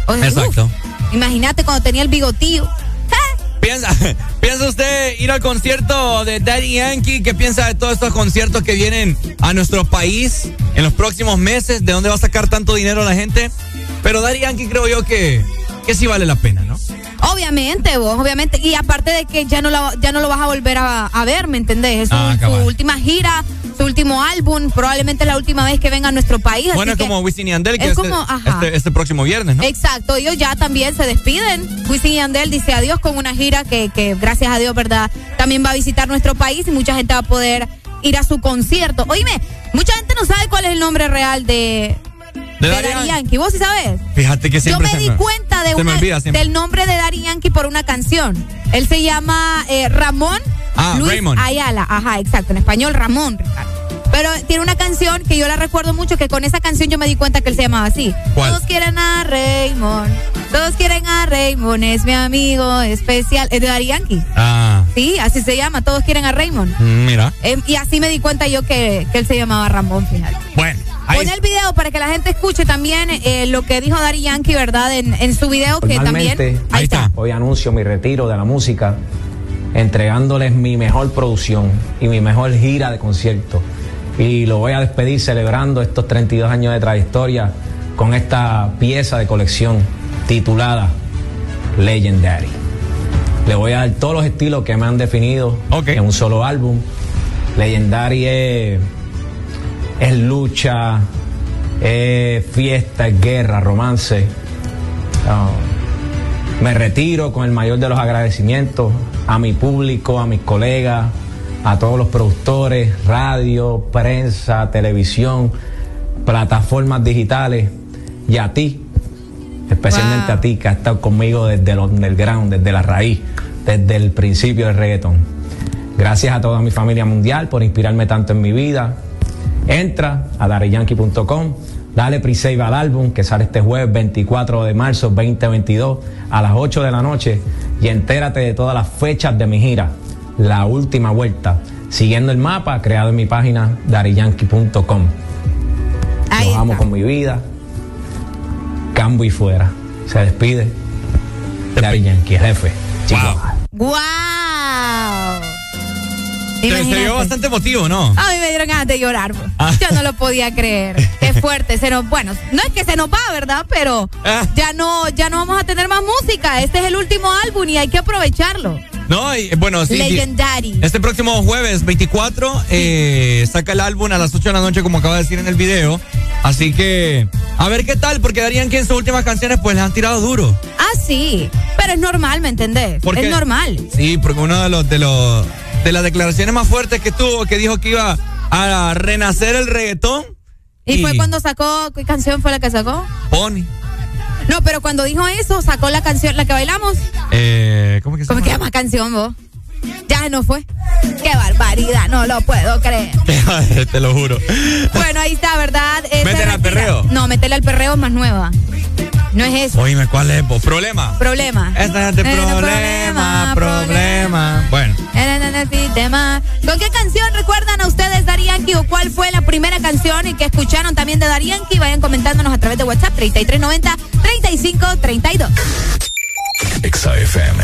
O sea, Exacto. imagínate cuando tenía el bigotillo. ¿Piensa, ¿Piensa usted ir al concierto de Daddy Yankee? ¿Qué piensa de todos estos conciertos que vienen a nuestro país en los próximos meses? ¿De dónde va a sacar tanto dinero la gente? Pero Daddy Yankee creo yo que, que sí vale la pena, ¿no? Obviamente, vos, obviamente. Y aparte de que ya no, la- ya no lo vas a volver a, a ver, ¿me entendés? Es su, Ah, su última gira, último álbum, probablemente la última vez que venga a nuestro país. Bueno, es como Wisin y Yandel, que es este, como, ajá. este, este próximo viernes, ¿no? Exacto, ellos ya también se despiden. Wisin y Yandel dice adiós con una gira que, que gracias a Dios, ¿verdad? También va a visitar nuestro país y mucha gente va a poder ir a su concierto. Oíme, mucha gente no sabe cuál es el nombre real de, De de Daddy Yankee. ¿Vos sí sabes? Fíjate que Yo siempre me se di cuenta de me una- del nombre de Daddy Yankee por una canción. Él se llama eh, Ramón Ah, Luis Raymond. Ayala. Ajá, exacto. En español, Ramón. Pero tiene una canción que yo la recuerdo mucho, que con esa canción yo me di cuenta que él se llamaba así. ¿Cuál? Todos quieren a Raymond. Todos quieren a Raymond. Es mi amigo especial. Es de Daddy Yankee. Ah, Sí, así se llama. Todos quieren a Raymond. mm, mira. Em, y así me di cuenta yo que, que él se llamaba Ramón, fíjate. Bueno, ahí Pon el video para que la gente escuche también eh, lo que dijo Daddy Yankee, ¿verdad? En, en su video que también. Ahí está. hoy anuncio mi retiro de la música, entregándoles mi mejor producción y mi mejor gira de conciertos. Y lo voy a despedir celebrando estos 32 años de trayectoria con esta pieza de colección titulada Legendary. Le voy a dar todos los estilos que me han definido en un solo álbum. Legendary es, es lucha, es fiesta, es guerra, romance. Ah, me retiro con el mayor de los agradecimientos a mi público, a mis colegas, a todos los productores, radio, prensa, televisión, plataformas digitales y a ti, especialmente a ti que has estado conmigo desde el underground, desde la raíz, desde el principio del reggaetón. Gracias a toda mi familia mundial por inspirarme tanto en mi vida. Entra a dariyankee.com, dale pre-save al álbum que sale este jueves 24 de marzo 2022 a las 8 de la noche y entérate de todas las fechas de mi gira, la última vuelta, siguiendo el mapa creado en mi página dariyankee.com. Los amo con mi vida. Cambio y fuera. Se despide. Daddy Yankee, jefe. Chihuahua. ¡Wow! Se Imagínate. vio bastante emotivo, ¿no? A mí me dieron ganas de llorar. pues. Ah. Yo no lo podía creer. Qué fuerte. Se nos, bueno, no es que se nos va, ¿verdad? Pero Ah. ya no, ya no vamos a tener más música. Este es el último álbum y hay que aprovecharlo. No, y, bueno, sí. Legendary. Este próximo jueves 24 eh, saca el álbum a las 8 de la noche, como acaba de decir en el video. Así que, a ver qué tal, porque Darían que en sus últimas canciones pues le han tirado duro. Ah, sí. Pero es normal, ¿me entendés? ¿Por es normal. Sí, porque uno de los de los de las declaraciones más fuertes que tuvo, que dijo que iba a renacer el reggaetón. ¿Y, fue cuando sacó, qué canción fue la que sacó? Pony. No, pero cuando dijo eso, sacó la canción, la que bailamos. Eh, ¿Cómo que se ¿Cómo que llama canción vos? Ya no fue. Qué barbaridad, no lo puedo creer. Te lo juro. Bueno, ahí está, ¿verdad? Esa Métele es al perreo. No, métele al perreo más nueva. No es eso. Oíme, ¿cuál es? vos? ¿Problema? Problema. Esta es de Eh, problema, problema. Bueno. Eh, tema. ¿Con qué canción recuerdan a ustedes Darianki o cuál fue la primera canción y que escucharon también de Darianki? Vayan comentándonos a través de WhatsApp 3390 3532. Exa FM.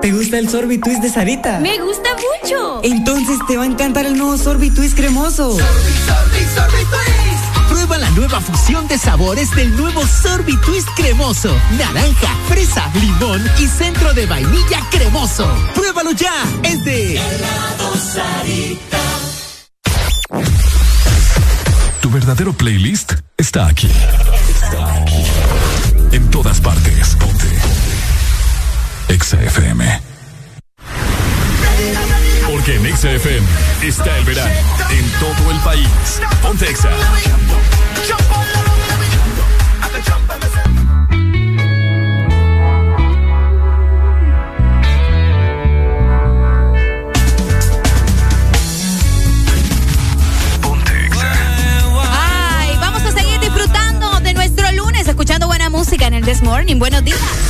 ¿Te gusta el Sorbitwist de Sarita? Me gusta mucho. Entonces te va a encantar el nuevo Sorbitwist cremoso. Prueba la nueva fusión de sabores del nuevo Sorbitwist cremoso. Naranja, fresa, limón y centro de vainilla cremoso. Pruébalo ya. Es de Tu verdadero playlist está aquí. Está aquí. En todas partes. Exa FM. Porque en Exa FM está el verano en todo el país. Ponte Exa. Ay, vamos a seguir disfrutando de nuestro lunes, escuchando buena música en el This Morning. Buenos días.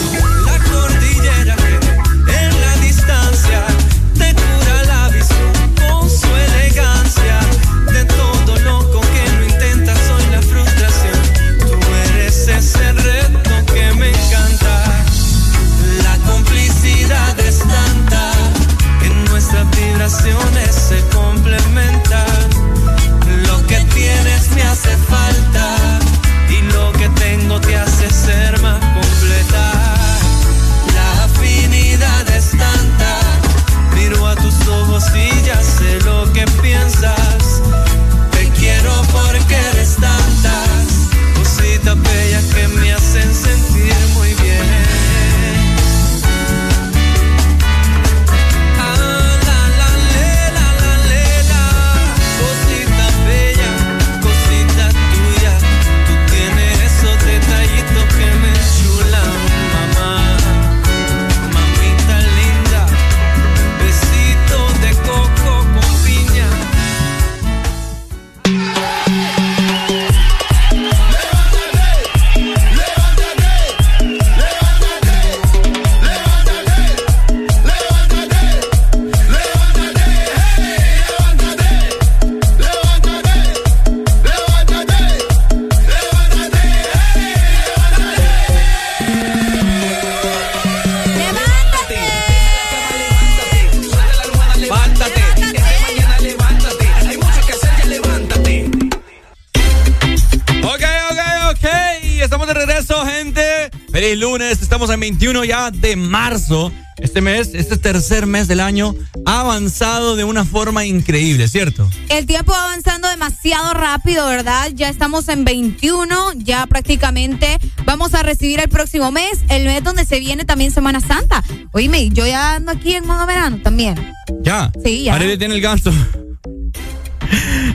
Vibraciones Estamos en 21 ya de marzo. Este mes, este tercer mes del año, ha avanzado de una forma increíble, ¿cierto? El tiempo va avanzando demasiado rápido, ¿verdad? Ya estamos en 21, ya prácticamente vamos a recibir el próximo mes, el mes donde se viene también Semana Santa. Oíme, yo ya ando aquí en modo verano también. Ya. Sí, ya. Arely tiene el ganso.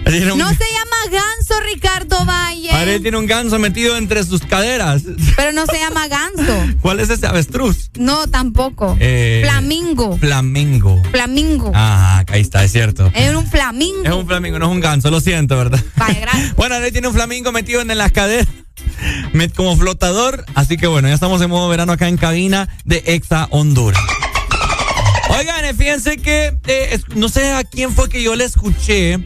Un- No se llama ganso, Ricardo Valle. Arely tiene un ganso metido entre sus caderas. Pero no se llama ganso. ¿Cuál es ese avestruz? No, tampoco. Eh, Flamingo. Flamingo. Flamingo. Ah, ahí está, es cierto. Es un flamingo. Es un flamingo, no es un ganso, lo siento, ¿verdad? Bueno, Arely tiene un flamingo metido en las caderas. Como flotador. Así que bueno, ya estamos en modo verano acá en cabina de Exa Honduras. Oigan, eh, fíjense que eh, no sé a quién fue que yo le escuché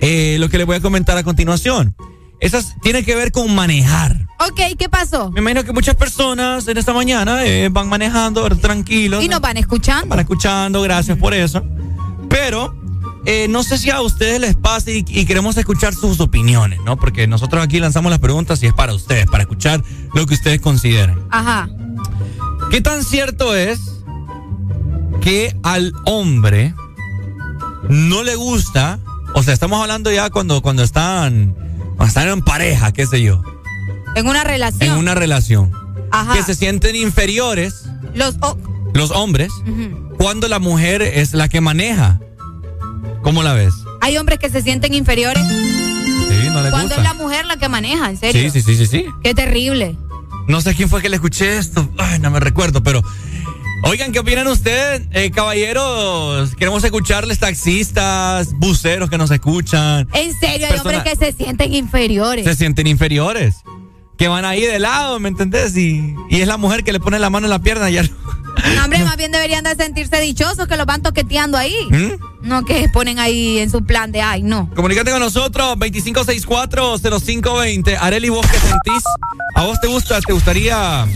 eh, lo que les voy a comentar a continuación. Esas tiene que ver con manejar. Ok, ¿qué pasó? Me imagino que muchas personas en esta mañana eh, van manejando tranquilos. Y nos van escuchando. Van escuchando, gracias por eso. Pero eh, no sé si a ustedes les pasa y, y queremos escuchar sus opiniones, ¿no? Porque nosotros aquí lanzamos las preguntas y es para ustedes, para escuchar lo que ustedes consideren. Ajá. ¿Qué tan cierto es que al hombre no le gusta, o sea, estamos hablando ya cuando, cuando están, cuando están en pareja, qué sé yo, En una relación. en una relación, Ajá. que se sienten inferiores Los. oh, los hombres cuando la mujer es la que maneja? ¿Cómo la ves? Hay hombres que se sienten inferiores Sí, no le cuando gusta. es la mujer la que maneja, en serio. Sí, sí, sí, sí, sí. Qué terrible. No sé quién fue que le escuché esto. Ay, no me recuerdo, pero. Oigan, ¿qué opinan ustedes, eh, caballeros? Queremos escucharles taxistas, buceros que nos escuchan. En serio, hay hombres que se sienten inferiores. Se sienten inferiores. Que van ahí de lado, ¿me entendés? Y, y es la mujer que le pone la mano en la pierna y ya. No, hombre, más bien deberían de sentirse dichosos que los van toqueteando ahí. ¿Mm? No que ponen ahí en su plan de ay, no. Comunícate con nosotros, 2564-0520. Areli, ¿vos qué sentís? ¿A vos te gusta, te gustaría,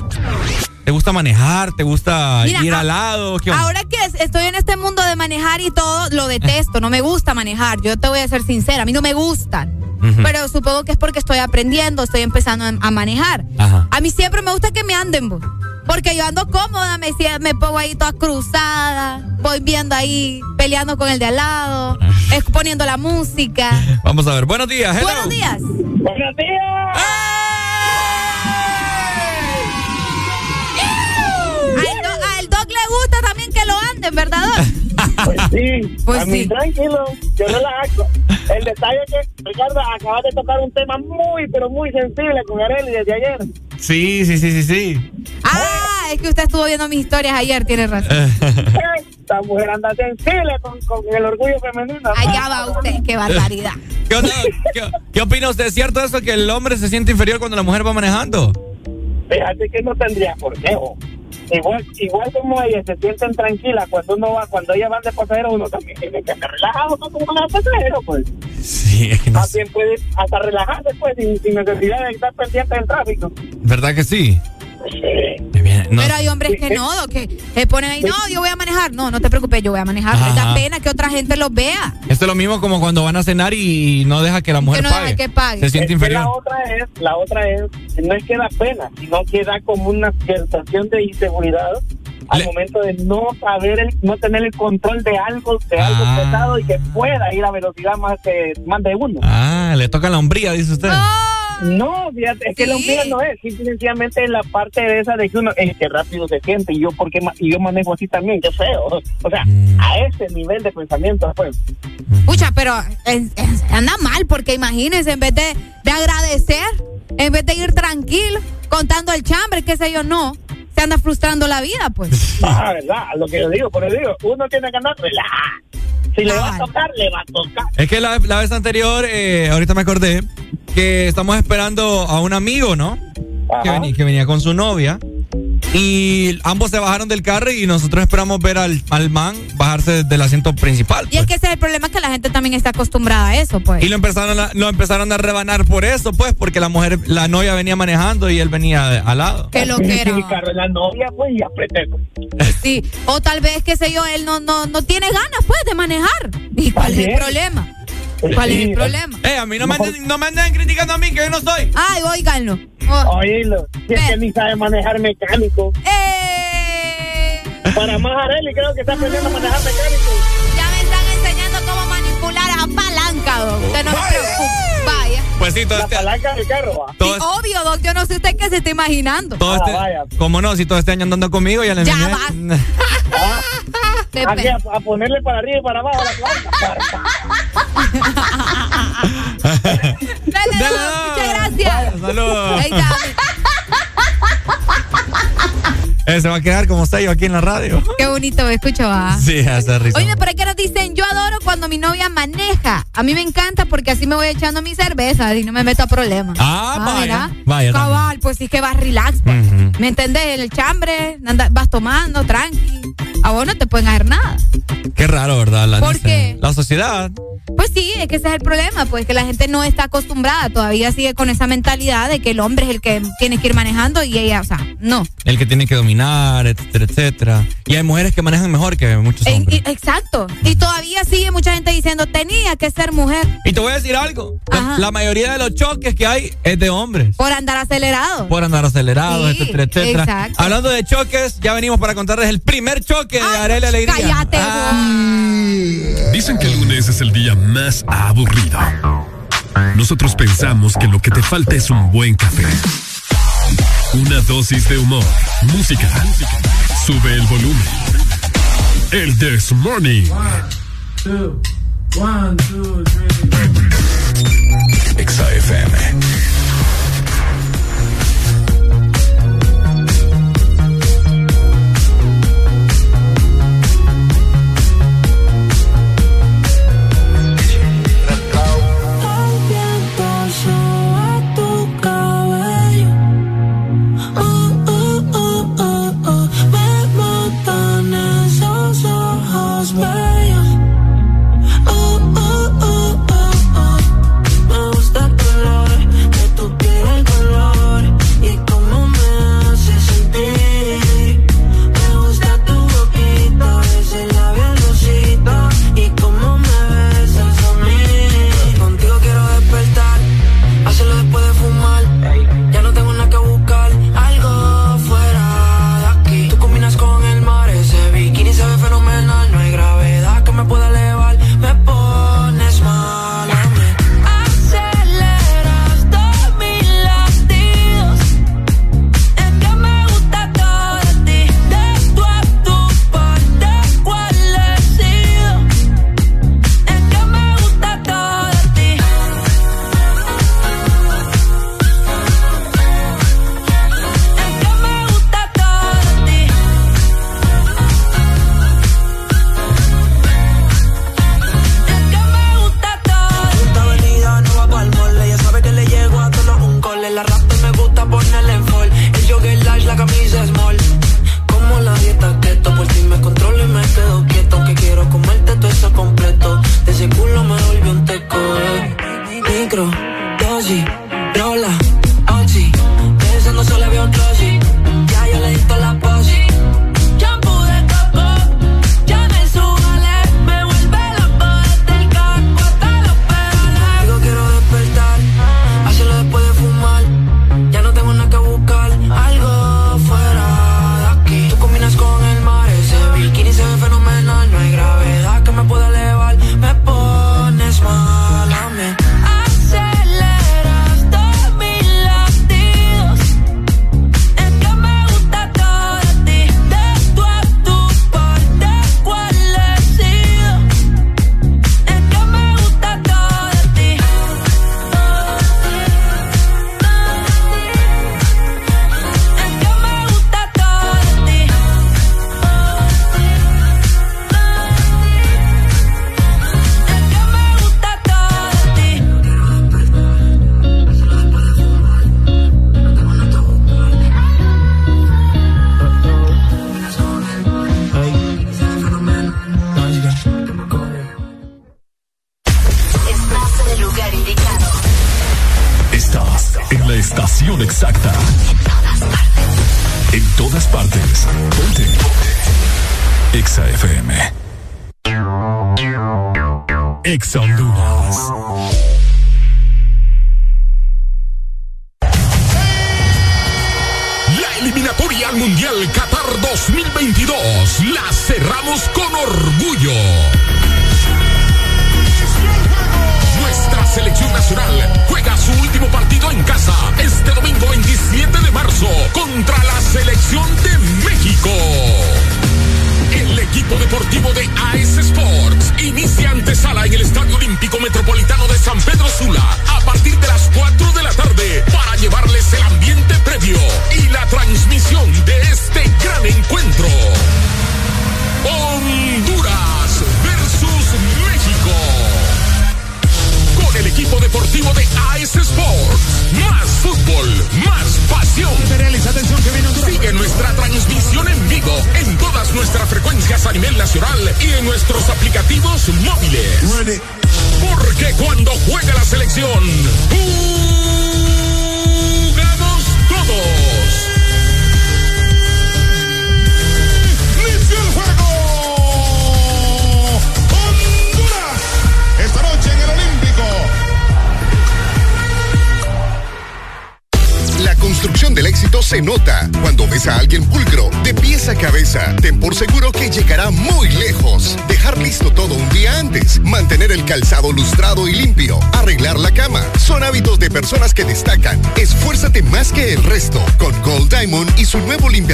te gusta manejar, te gusta Mira, ir a- al lado? Ahora que es- estoy en este mundo de manejar y todo, lo detesto. No me gusta manejar. Yo te voy a ser sincera. A mí no me gustan. Ujú. Pero supongo que es porque estoy aprendiendo, estoy empezando a, manejar. Ajá. A mí siempre me gusta que me anden, bo. porque yo ando cómoda, me, me pongo ahí toda cruzada, voy viendo ahí, peleando con el de al lado, es- poniendo la música. Vamos a ver. Buenos días, hello. Buenos días. Buenos días. Al, anden, ¿verdad? Pues sí, Pues a mí sí. tranquilo, yo relajo. El detalle es que, Ricardo, acabas de tocar un tema muy, pero muy sensible con Areli desde ayer. Sí, sí, sí, sí, sí. Ah, Ah, es que usted estuvo viendo mis historias ayer, tiene razón. Esta mujer anda sensible con, con el orgullo femenino. Allá va usted, qué barbaridad. ¿Qué, onda? ¿Qué, qué opina usted? ¿Es cierto eso que el hombre se siente inferior cuando la mujer va manejando? Fíjate que no tendría por qué. Igual, igual como ellas se sienten tranquilas cuando uno va, cuando ellas van de pasajero, uno también tiene que estar relajado cuando uno va de pasajero, pues. Sí, es que no bien puede hasta relajarse, pues, sin, sin necesidad de estar pendiente del tráfico. ¿Verdad que sí? No. Pero hay hombres que no, que se ponen ahí, no, yo voy a manejar. No, no te preocupes, yo voy a manejar. Ajá. Da pena que otra gente los vea. Esto es lo mismo como cuando van a cenar y no deja que la mujer no deja pague. que pague. Se siente Es que inferior. La otra es, la otra es, no es que da pena, sino que da como una sensación de inseguridad al momento de no saber, el- no tener el control de algo, de algo Ah. pesado y que pueda ir a velocidad más, que más de uno. Ah, le toca la hombría, dice usted. No, fíjate, es que la hombría no es, simple y sencillamente es la parte de esa de que uno, es que rápido se siente y yo porque y yo manejo así también, qué feo. O sea, Mm. a ese nivel de pensamiento, pues. Pucha, pero es- es- anda mal porque imagínense, en vez de, de agradecer, en vez de ir tranquilo, contando el chambre, qué sé yo, no, se anda frustrando la vida, pues. Ah, verdad, lo que yo digo, por eso digo, uno tiene que andar relajado. Si le va a tocar, le va a tocar. Es que la, la vez anterior, eh, ahorita me acordé, que estamos esperando a un amigo, ¿no? Que, venía con su novia. Y ambos se bajaron del carro y nosotros esperamos ver al, al man bajarse del asiento principal. Y es que ese es el problema que la gente también está acostumbrada a eso, pues. Y lo empezaron, a, lo empezaron a rebanar por eso, pues, porque la mujer, la novia venía manejando y él venía de- al lado. Que lo que era. Mi carro es la novia, pues, y apreté. Sí, o tal vez, qué sé yo, él no, no, no tiene ganas, pues, de manejar. ¿Y cuál es el problema? ¿Cuál es el problema? Eh, a mí no me, anden, no me anden criticando a mí, que yo no soy. Ay, óiganlo. Oh. Oílo, si es que ni sabe manejar mecánico. Eh. Para más Areli creo que está aprendiendo a manejar mecánico. Ya me están enseñando cómo manipular a palanca, doc. Usted no se preocupe. Vaya. Pues sí, todo La este, palanca del carro, va. todo, Sí, obvio, doc. Yo no sé usted qué se está imaginando. todo este, ¿Cómo no? Si todo este año andando conmigo, ya le Ya enseñé. Aquí a, a ponerle para arriba y para abajo la palanca. Dale, doc. Muchas gracias. Saludos. Eh, se va a quedar como está yo aquí en la radio. Qué bonito me escucho, va. Sí, hace risa. Oye, por aquí nos dicen, yo adoro cuando mi novia maneja. A mí me encanta porque así me voy echando mi cerveza y no me meto a problemas. Ah, vaya, mira. vaya Cabal, pues sí que vas relax. pues. ¿Me entendés? En el chambre, anda- vas tomando, tranqui. A vos no te pueden hacer nada. Qué raro, ¿verdad? La, ¿Por qué? La sociedad. Pues sí, es que ese es el problema, pues que la gente no está acostumbrada, todavía sigue con esa mentalidad de que el hombre es el que tiene que ir manejando y ella, o sea, no. El que tiene que dominar, etcétera, etcétera. Y hay mujeres que manejan mejor que muchos hombres. y- exacto. Y todavía sigue mucha gente diciendo, tenía que ser mujer Y te voy a decir algo. La, la mayoría de los choques que hay es de hombres. por andar acelerado. Por andar acelerados, Sí, etcétera, etcétera. exacto. Hablando de choques, ya venimos para contarles el primer choque de Arela Alegría. Cállate, Dicen que el lunes es el día más aburrido. Nosotros pensamos que lo que te falta es un buen café. Una dosis de humor, música. Sube el volumen. El This Morning. Two, one, two, three. Exa FM.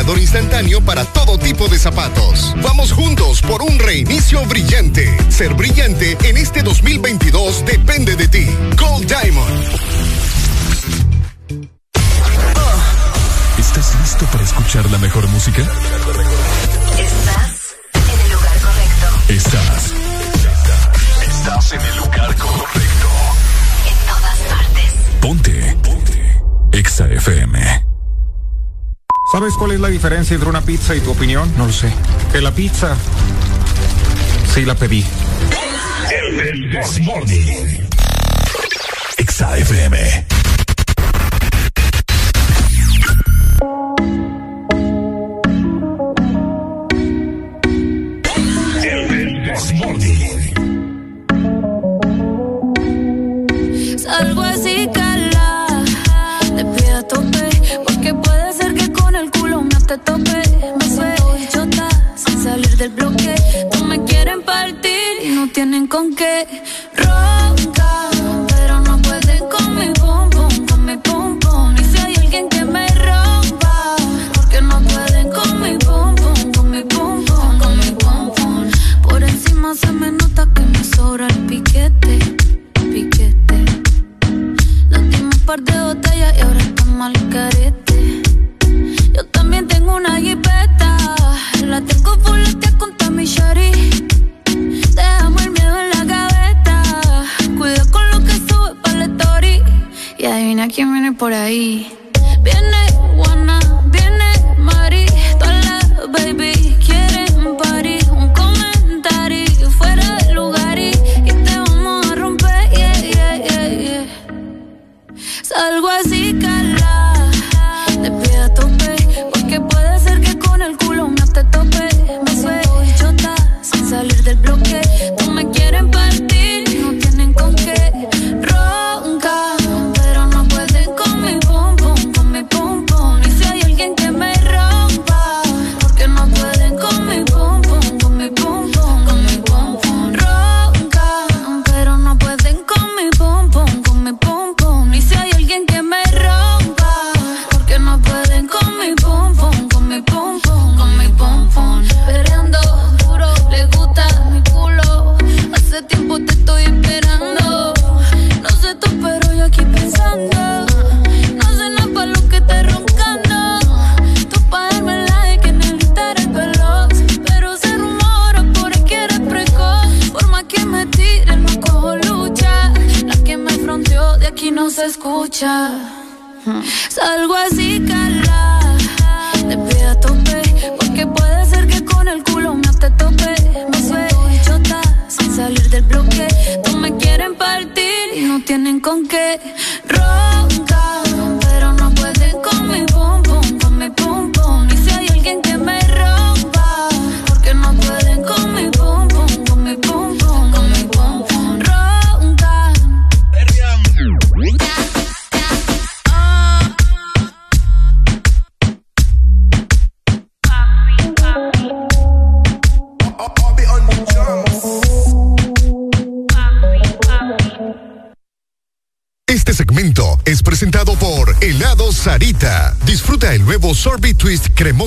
refrigerador instantáneo para entre una pizza y tu opinión? No lo sé. Que la pizza sí la pedí. El, el XAFM. Areli,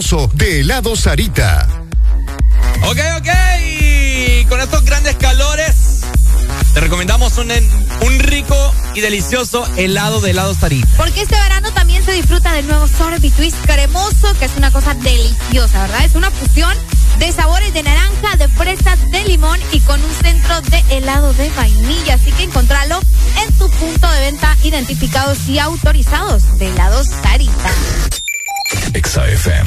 de helado Sarita. Ok, ok. Con estos grandes calores, te recomendamos un, un rico y delicioso helado de helado Sarita. Porque este verano también se disfruta del nuevo Sorbit Twist cremoso, que es una cosa deliciosa, ¿verdad? Es una fusión de sabores de naranja, de fresa, de limón y con un centro de helado de vainilla. Así que encontralo en tu punto de venta identificados y autorizados de helado Sarita. XFM.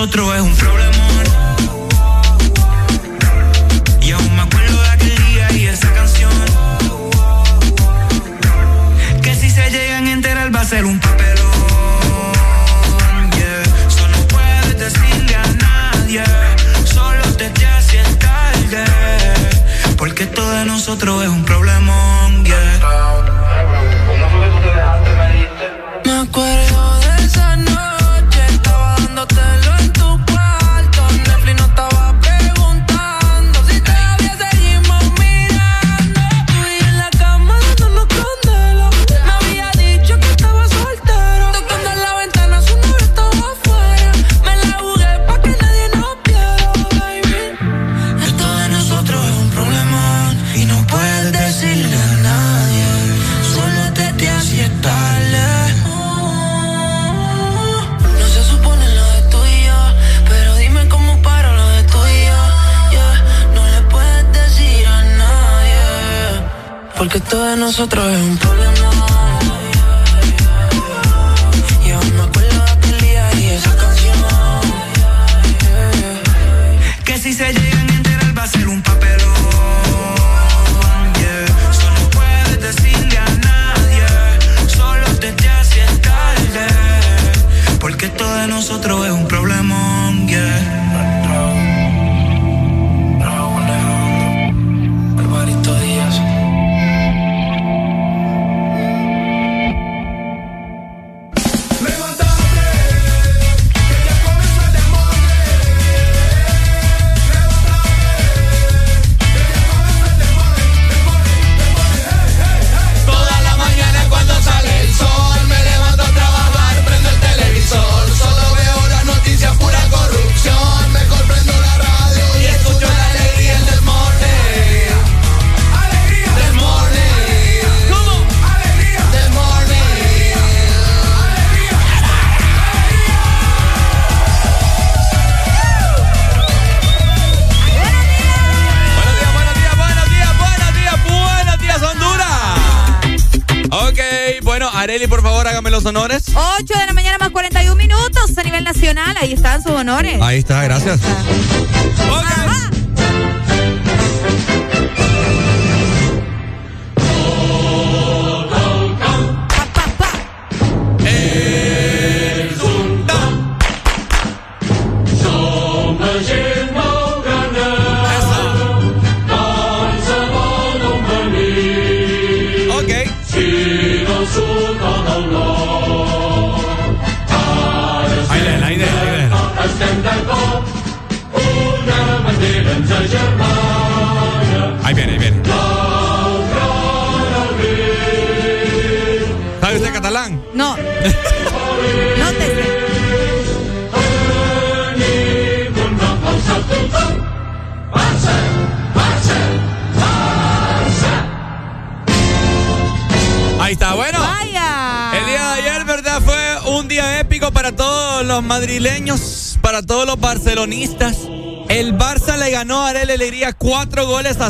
nosotros es un problema.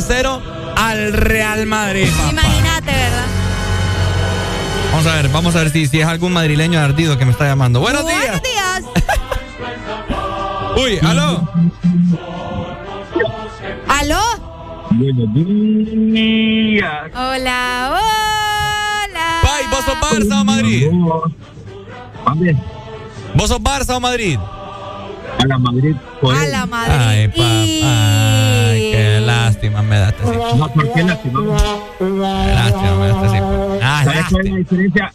A cero al Real Madrid. Imagínate, ¿verdad? Vamos a ver, vamos a ver si, si es algún madrileño ardido que me está llamando. Buenos días. Buenos días. Uy, aló. ¿Aló? Buenos días. Hola, hola. Pai, ¿vos sos Barça o Madrid? Vale, ¿Vos sos Barça o Madrid? a la Madrid. A la Madrid. Ay, papá. Lástima me da este sí. No, ¿por qué lástima? Lástima me da este sí. Ah, ¿Sabes cuál es la diferencia?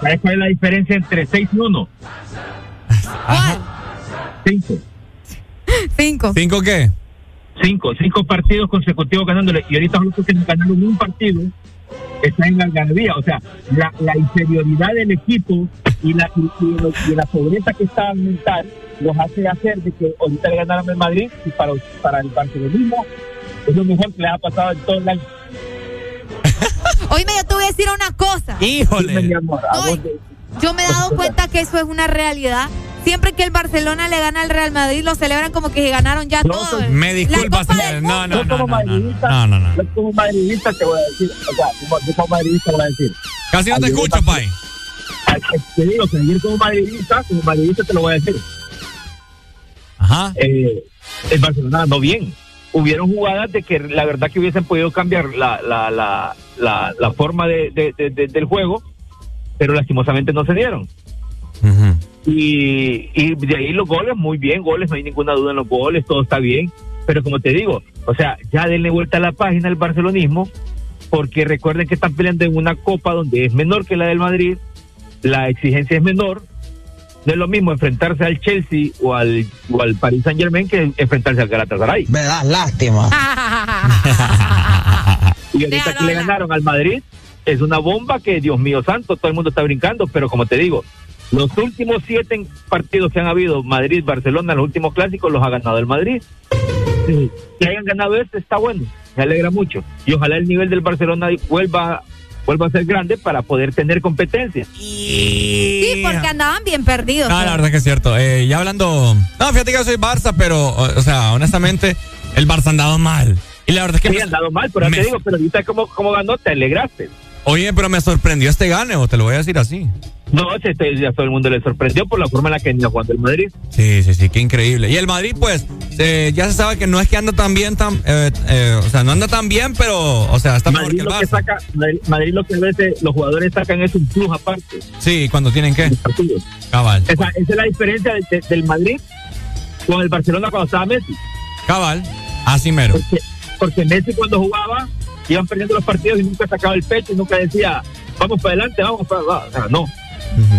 ¿Sabes cuál es la diferencia entre 6 y 1? ¿Cuál? 5. Cinco. ¿Cinco qué? 5. 5 partidos consecutivos ganándole. Y ahorita solo que ganaron un partido. Está en la algarabía. O sea, la, la inferioridad del equipo y la, y, y- y la pobreza que está mental los hace hacer de que ahorita le ganaron el Madrid y para, para el barcelonismo es lo mejor que les ha pasado en todo el año. Oíme, yo te voy a decir una cosa. Dime, mi Híjole. amor, Yo me he dado cuenta que eso es una realidad. Siempre que el Barcelona le gana al Real Madrid, lo celebran como que ganaron ya No, todo. Me disculpa, La Copa señor. del No, no, yo no, como no, no, madridista, no, no, no. yo como madridista te voy a decir, o sea, como, yo como madridista voy a decir, Casi no te escucho, Pai. Ay, te digo ayer como madridista, como madridista te lo voy a decir, Ajá. eh, el Barcelona andó bien. Hubieron jugadas de que la verdad que hubiesen podido cambiar la, la, la, la, la forma de, de- de- de- del juego, pero lastimosamente no se dieron. Y, y de ahí los goles, muy bien, goles, no hay ninguna duda en los goles, todo está bien. Pero como te digo, o sea, ya denle vuelta a la página al barcelonismo, porque recuerden que están peleando en una copa donde es menor que la del Madrid, la exigencia es menor. No es lo mismo enfrentarse al Chelsea o al, o al Paris Saint Germain que enfrentarse al Galatasaray. Me das lástima. Y ahorita que le ganaron al Madrid, es una bomba que, Dios mío santo, todo el mundo está brincando, pero como te digo, los últimos siete partidos que han habido, Madrid, Barcelona, los últimos clásicos, los ha ganado el Madrid. Que hayan ganado este está bueno, me alegra mucho. Y ojalá el nivel del Barcelona vuelva, vuelva a ser grande para poder tener competencia. Sí, porque andaban bien perdidos. No, la verdad que es cierto. Eh, ya hablando. No, fíjate que yo soy Barça, pero, o, o sea, honestamente, el Barça ha andado mal. Y la verdad es que. Sí, me- han dado mal, pero me- te digo, pero ahorita como, como ganó, te alegraste. Oye, pero me sorprendió este gane, o te lo voy a decir así. No, se- te- ya todo el mundo le sorprendió por la forma en la que venía jugando el Madrid. Sí, sí, sí, qué increíble. Y el Madrid, pues, eh, ya se sabe que no es que anda tan bien, tan, eh, eh, o sea, no anda tan bien, pero, o sea, está mejor que el lo que Barça. saca, Madrid, Madrid lo que a veces los jugadores sacan es un plus aparte. Sí, cuando tienen que. Cabal. Esa, esa es la diferencia de- de- del Madrid con el Barcelona cuando estaba Messi. Cabal. Así mero. Porque, porque Messi cuando jugaba iban perdiendo los partidos y nunca sacaba el pecho y nunca decía, vamos para adelante, vamos para abajo. O sea, no.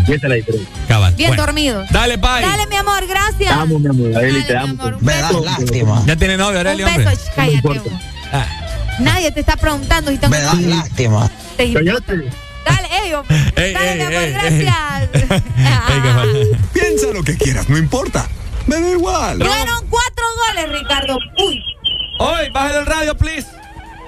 Y esa es la diferencia. Cabal. Bien Bueno, dormido. Dale, Pai. Dale, mi amor, gracias. Te amo, mi amor. Arely, te amo. mi amor, un Me das lástima. Ya tiene novio, Arely, Un hombre. beso, cállate. importa. Ah. Nadie te está preguntando si tengo Me das novio. lástima. Te- Cállate. Dale. Ey, Dale, ey, mi amor, gracias. Ey. Piensa lo que quieras, no importa. Me da igual. Fueron cuatro goles, Ricardo. Uy. Oye, bájale el radio, please.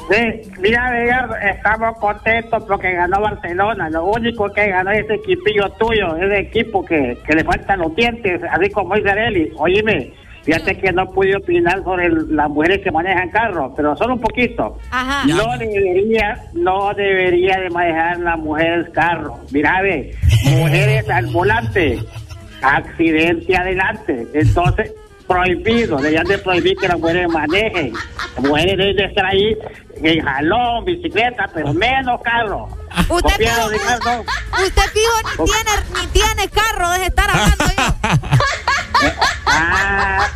Sí, mira, Edgar, estamos contentos porque ganó Barcelona. Lo único que ganó es ese equipillo tuyo, ese equipo que, que le faltan los dientes, así como dice Areli. Oíme, Fíjate que no pude opinar sobre el- las mujeres que manejan carros, pero solo un poquito. Ajá. No debería, no debería de manejar las mujeres carros. Mira, ve, mujeres al volante, accidente adelante. Entonces, prohibido, deberían de prohibir que las mujeres manejen. Las mujeres deben de estar ahí en jalón, bicicleta, pero menos carro. Usted fijo, usted fijo ni tiene, ni tiene carro, deje de estar hablando yo. Ah,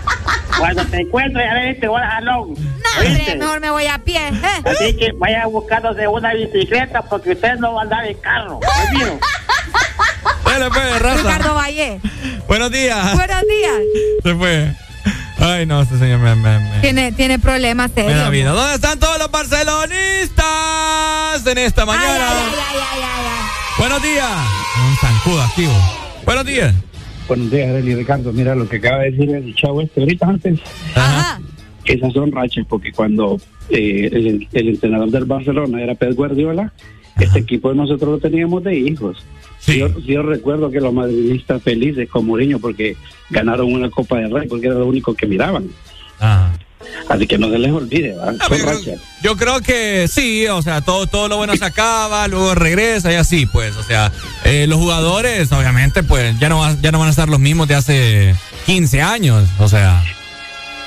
cuando te encuentres, ya ves, te voy a jalón. No, mejor me voy a pie. ¿eh? Así que vaya buscándose una bicicleta porque usted no va a andar en carro. Dale, pues, raza. Ricardo Valle. Buenos días. Buenos días. Se fue. Ay, no, este señor me, me, me- Tiene, tiene problemas me serios. vida. ¿Dónde están todos los barcelonistas en esta mañana? Buenos días. Un zancudo activo. Buenos días. Buenos días, Arely Ricardo. Mira lo que acaba de decir el chavo este ahorita antes. Esas son rachas porque cuando eh, el, el entrenador del Barcelona era Pep Guardiola, este equipo de nosotros lo teníamos de hijos. Yo, yo recuerdo que los madridistas felices con Mourinho porque ganaron una Copa de Rey porque era lo único que miraban. Así que no se les olvide. Son rachas. Yo creo que sí, o sea, todo, todo lo bueno se acaba, luego regresa y así, pues, o sea, eh, los jugadores, obviamente, pues, ya no, ya no van a estar los mismos de hace 15 años, o sea.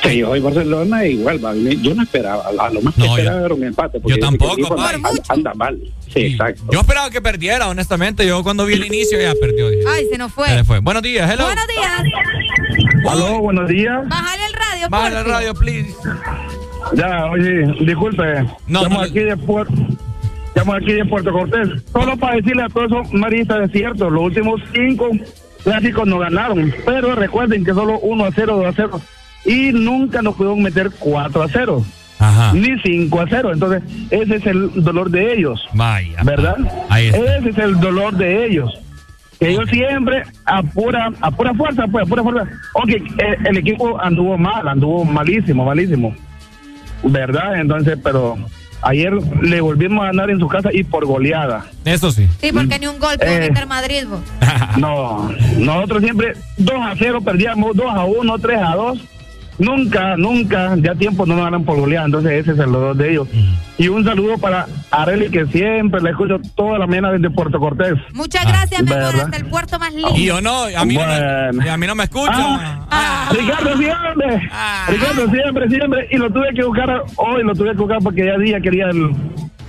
Sí, hoy Barcelona igual, va, yo no esperaba, a lo más que No, yo- esperaba era un empate. porque yo tampoco, el equipo pa. anda, anda mal. Sí, exacto. Yo esperaba que perdiera, honestamente, yo cuando vi el inicio ya perdió. dije. Ay, se nos fue. Le fue. Buenos días, hello. Buenos días. Aló, buenos días. Bájale el radio, Bájale el radio, please. Ya, oye, disculpe. llamo aquí de Puerto. Llamo aquí de Puerto Cortés. Solo para decirle a todos esos maristas de cierto, los últimos cinco clásicos no ganaron. Pero recuerden que solo 1 a 0, 2 a 0. Y nunca nos pudieron meter 4 a 0. Ni 5 a 0. Entonces, ese es el dolor de ellos. Vaya. ¿Verdad? Ahí está. Ese es el dolor de ellos. Que ellos siempre a pura, a pura fuerza, pues, a pura fuerza. Ok, eh, el equipo anduvo mal, anduvo malísimo, malísimo. ¿Verdad? Entonces, pero ayer le volvimos a ganar en su casa y por goleada. Eso sí. Sí, porque ni un gol pudo Eh. meter Madrid. vos. No, nosotros siempre 2 a 0 perdíamos, 2 a 1, 3 a 2. Nunca, nunca, ya tiempo no nos ganan por goleada, entonces ese es el dolor de ellos. Y un saludo para Areli, que siempre la escucho toda la mañana desde Puerto Cortés. Muchas gracias, mi amor, ¿verdad? hasta el puerto más lindo. Y yo no, a mí, no, me, a mí no me escuchan. Ah, Ricardo siempre, Ricardo siempre, siempre, y lo tuve que buscar hoy, lo tuve que buscar porque ya día quería el,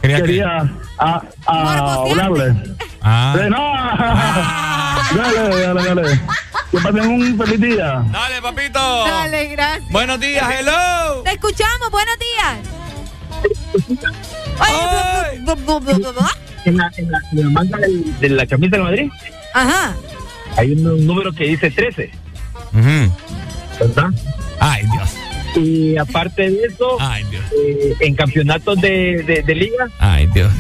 quería, a, a hablarle. Ah. No, dale, dale, dale. Que pasen un feliz día. Dale, papito. Dale, gracias. Buenos días, hello. Te escuchamos, buenos días. Oye, bu- bu- bu- bu- bu- En la, en la, en la manga del- de la camisa de Madrid Ajá. hay un, un número que dice 13. ¿Verdad? Ay, Dios. Y aparte de eso, eh, en campeonatos de, de, de liga Ay, Dios.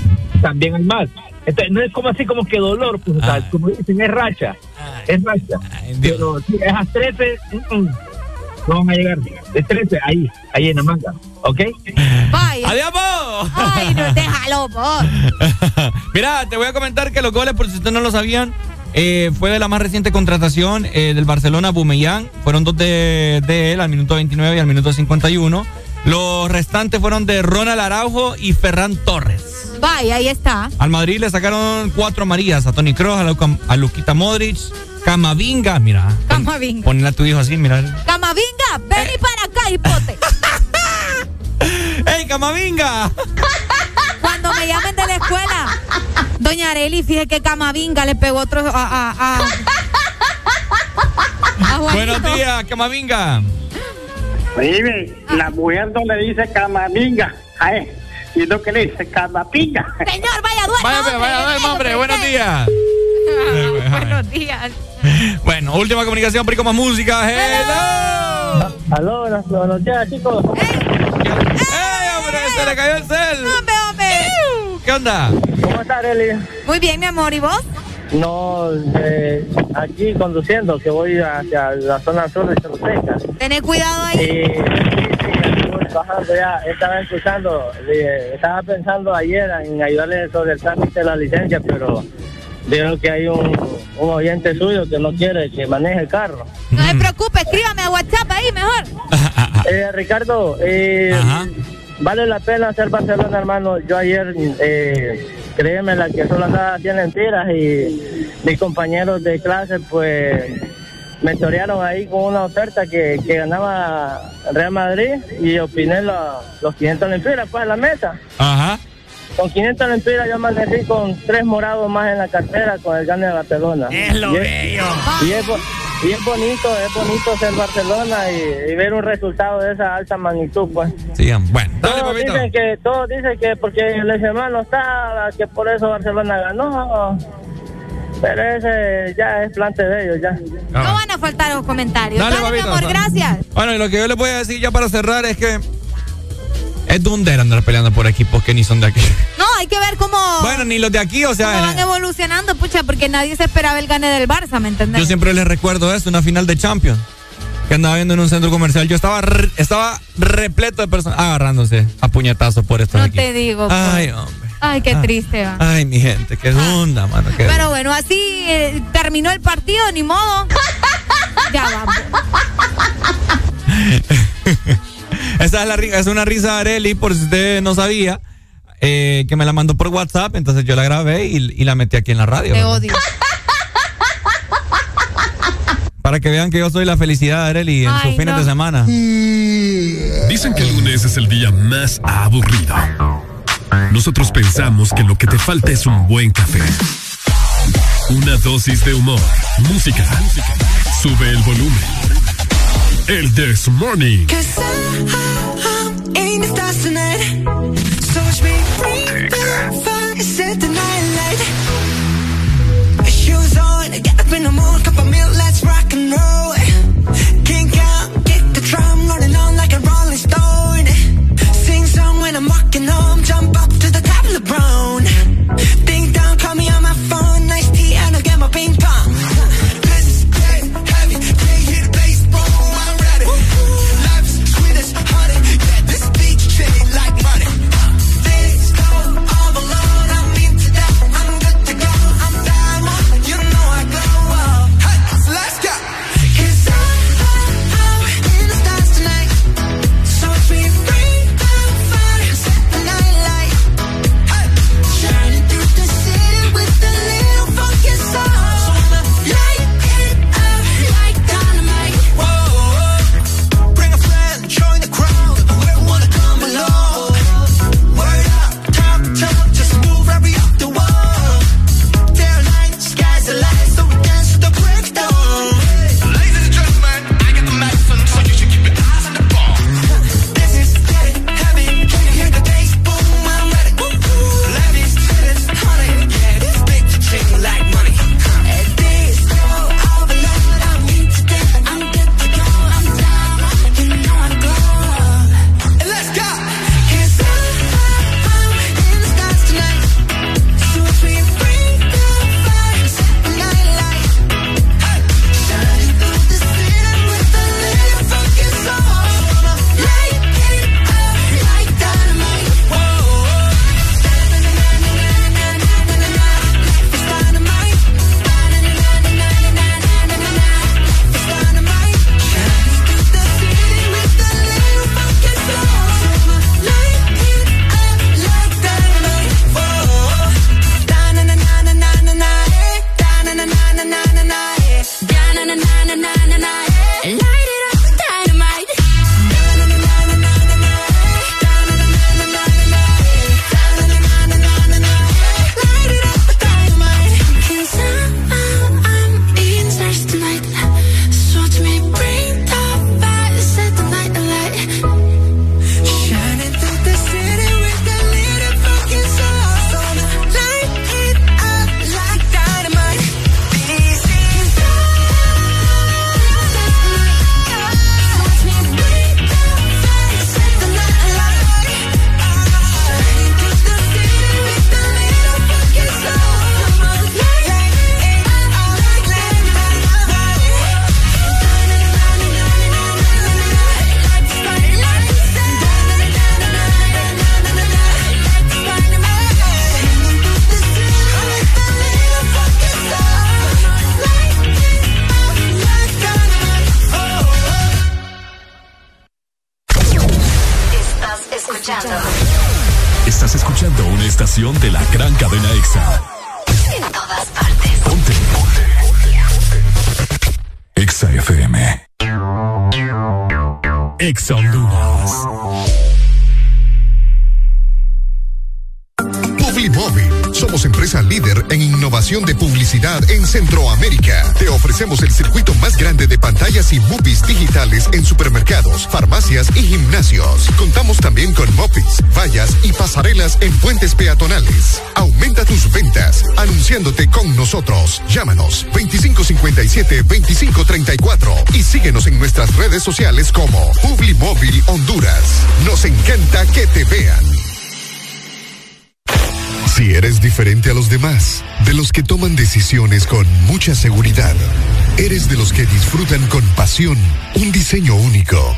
también hay más. Entonces, no es como así como que dolor, pues, o sea, como dicen, es racha. Es racha. Pero si es a 13, mm, mm, no van a llegar. Es 13, ahí, ahí en la manga. ¿Ok? Vaya. ¡Adiós, po! Ay, no, déjalo, vos. Mira, te voy a comentar que los goles, por si ustedes no lo sabían, eh, fue de la más reciente contratación eh, del Barcelona, Bumellán. Fueron dos de, de él al minuto 29 y al minuto 51. Los restantes fueron de Ronald Araujo y Ferran Torres. Vaya, ahí está. Al Madrid le sacaron cuatro amarillas a Tony Kroos, a, Luquita Modric, Camavinga, mira. Camavinga. Ponle a tu hijo así, mira. Camavinga, ven y para acá, hipote. ¡Ey, Camavinga! Cuando me llamen de la escuela, doña Areli, fíjese que Camavinga le pegó otro a, a, a, a Juanito. Buenos días, Camavinga. Oye, la mujer no le dice camaminga a él, sino que le dice camapinga. Señor, vaya, duerma, Vaya, hombre, vaya, duerma, hombre. Buenos días. Buenos días. Bueno, última comunicación, Prico más música. Hello. Aló, buenos, días, chicos. ¡Ey, hombre! ¡Se le cayó el cel! Hombre, hombre. ¿Qué onda? ¿Cómo estás, Arely? Muy bien, mi amor, ¿y vos? No, eh, aquí conduciendo, que voy hacia la zona sur de Choluteca. Tené cuidado ahí. Bajando ya. Estaba escuchando, eh, estaba pensando ayer en ayudarle sobre el trámite de la licencia, pero Dijo que hay un, un oyente suyo que no quiere que maneje el carro. No se preocupe, escríbame a WhatsApp ahí mejor. Eh, Ricardo, eh, vale la pena ser Barcelona, hermano. Yo ayer, eh, créeme, la que solo andaba haciendo mentiras y mis compañeros de clase, pues, me torearon ahí con una oferta que, que ganaba Real Madrid y opiné lo- los 500 lempiras, pues, en la mesa. Ajá. Con 500 lempiras yo amanecí con tres morados más en la cartera con el gane de Barcelona. Es lo Y bello. Y es, bo- y es bonito, es bonito ser Barcelona y, y ver un resultado de esa alta magnitud, pues. Sí, bueno. Dale, todos papito. dicen que todos dicen que porque el hermano no estaba, que por eso Barcelona ganó. Pero ese ya es plante de ellos ya. No van a faltar los comentarios. Dale, Dale, mi papito, amor, dale. gracias. Bueno, y lo que yo les voy a decir ya para cerrar es que es dundera andar peleando por equipos que ni son de aquí. Hay que ver cómo, Bueno, ni los de aquí, o cómo van sea, evolucionando, pucha, porque nadie se esperaba el gane del Barça, ¿me entendés? yo siempre les recuerdo eso, una final de Champions que andaba viendo en un centro comercial. Yo estaba re- estaba repleto de personas agarrándose a puñetazos por estos no equipos. te digo. pues. Ay, hombre. Ay, qué Ah. triste, va. Ay, mi gente, qué dunda, mano. qué- Pero bueno, así eh, terminó el partido, ni modo. ya vamos. Esa es, la, es una risa de Areli, por si usted no sabía, eh, que me la mandó por WhatsApp, entonces yo la grabé y, y la metí aquí en la radio. Te odio. Para que vean que yo soy la felicidad de Areli en Ay, sus fines no. de semana. Dicen que el lunes es el día más aburrido. Nosotros pensamos que lo que te falta es un buen café. Una dosis de humor, música. Sube el volumen. El This Morning. En puentes peatonales. Aumenta tus ventas anunciándote con nosotros. Llámanos 2557-2534 y síguenos en nuestras redes sociales como Publimóvil Honduras. Nos encanta que te vean. Si eres diferente a los demás, de los que toman decisiones con mucha seguridad, eres de los que disfrutan con pasión un diseño único,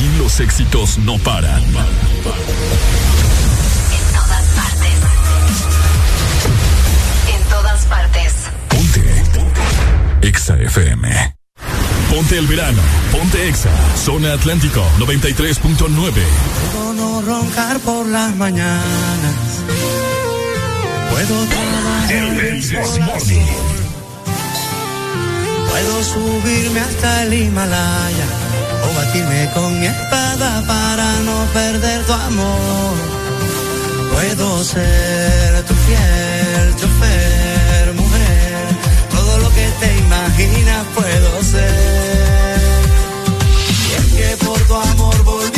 Aquí los éxitos no paran. En todas partes. En todas partes. EXA FM. Ponte el verano. Ponte EXA. Zona Atlántico 93.9. Puedo no roncar por las mañanas. Puedo trabajar. El Morning. Puedo subirme hasta el Himalaya o batirme con mi espada para no perder tu amor. Puedo ser tu fiel chofer, mujer. Todo lo que te imaginas puedo ser. Y es que por tu amor volví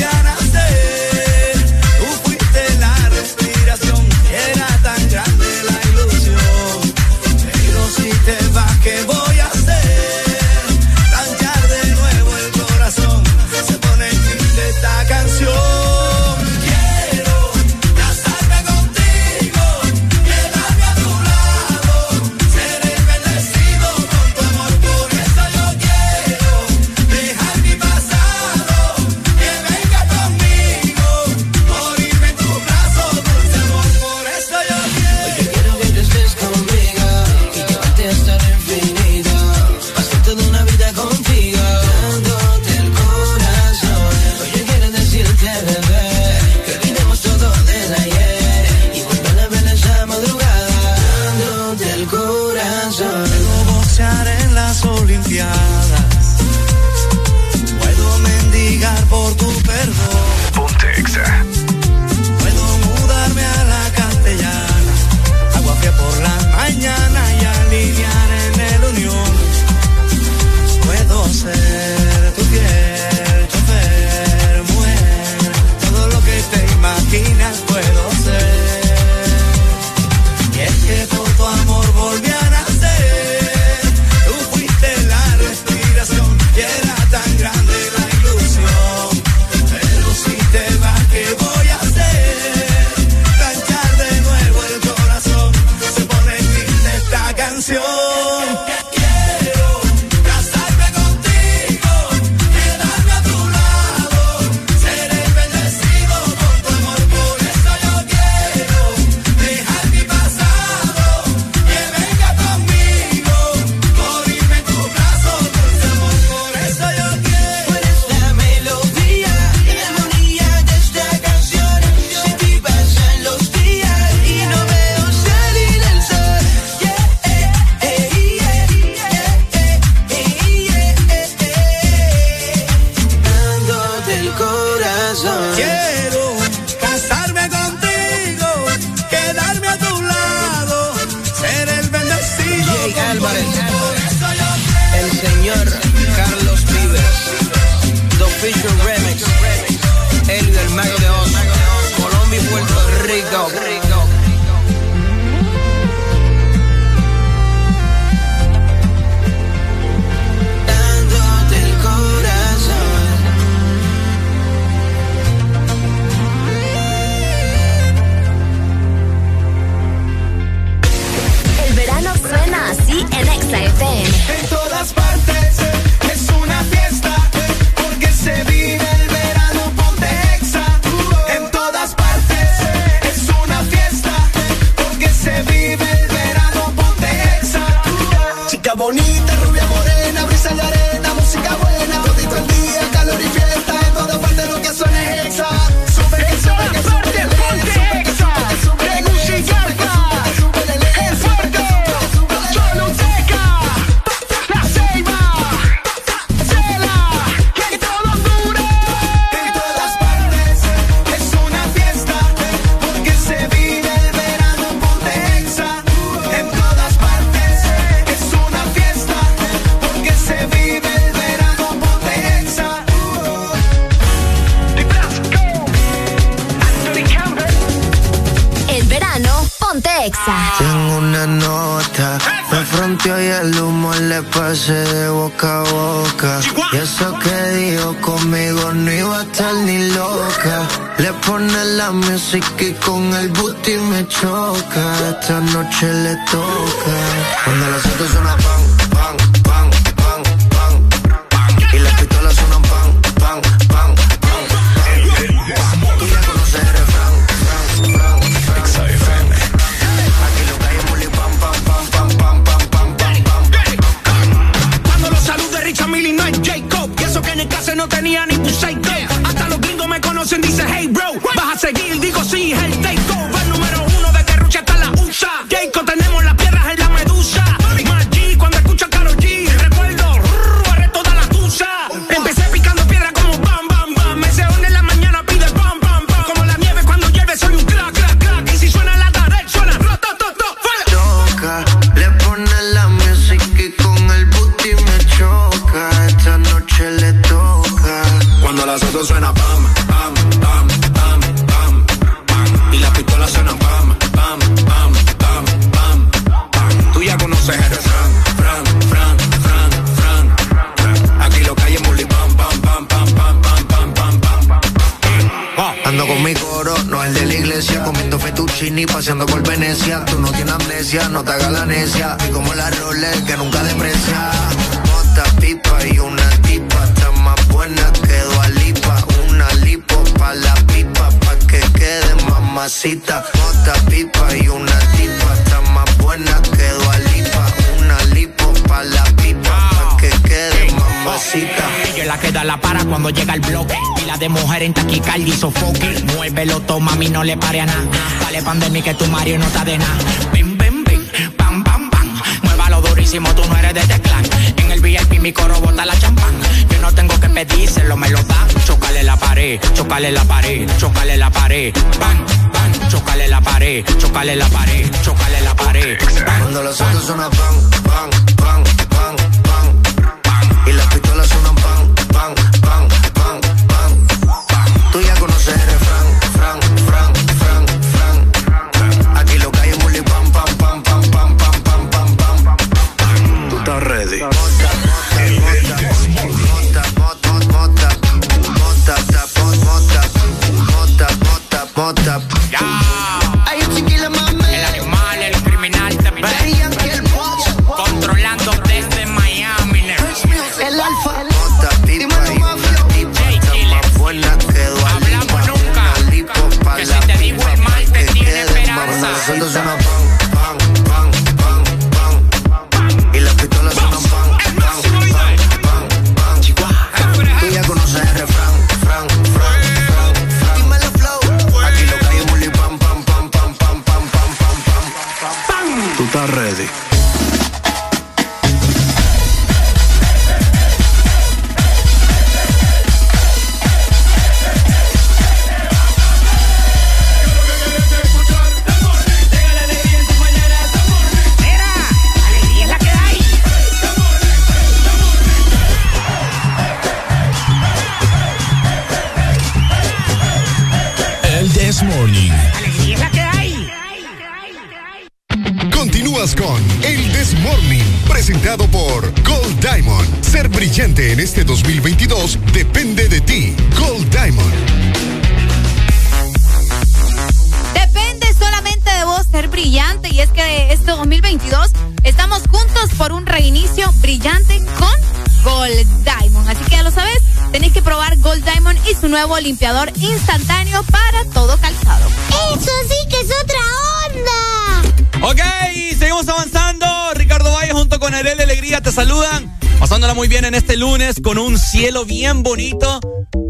cielo bien bonito.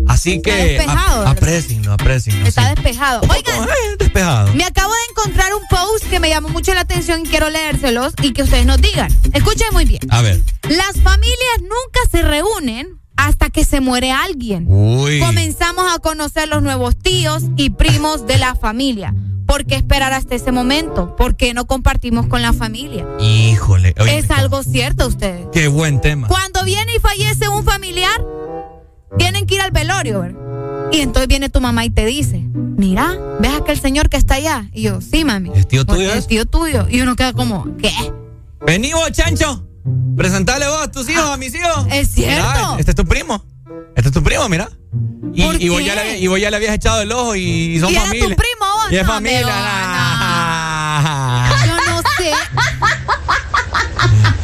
Así Está que despejado, aprecienlo, aprecienlo. Está sí. despejado. Oigan, despejado. me acabo de encontrar un post que me llamó mucho la atención y quiero leérselos y que ustedes nos digan. Escuchen muy bien. A ver. Las familias nunca se reúnen hasta que se muere alguien. Uy. Comenzamos a conocer los nuevos tíos y primos de la familia. ¿Por qué esperar hasta ese momento? ¿Por qué no compartimos con la familia? Híjole. oye, es algo cierto ustedes. Qué buen tema. Cuando viene y fallece un familiar, tienen que ir al velorio, ¿verdad? Y entonces viene tu mamá y te dice, mira, ¿ves aquel señor que está allá? Y yo, sí, mami. ¿Es tío tuyo Es tío tuyo. Y uno queda como, ¿qué? Vení vos, Chancho. Presentale vos a tus hijos, a mis hijos. Es cierto. Mira, este es tu primo. Este es tu primo, mira. Y, ¿Por y vos ya le, y vos ya le habías echado el ojo y son Y era familia. tu primo vos. Y es No, familia. Ah. Yo no sé.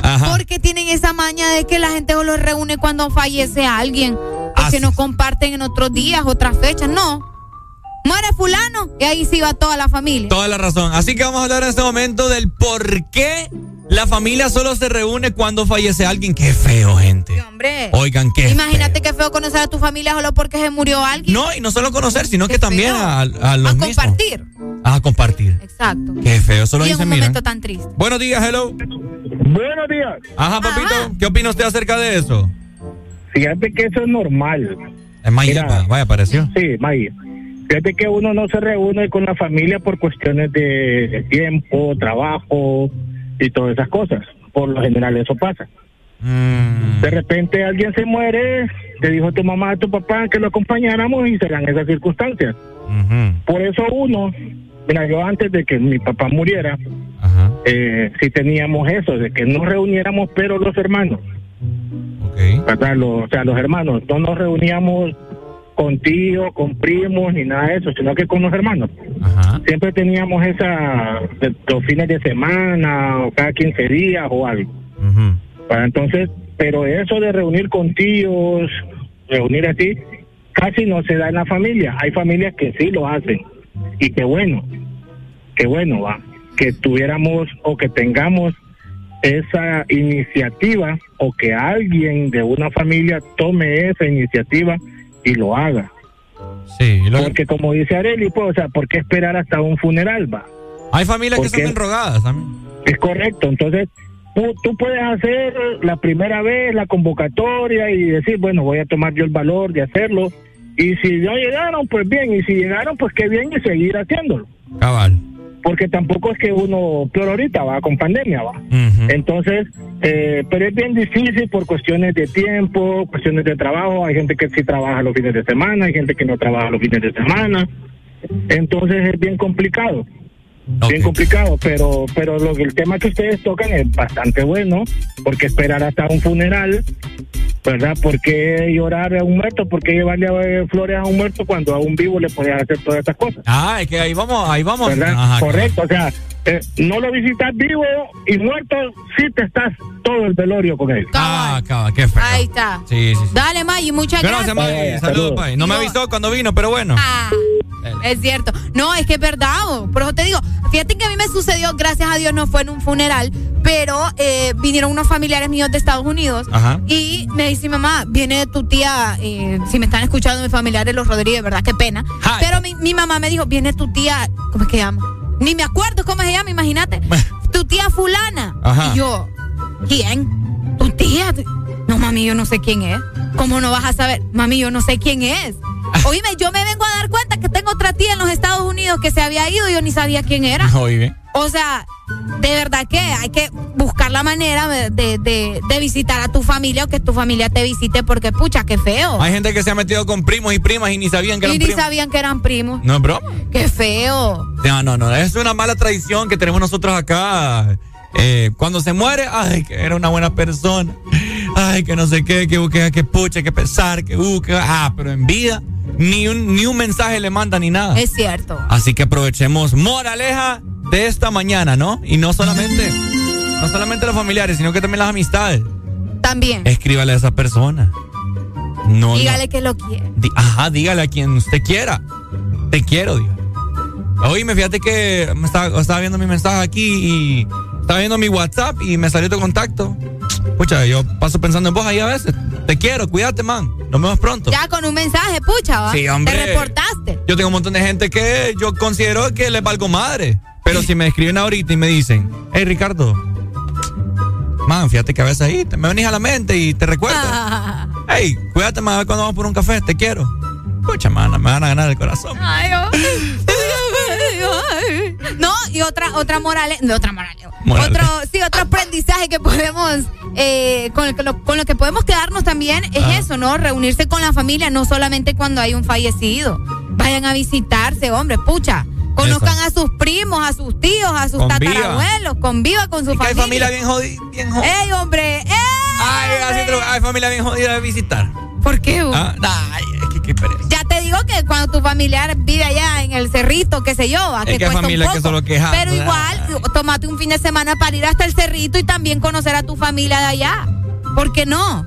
Ajá. Porque tienen esa maña de que la gente solo se reúne cuando fallece alguien. Porque no comparten en otros días, otras fechas. No. Muere fulano y ahí sí va toda la familia. Toda la razón. Así que vamos a hablar en este momento del por qué la familia solo se reúne cuando fallece alguien. Qué feo, gente. Hombre. Oigan, qué Imagínate qué feo conocer a tu familia solo porque se murió alguien. No, y no solo conocer, sino que también a, a los a mismos. compartir. A compartir. Exacto. Qué feo, solo y en un miren. momento tan triste. Buenos días, hello. Buenos días. Ajá, papito. ¿Qué opina usted acerca de eso? Fíjate que eso es normal. Es Maya, Mira. vaya, apareció. Sí, Maya. Fíjate que uno no se reúne con la familia por cuestiones de tiempo, trabajo y todas esas cosas. Por lo general eso pasa. Mm. De repente alguien se muere, te dijo tu mamá, tu papá que lo acompañáramos y se dan esas circunstancias. Por eso uno, mira, yo antes de que mi papá muriera, eh, sí teníamos eso, de que nos reuniéramos, pero los hermanos. ¿Verdad? Los, o sea, los hermanos, no nos reuníamos con tíos, con primos, ni nada de eso, sino que con los hermanos. Siempre teníamos esa, de- los fines de semana, o cada 15 días o algo. Para entonces, pero eso de reunir con tíos, reunir así, casi no se da en la familia. Hay familias que sí lo hacen. Y qué bueno, qué bueno, va, que tuviéramos o que tengamos esa iniciativa o que alguien de una familia tome esa iniciativa y lo haga. Sí, Porque como dice Areli, pues, o sea, ¿por qué esperar hasta un funeral, va? Hay familias que Porque- son enrogadas también. Es correcto, entonces tú, tú puedes hacer la primera vez la convocatoria y decir, bueno, voy a tomar yo el valor de hacerlo. Y si no llegaron, pues bien, y si llegaron, pues qué bien y seguir haciéndolo. Cabal. Porque tampoco es que uno, peor ahorita, va, con pandemia, va. Entonces, eh, pero es bien difícil por cuestiones de tiempo, cuestiones de trabajo. Hay gente que sí trabaja los fines de semana, hay gente que no trabaja los fines de semana. Entonces es bien complicado. Bien complicado, pero pero lo que el tema que ustedes tocan es bastante bueno, porque esperar hasta un funeral, ¿verdad? ¿Por qué llorar a un muerto? ¿Por qué llevarle eh, flores a un muerto cuando a un vivo le puedes hacer todas estas cosas? Ah, es que ahí vamos, ahí vamos. ¿verdad? Ajá, Correcto, o sea, eh, no lo visitas vivo y muerto, sí te estás todo el velorio con él. Ah, cabal, qué feo. Ahí está. Sí, sí, sí. Dale, May, muchas Gracias, gracias. May. Saludos, May. No me avisó cuando vino, pero bueno. Ah, es cierto. No, es que es verdad. oh. Por eso te digo, fíjate que a mí me sucedió, gracias a Dios no fue en un funeral, pero eh, vinieron unos familiares míos de Estados Unidos Ajá. y me dice mi mamá, viene tu tía, eh, si me están escuchando mis familiares, los Rodríguez, verdad, qué pena. Pero mi, mi mamá me dijo, viene tu tía, ¿cómo es que llama? Ni me acuerdo cómo se llama, imagínate. tu tía fulana. Ajá. Y yo, ¿quién? ¿Tu tía? No, mami, yo no sé quién es. ¿Cómo no vas a saber? Mami, yo no sé quién es. Oíme, yo me vengo a dar cuenta que tengo otra tía en los Estados Unidos que se había ido y yo ni sabía quién era. Oye. O sea, de verdad que hay que buscar la manera de, de- de visitar a tu familia o que tu familia te visite porque, pucha, qué feo. Hay gente que se ha metido con primos y primas y ni sabían que y eran ni primos. sabían que eran primos. No broma. Qué feo. No, no, no. Es una mala tradición que tenemos nosotros acá eh, cuando se muere, ay, que era una buena persona. Ay, que no sé qué, que, que, que pucha, que pesar, que uh, que ah, pero en vida ni un, ni un mensaje le manda ni nada. Es cierto. Así que aprovechemos moraleja de esta mañana, ¿no? Y no solamente, no solamente los familiares, sino que también las amistades. También. Escríbale a esa persona. No, Dígale no. que lo quiere. Di- Ajá, dígale a quien usted quiera. Te quiero, diga. Oíme, fíjate que me estaba, estaba viendo mi mensaje aquí y estaba viendo mi WhatsApp y me salió tu contacto. Pucha, yo paso pensando en vos ahí a veces. Te quiero, cuídate, man. Nos vemos pronto. Ya con un mensaje, pucha, ¿va? Sí, hombre. Te reportaste. Yo tengo un montón de gente que yo considero que les valgo madre. Pero si me escriben ahorita y me dicen, hey Ricardo, man, fíjate que a veces ahí te me venís a la mente y te recuerdo. Hey, cuídate, man, a ver cuando vamos por un café, te quiero. Pucha, man, me van a ganar el corazón. Ay, oh. No, y otra, otra morale, no, otra morale. Morale. Otro, sí, otro aprendizaje que podemos, eh, con, lo, con lo que podemos quedarnos también es Ah. eso, ¿no? Reunirse con la familia, no solamente cuando hay un fallecido. Vayan a visitarse, hombre, pucha. Conozcan a sus primos, a sus tíos, a sus Conviva. tatarabuelos, conviva con su Y que hay familia. familia bien jodida, bien jodida. ¡Ey, hombre! ¡Ey! Ay, hay familia bien jodida de visitar. ¿Por qué? Ah, ay, es que qué pereza. Ya que cuando tu familiar vive allá en el cerrito, qué sé yo, a Es que que familia un que poco. solo queja, Pero igual, tómate un fin de semana para ir hasta el cerrito y también conocer a tu familia de allá. ¿Por qué no?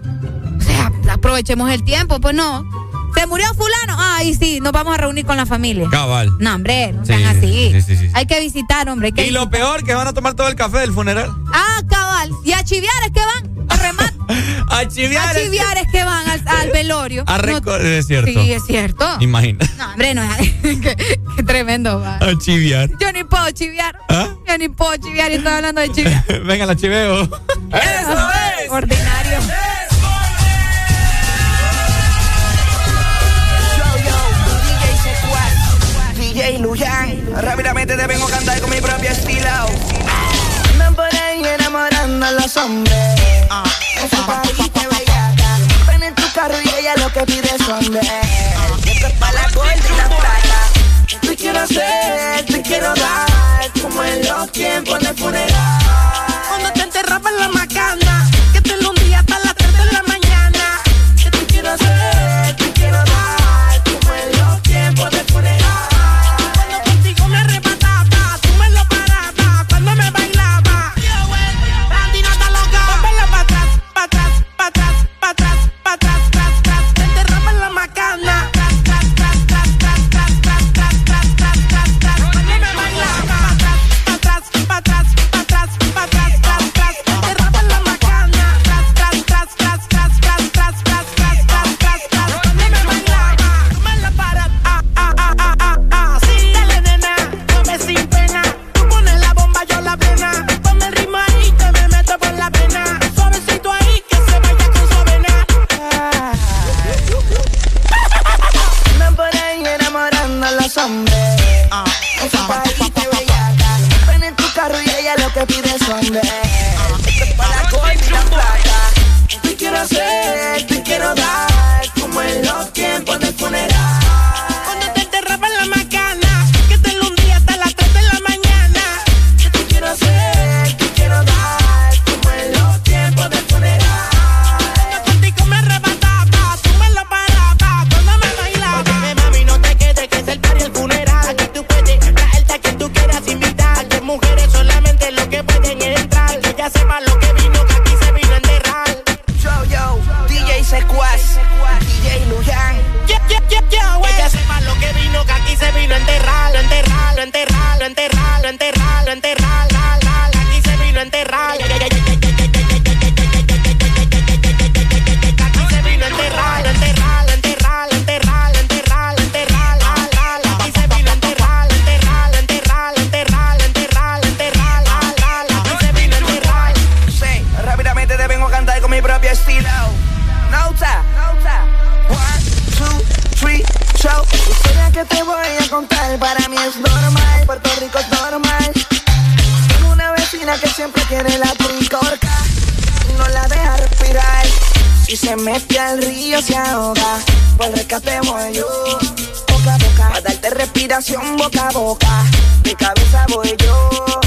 O sea, aprovechemos el tiempo, pues no. ¿Se murió fulano? Ay, sí, nos vamos a reunir con la familia. Cabal. No, hombre, no Sí, sean así. sí, sí, sí. Hay que visitar, hombre. hay que Y lo peor, que van a tomar todo el café del funeral. Ah, cabal. ¿Y a chiviar es que van? A remate. A chiviar. A chiviar es que van al, al velorio. A No- es cierto. Sí, es cierto. Imagina. No, hombre, no. qué, qué tremendo, va. A chiviar. Yo ni puedo chiviar. ¿Ah? Yo ni puedo chiviar y estoy hablando de chiviar. Venga, la chiveo. ¡Eso es! Ordinario. Rápidamente te vengo a cantar con mi propio estilo. Andan por ahí enamorando a los hombres. Esa pariguita bellaca. Ven en tu carro y ella lo que pide son de Esto es pa' la gorda y la plata. Te quiero hacer, te quiero dar, como en los tiempos de funeral. Cuando te enterraban la time to. Río se ahoga, por rescate voy yo. Boca a boca, para darte respiración boca a boca. De cabeza voy yo.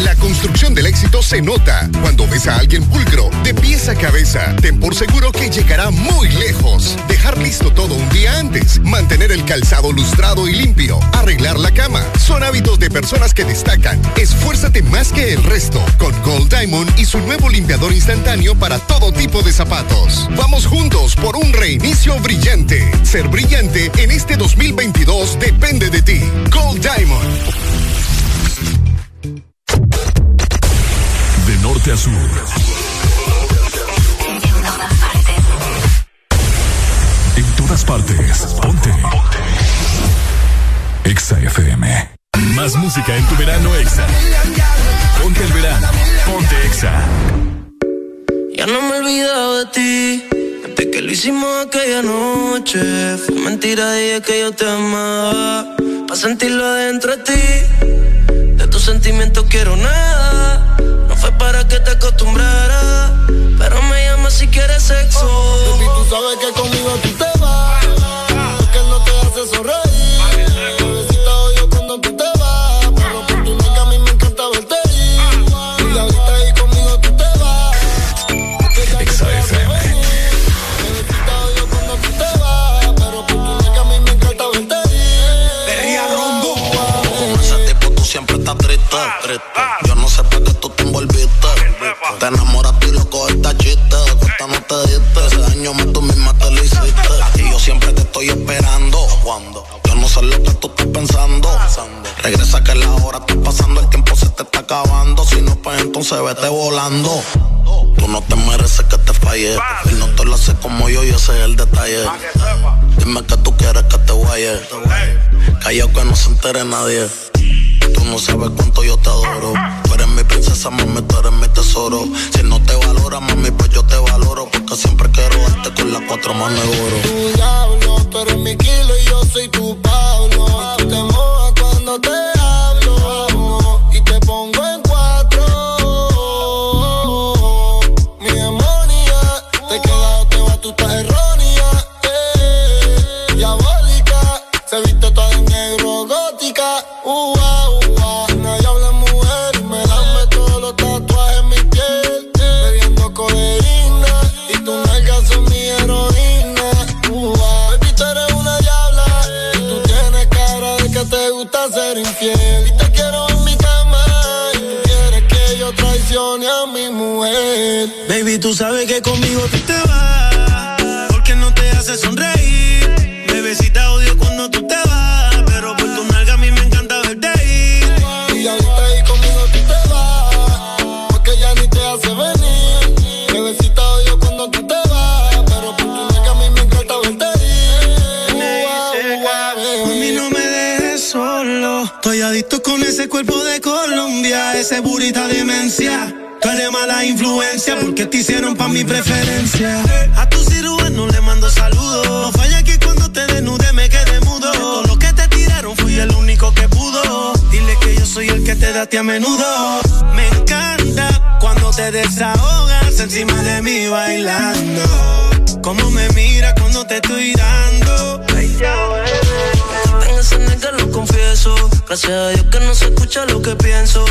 La construcción del éxito se nota cuando ves a alguien pulcro, de pies a cabeza. Ten por seguro que llegará muy lejos. Dejar listo todo un día antes, mantener el calzado lustrado y limpio, arreglar la cama. Son hábitos de personas que destacan. Esfuérzate más que el resto Diamond y su nuevo limpiador instantáneo para todo tipo de zapatos. Vamos juntos por un reinicio brillante. Ser brillante en este 2022 depende de ti. Gold Diamond. De norte a sur. En todas partes. Ponte. Exa FM. Más música en tu verano Exa. Exa. Ya no me he olvidado de ti. Desde que lo hicimos aquella noche. Fue mentira, dije que yo te amaba. Para sentirlo adentro de ti. De tus sentimientos quiero nada. No fue para que te acostumbrara. Pero me llama si quieres sexo. Baby, tú sabes que conmigo entonces vete volando. Tú no te mereces que te falle. Él no te lo hace como yo y ese es el detalle. Dime que tú quieres que te guaye. Callao que no se entere nadie. Tú no sabes cuánto yo te adoro. Tú eres mi princesa, mami, tú eres mi tesoro. Si no te valora, mami, pues yo te valoro. Porque siempre quiero darte con las cuatro manos de oro. Tu diablo, tú eres mi kilo y yo soy tu pa' mi preferencia. A tu cirujano le mando saludos. No falla que cuando te desnude me quedé mudo. De todo lo que te tiraron fui el único que pudo. Dile que yo soy el que te date a menudo. Me encanta cuando te desahogas encima de mí bailando. Cómo me mira cuando te estoy dando. Ay, ya, Venga, ese lo confieso. Gracias a Dios que no se escucha lo que pienso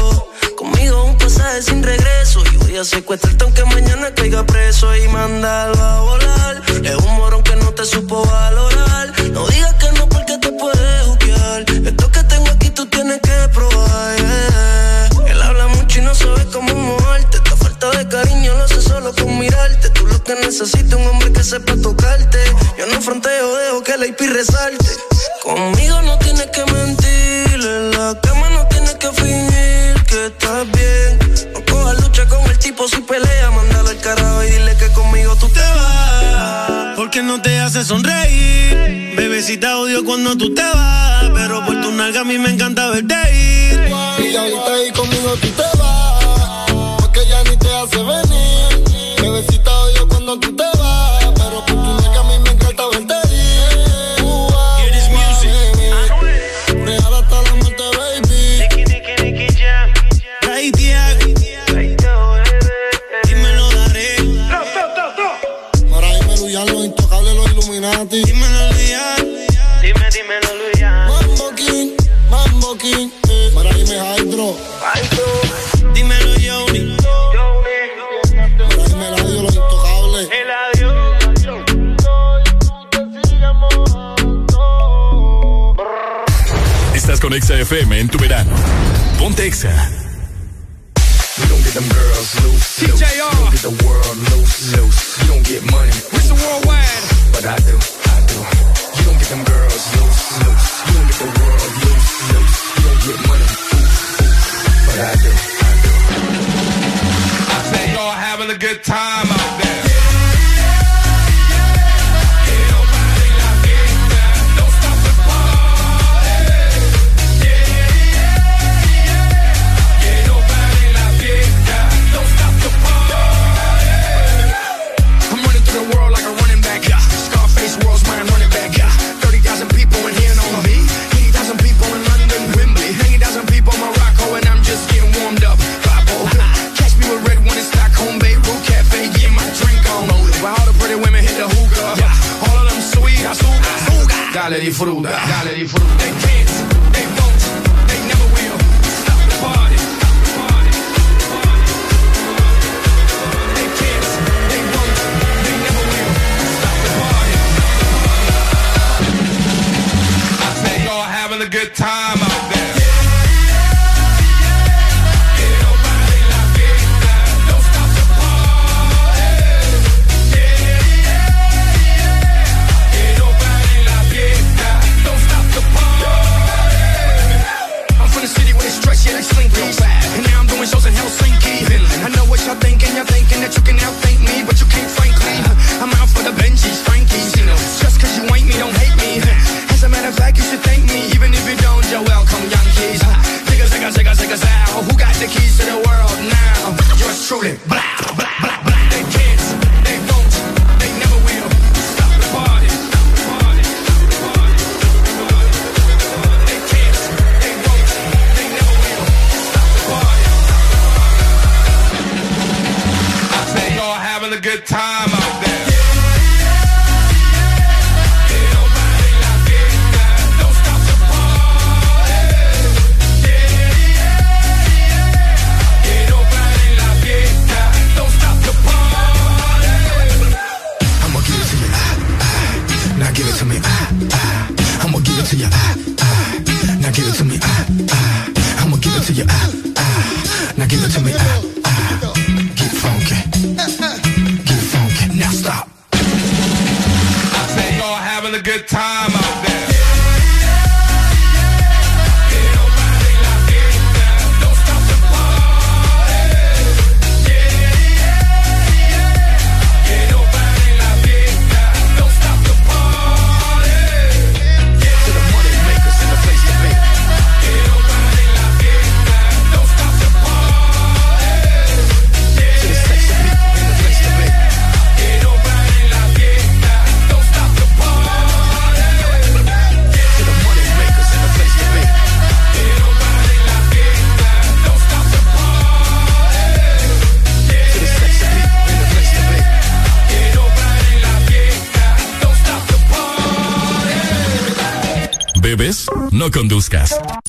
un pasaje sin regreso. Y voy a secuestrarte aunque mañana caiga preso y mandarlo a volar. Es un morón que no te supo valorar. No digas que no porque te puedes juquear. Esto que tengo aquí tú tienes que probar. Él habla mucho y no sabe cómo moverte. Esta falta de cariño lo sé solo con mirarte. Tú lo que necesitas es un hombre que sepa tocarte. Yo no fronteo, dejo que la IP resalte. no te hace sonreír. Bebecita odio cuando tú te vas, pero por tu nalga a mí me encanta verte ir. Y ahorita ahí conmigo tú te shoot him.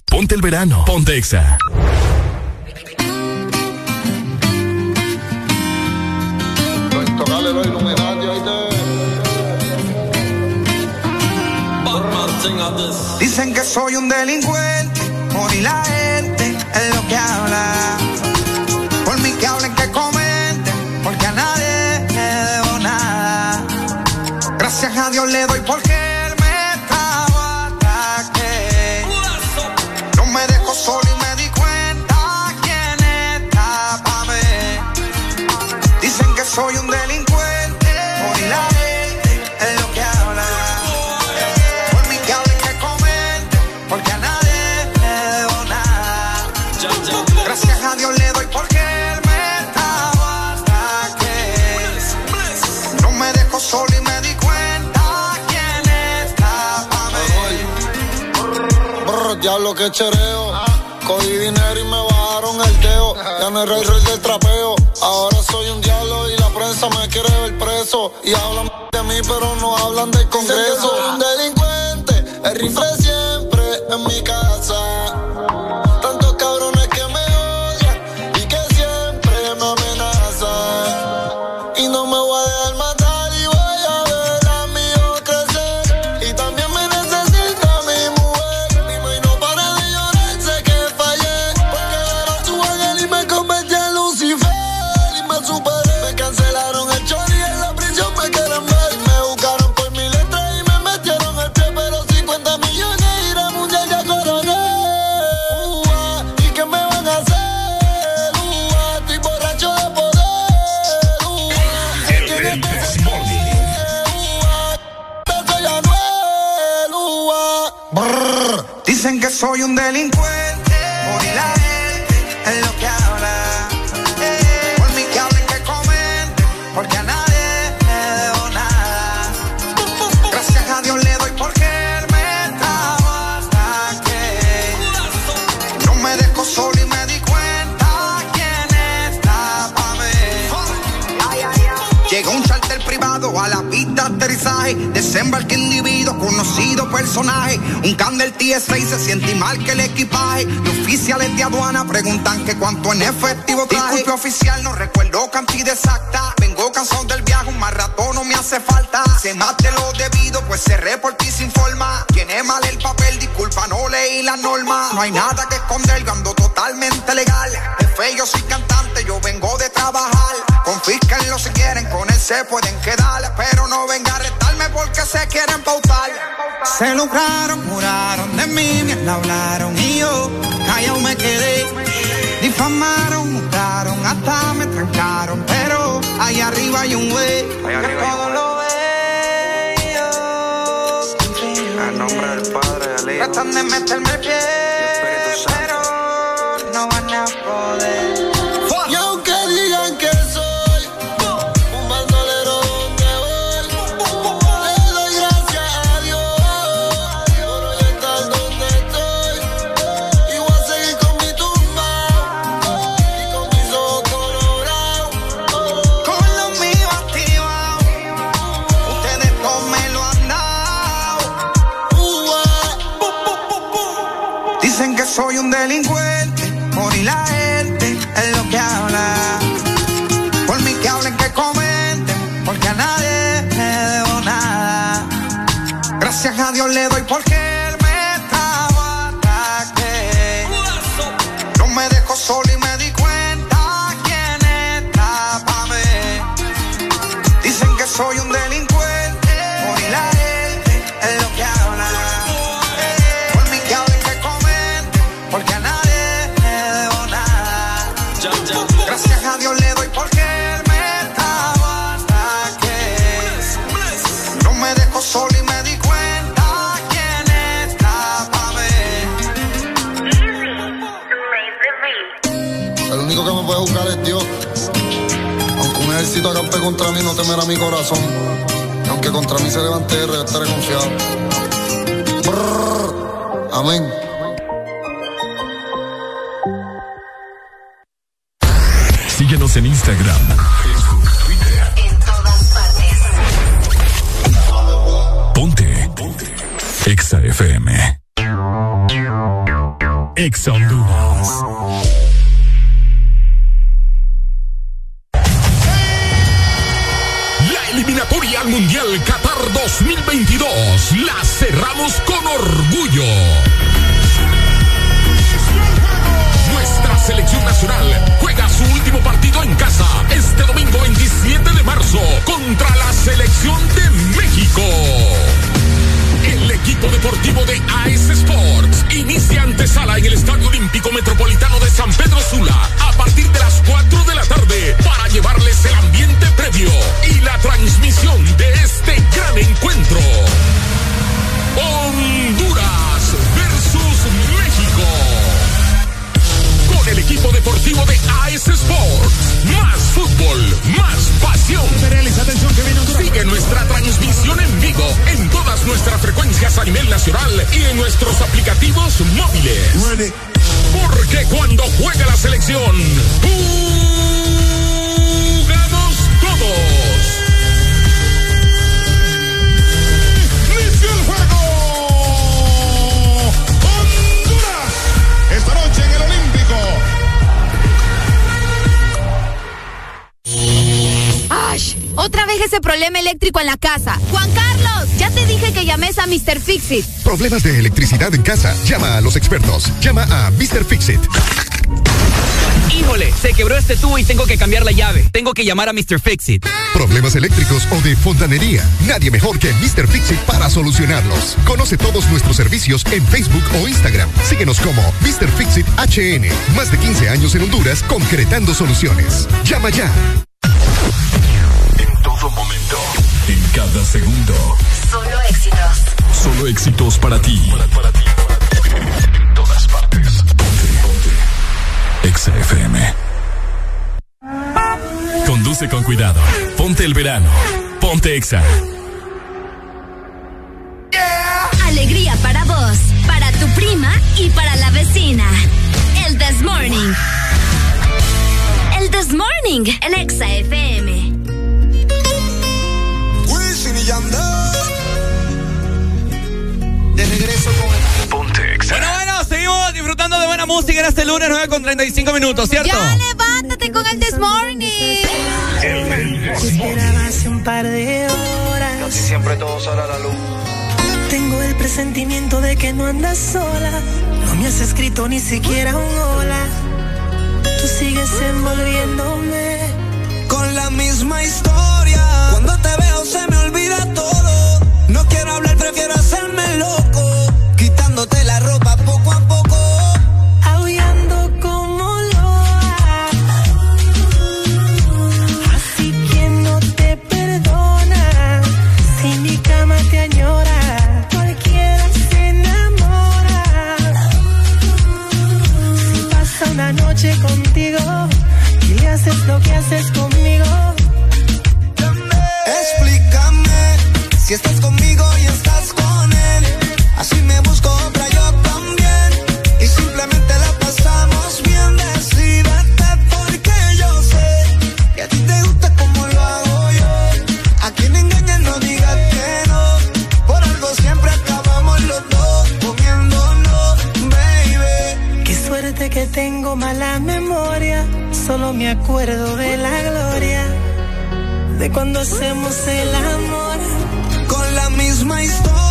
Ponte el verano. Ponte Exa. Dicen que soy un delincuente, por y la gente es lo que habla. Por mí que hablen, que comenten, porque a nadie le debo nada. Gracias a Dios le doy porque que chereo. Cogí dinero y me bajaron el dedo. Ya no era el rey del trapeo. Ahora soy un diablo y la prensa me quiere ver preso. Y hablan de mí, pero no hablan del Congreso. Un delincuente, el rifle Dicen que Un can del TSA se siente mal que el equipaje. Los oficiales de aduana preguntan que cuánto en efectivo traje. Disculpe oficial, no recuerdo cantidad exacta. Vengo cansado del viaje, un rato no me hace falta. Se de lo debido, pues cerré por ti sin forma. Tiene mal el papel, disculpa, no leí la norma. No hay nada que esconder, yo ando totalmente legal. Jefe, yo soy cantante, yo vengo de trabajar. Confísquenlo si quieren, con él se pueden quedar. Pero no venga a retarme porque se quieren. Se lucraron, juraron de mí, me hablaron y yo callado me quedé. Difamaron, mutaron, hasta me trancaron. Pero ahí arriba hay un güey que todo lo ve. En nombre del Padre, Hijo. Tratan de meterme el pie, A Dios le doy porque contra mí, no temerá mi corazón. Aunque contra mí se levante estaré confiado. Amén. en casa. Llama a los expertos. Llama a Mr. Fixit. Híjole, se quebró este tubo y tengo que cambiar la llave. Tengo que llamar a Mr. Fixit. Problemas eléctricos o de fontanería. Nadie mejor que Mr. Fixit para solucionarlos. Conoce todos nuestros servicios en Facebook o Instagram. Síguenos como Mr. Fixit HN. Más de 15 años en Honduras concretando soluciones. Llama ya. En todo momento, en cada segundo. Solo éxitos. Solo éxitos para ti. para, para en todas partes. Ponte. ponte. Exa FM. Conduce con cuidado. Ponte el verano. Ponte Exa. mañana este lunes 9 con 35 minutos, ¿cierto? Ya levántate con el This Morning. El, Casi siempre todo sale a la luz. Tengo el presentimiento de que no andas sola. No me has escrito ni siquiera un hola. Tú sigues envolviéndome con la misma historia. Cuando te veo se me olvida todo. No quiero hablar, prefiero hacerme loco me acuerdo de la gloria, de cuando hacemos el amor con la misma historia.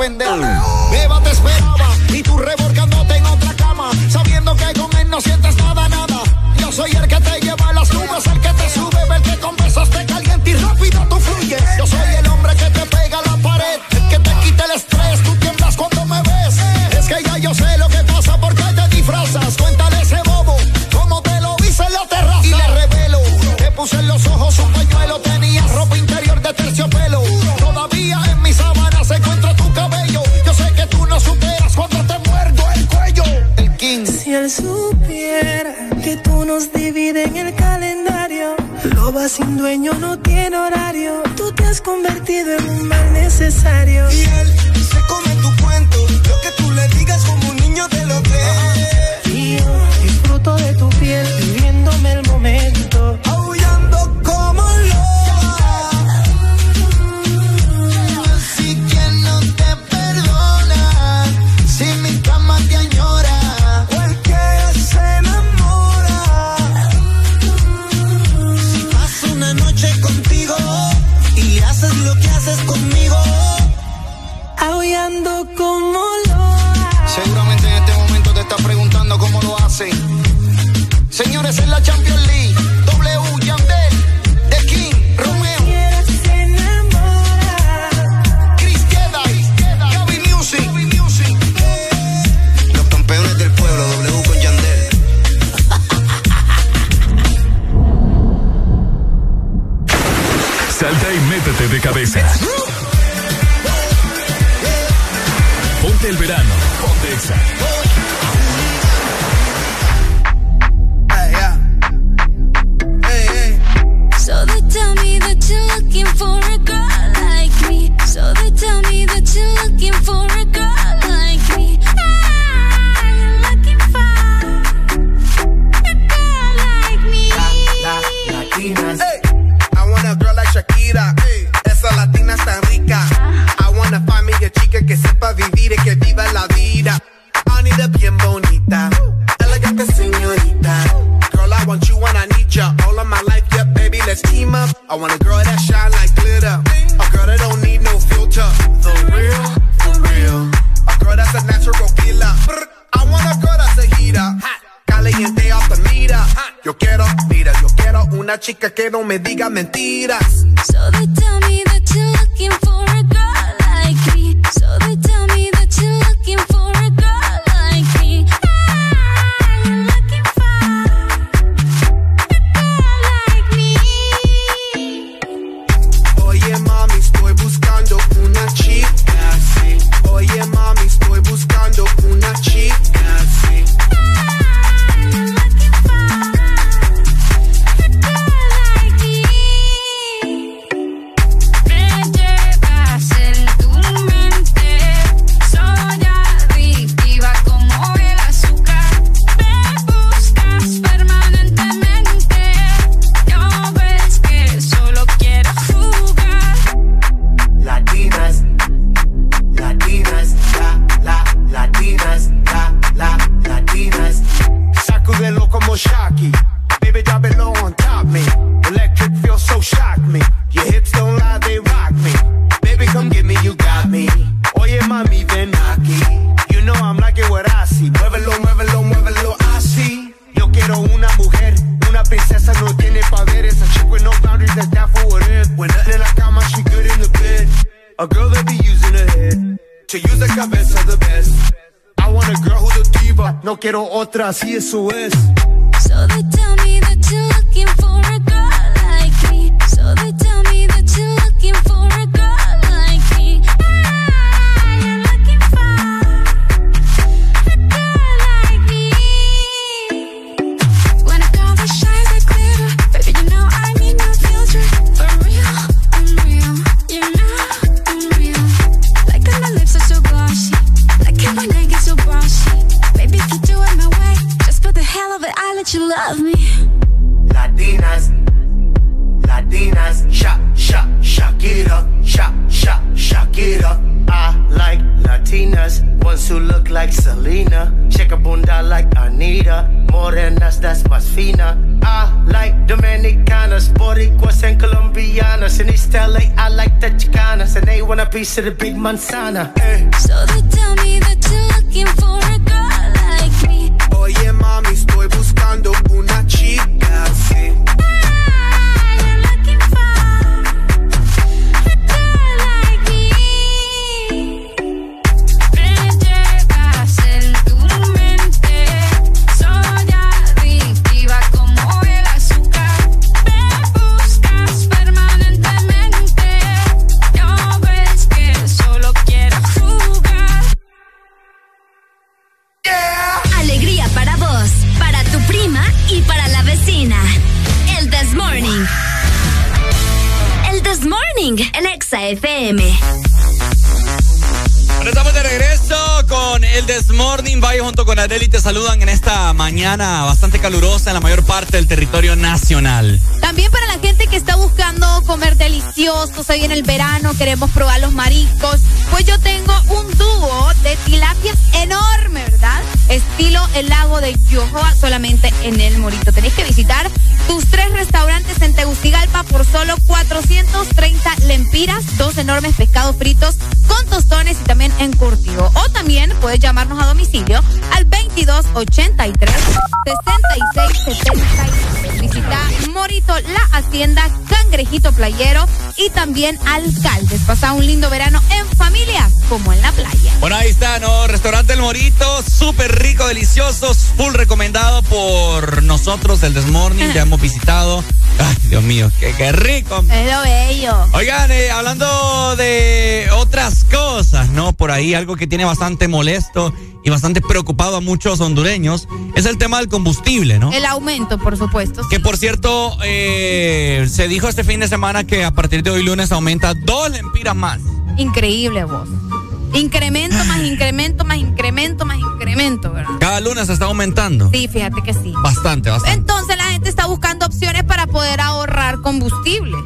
pendejo. Necesario. No me diga mentiras. Of también Alcaldes. Pasa un lindo verano en familia como en la playa. Bueno, ahí está, ¿no? Restaurante El Morito, súper rico, delicioso, full recomendado por nosotros, el Desmorning. Ya hemos visitado. Ay, Dios mío, qué, qué rico. Es lo bello. Oigan, eh, hablando de otras cosas, ¿no? Por ahí algo que tiene bastante molesto y bastante preocupado a muchos hondureños es el tema del combustible, ¿no? El aumento, por supuesto. Que por cierto, eh, se dijo este fin de semana que a partir de hoy lunes aumenta dos lempiras más. Increíble vos. Incremento más incremento más incremento más incremento, ¿verdad? Cada lunes se está aumentando. Sí, fíjate que sí. Bastante, bastante. Entonces la gente está buscando opciones para poder ahorrar combustible.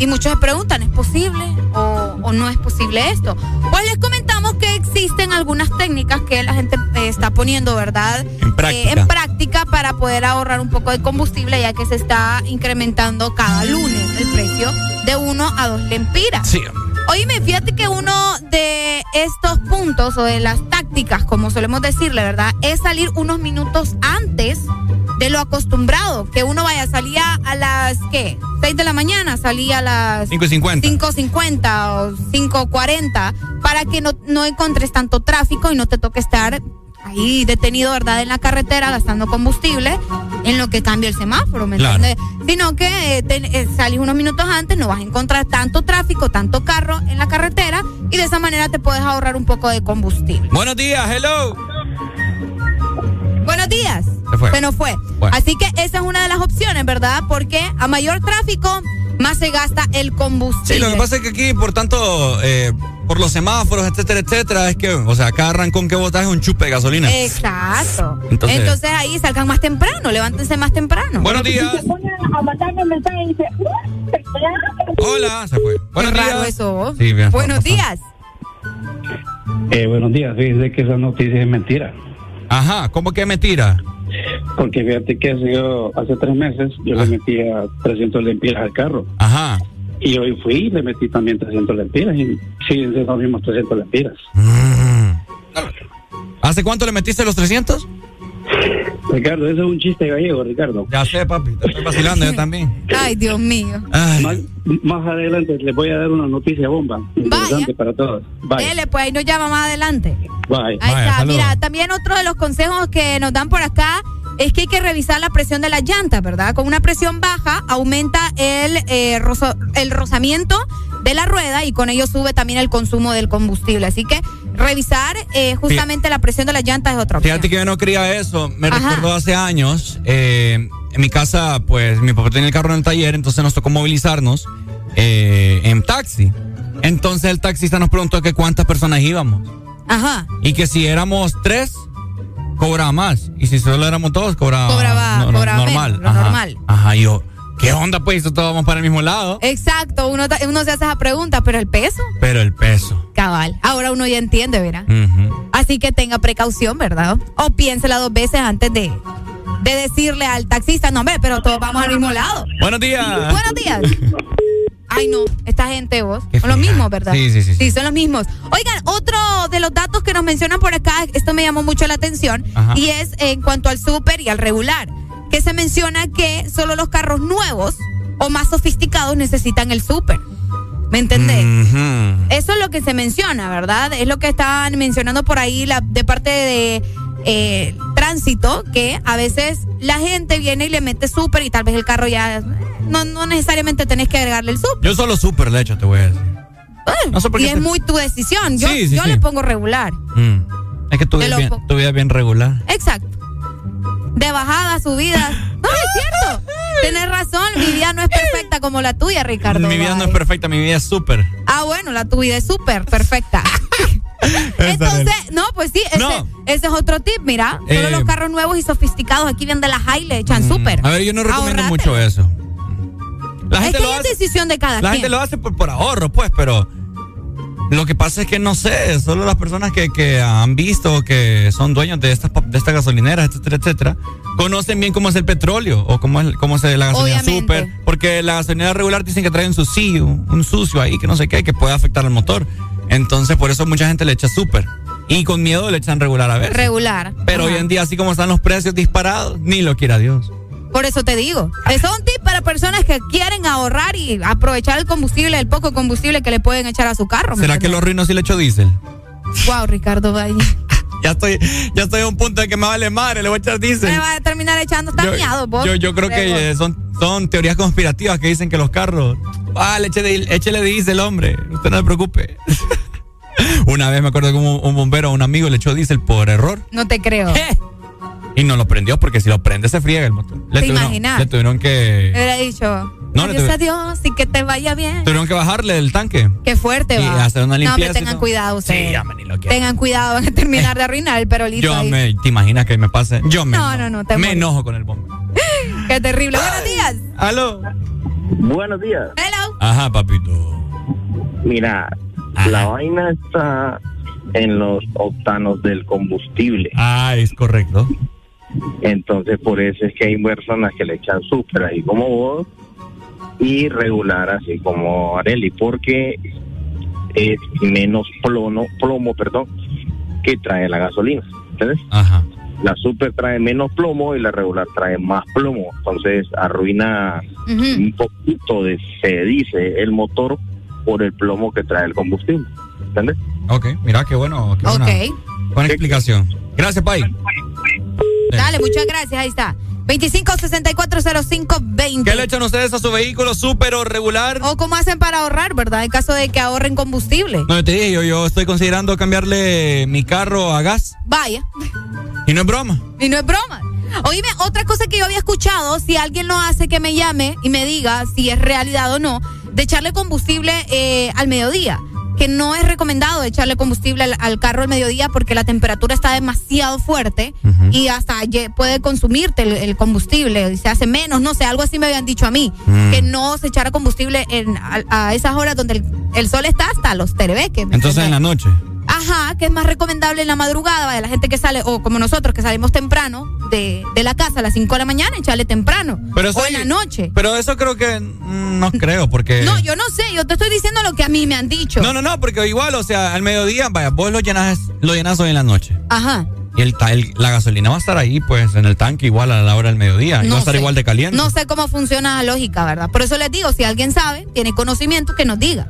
Y muchos se preguntan, ¿es posible o, o no es posible esto? Pues les comentamos que existen algunas técnicas que la gente eh, está poniendo, ¿verdad? En práctica. Eh, en práctica para poder ahorrar un poco de combustible, ya que se está incrementando cada lunes el precio de uno a dos lempiras. Sí. Oíme, fíjate que uno de estos puntos o de las tácticas, como solemos decirle, ¿verdad? Es salir unos minutos antes de lo acostumbrado. Que uno vaya, salía a las, ¿qué? 6 de la mañana, salía a las 5 y 50. 5.50 o 5.40 para que no, no encontres tanto tráfico y no te toque estar ahí detenido, ¿verdad? En la carretera gastando combustible en lo que cambia el semáforo, ¿me Claro. entiendes? Sino que eh, te- eh, salís unos minutos antes, no vas a encontrar tanto tráfico, tanto carro en la carretera y de esa manera te puedes ahorrar un poco de combustible. Buenos días, hello. Buenos días. Se fue. nos fue. Bueno. Así que esa es una de las opciones, ¿verdad? Porque a mayor tráfico, más se gasta el combustible. Sí, lo que pasa es que aquí, por tanto, eh, por los semáforos, etcétera, etcétera, es que, o sea, cada arrancón que botas es un chupe de gasolina. Exacto. Entonces- Entonces, ahí salgan más temprano, levántense más temprano. Buenos días. A mandarme un mensaje y dice, Hola, se fue. Buenos Qué raro días. eso. Sí, bien, Buenos pasó. días. Eh, buenos días, fíjese que esa noticia es mentira. Ajá, ¿cómo que mentira? Porque fíjate que hace, yo- hace tres meses yo le metía 300 lempiras al carro. Ajá. Y hoy fui y le metí también 300 lempiras y siguen siendo los mismos 300 lempiras. ¿Hace cuánto le metiste los 300? Ricardo, eso es un chiste gallego, Ricardo. Ya sé, papi, te estoy vacilando yo también. Ay, Dios mío. Más, más adelante les voy a dar una noticia bomba. Interesante para todos. Bye. Dele, pues ahí nos llama más adelante. Bye. Ahí está. Mira, también otro de los consejos que nos dan por acá es que hay que revisar la presión de las llantas, ¿verdad? Con una presión baja aumenta el, eh, rozo- el rozamiento de la rueda y con ello sube también el consumo del combustible. Así que revisar eh, justamente la presión de las llantas es otra opción. Fíjate que yo no creía eso. Me Ajá. recuerdo hace años, eh, en mi casa, pues mi papá tenía el carro en el taller, entonces nos tocó movilizarnos eh, en taxi. Entonces el taxista nos preguntó que cuántas personas íbamos. Ajá. Y que si éramos tres, cobraba más. Y si solo éramos dos, cobraba, Cobraba- no- no- cobraba normal. menos, Ajá. normal. Ajá, yo, ¿qué onda pues? Todos vamos para el mismo lado. Exacto, uno, uno se hace esa pregunta, pero el peso, Pero el peso. cabal. Ahora uno ya entiende, ¿verdad? Así que tenga precaución, ¿verdad? O piénsela dos veces antes de, de decirle al taxista, no, hombre, pero todos vamos al mismo lado. Buenos días. Buenos días. Ay, no, esta gente vos. Qué Son los mismos, ¿verdad? Sí, sí, sí, sí. Sí, son los mismos. Oigan, otro de los datos que nos mencionan por acá, esto me llamó mucho la atención, Ajá. y es en cuanto al súper y al regular, que se menciona que solo los carros nuevos o más sofisticados necesitan el súper. ¿Me entendés? Eso es lo que se menciona, ¿verdad? Es lo que estaban mencionando por ahí la, de parte de eh, tránsito, que a veces la gente viene y le mete súper y tal vez el carro ya... No, no necesariamente tenés que agregarle el súper. Yo solo súper le echo, te voy a decir. No sé por y es te- muy tu decisión. Yo, Sí, sí, yo sí. le pongo regular. Mm. Es que tu Te vida, lo es bien, po- tu vida es bien regular. Exacto. De bajadas, subidas. No, es cierto. Tienes razón, mi vida no es perfecta como la tuya, Ricardo. Mi vida no es perfecta, mi vida es súper. Ah, bueno, la tuya es súper perfecta. Entonces, no, pues sí, ese, No. ese es otro tip, mira. Eh, los carros nuevos y sofisticados aquí vienen de la high le echan súper. A ver, yo no recomiendo Ahorrate. mucho eso. La es gente que lo es hace. decisión de cada La quien. gente lo hace por, por ahorro, pues, pero lo que pasa es que no sé, solo las personas que, que han visto que son dueños de estas de estas gasolineras, etcétera, etcétera, conocen bien cómo es el petróleo o cómo es, cómo es la gasolina Obviamente. super, porque la gasolina regular dicen que trae un sucio, un sucio ahí que no sé qué, que puede afectar al motor. Entonces, por eso mucha gente le echa super y con miedo le echan regular a veces. Regular. Pero hoy en día, así como están los precios disparados, ni lo quiera Dios. Por eso te digo. Eso es un tip para personas que quieren ahorrar y aprovechar el combustible, el poco combustible que le pueden echar a su carro. ¿me ¿Será que lo arruino si le echo diésel? Wow, Ricardo Valle. Ya estoy, ya estoy a un punto de que me vale madre, le voy a echar diésel. Me va a terminar echando tañado, vos. Yo, yo creo que eh, son, son teorías conspirativas que dicen que los carros. Ah, le eche de- échele diésel, hombre. Usted no se preocupe. Una vez me acuerdo que un, un bombero a un amigo le echó diésel por error No te creo. y no lo prendió porque si lo prende se friega el motor. Le ¿Te tuvieron, imaginas? Le tuvieron que, Hubiera dicho, No, le adiós, adiós y que te vaya bien. tuvieron que bajarle el tanque. Qué fuerte Y va. hacer una no, limpieza pero y tengan cuidado ustedes. Sí, ya me ni lo quiero. Tengan cuidado, van a terminar de arruinar el perolito Yo ahí. me, ¿te imaginas que me pase? Yo me, No, no, no, te me enojo con el bombero. Qué terrible. Buenos días. Aló. Buenos días. Hello. Ajá, papito. Mira, la vaina está en los octanos del combustible. Ah, es correcto. Entonces, por eso es que hay personas que le echan súper ahí como vos y regular así como Areli, porque es menos plomo, plomo perdón, que trae la gasolina. ¿Entiendes? Ajá. La super trae menos plomo y la regular trae más plomo. Entonces, arruina un poquito de, se dice, el motor por el plomo que trae el combustible. ¿Entiendes? Ok, mira qué bueno. Qué buena, Ok. buena explicación. Gracias, Pai. Dale, muchas gracias. Ahí está. 25640520. ¿Qué le echan ustedes a su vehículo súper o regular? O cómo hacen para ahorrar, ¿verdad? En caso de que ahorren combustible. No, yo te dije, yo, yo estoy considerando cambiarle mi carro a gas. Vaya. Y no es broma. Y no es broma. Oíme, otra cosa que yo había escuchado, si alguien lo hace, que me llame y me diga si es realidad o no, de echarle combustible eh, al mediodía. Que no es recomendado echarle combustible al, al carro al mediodía porque la temperatura está demasiado fuerte y hasta puede consumirte el, el combustible y se hace menos, no sé, algo así me habían dicho a mí. Mm. Que no se echara combustible en, a, a esas horas donde el, el sol está hasta los terebeques. ¿me Entonces en la noche. Ajá, que es más recomendable en la madrugada, de la gente que sale, o como nosotros que salimos temprano de, de la casa a las 5 de la mañana, echarle temprano. Pero eso o en la noche. Pero eso creo que no creo, porque. No, yo no sé, yo te estoy diciendo lo que a mí me han dicho. No, no, no, porque igual, o sea, al mediodía, vaya, vos lo llenas, lo llenas hoy en la noche. Ajá. Y el, la gasolina va a estar ahí, pues, en el tanque igual a la hora del mediodía. y va a estar sé. igual de caliente. No sé cómo funciona la lógica, ¿verdad? Por eso les digo, si alguien sabe, tiene conocimiento, que nos diga.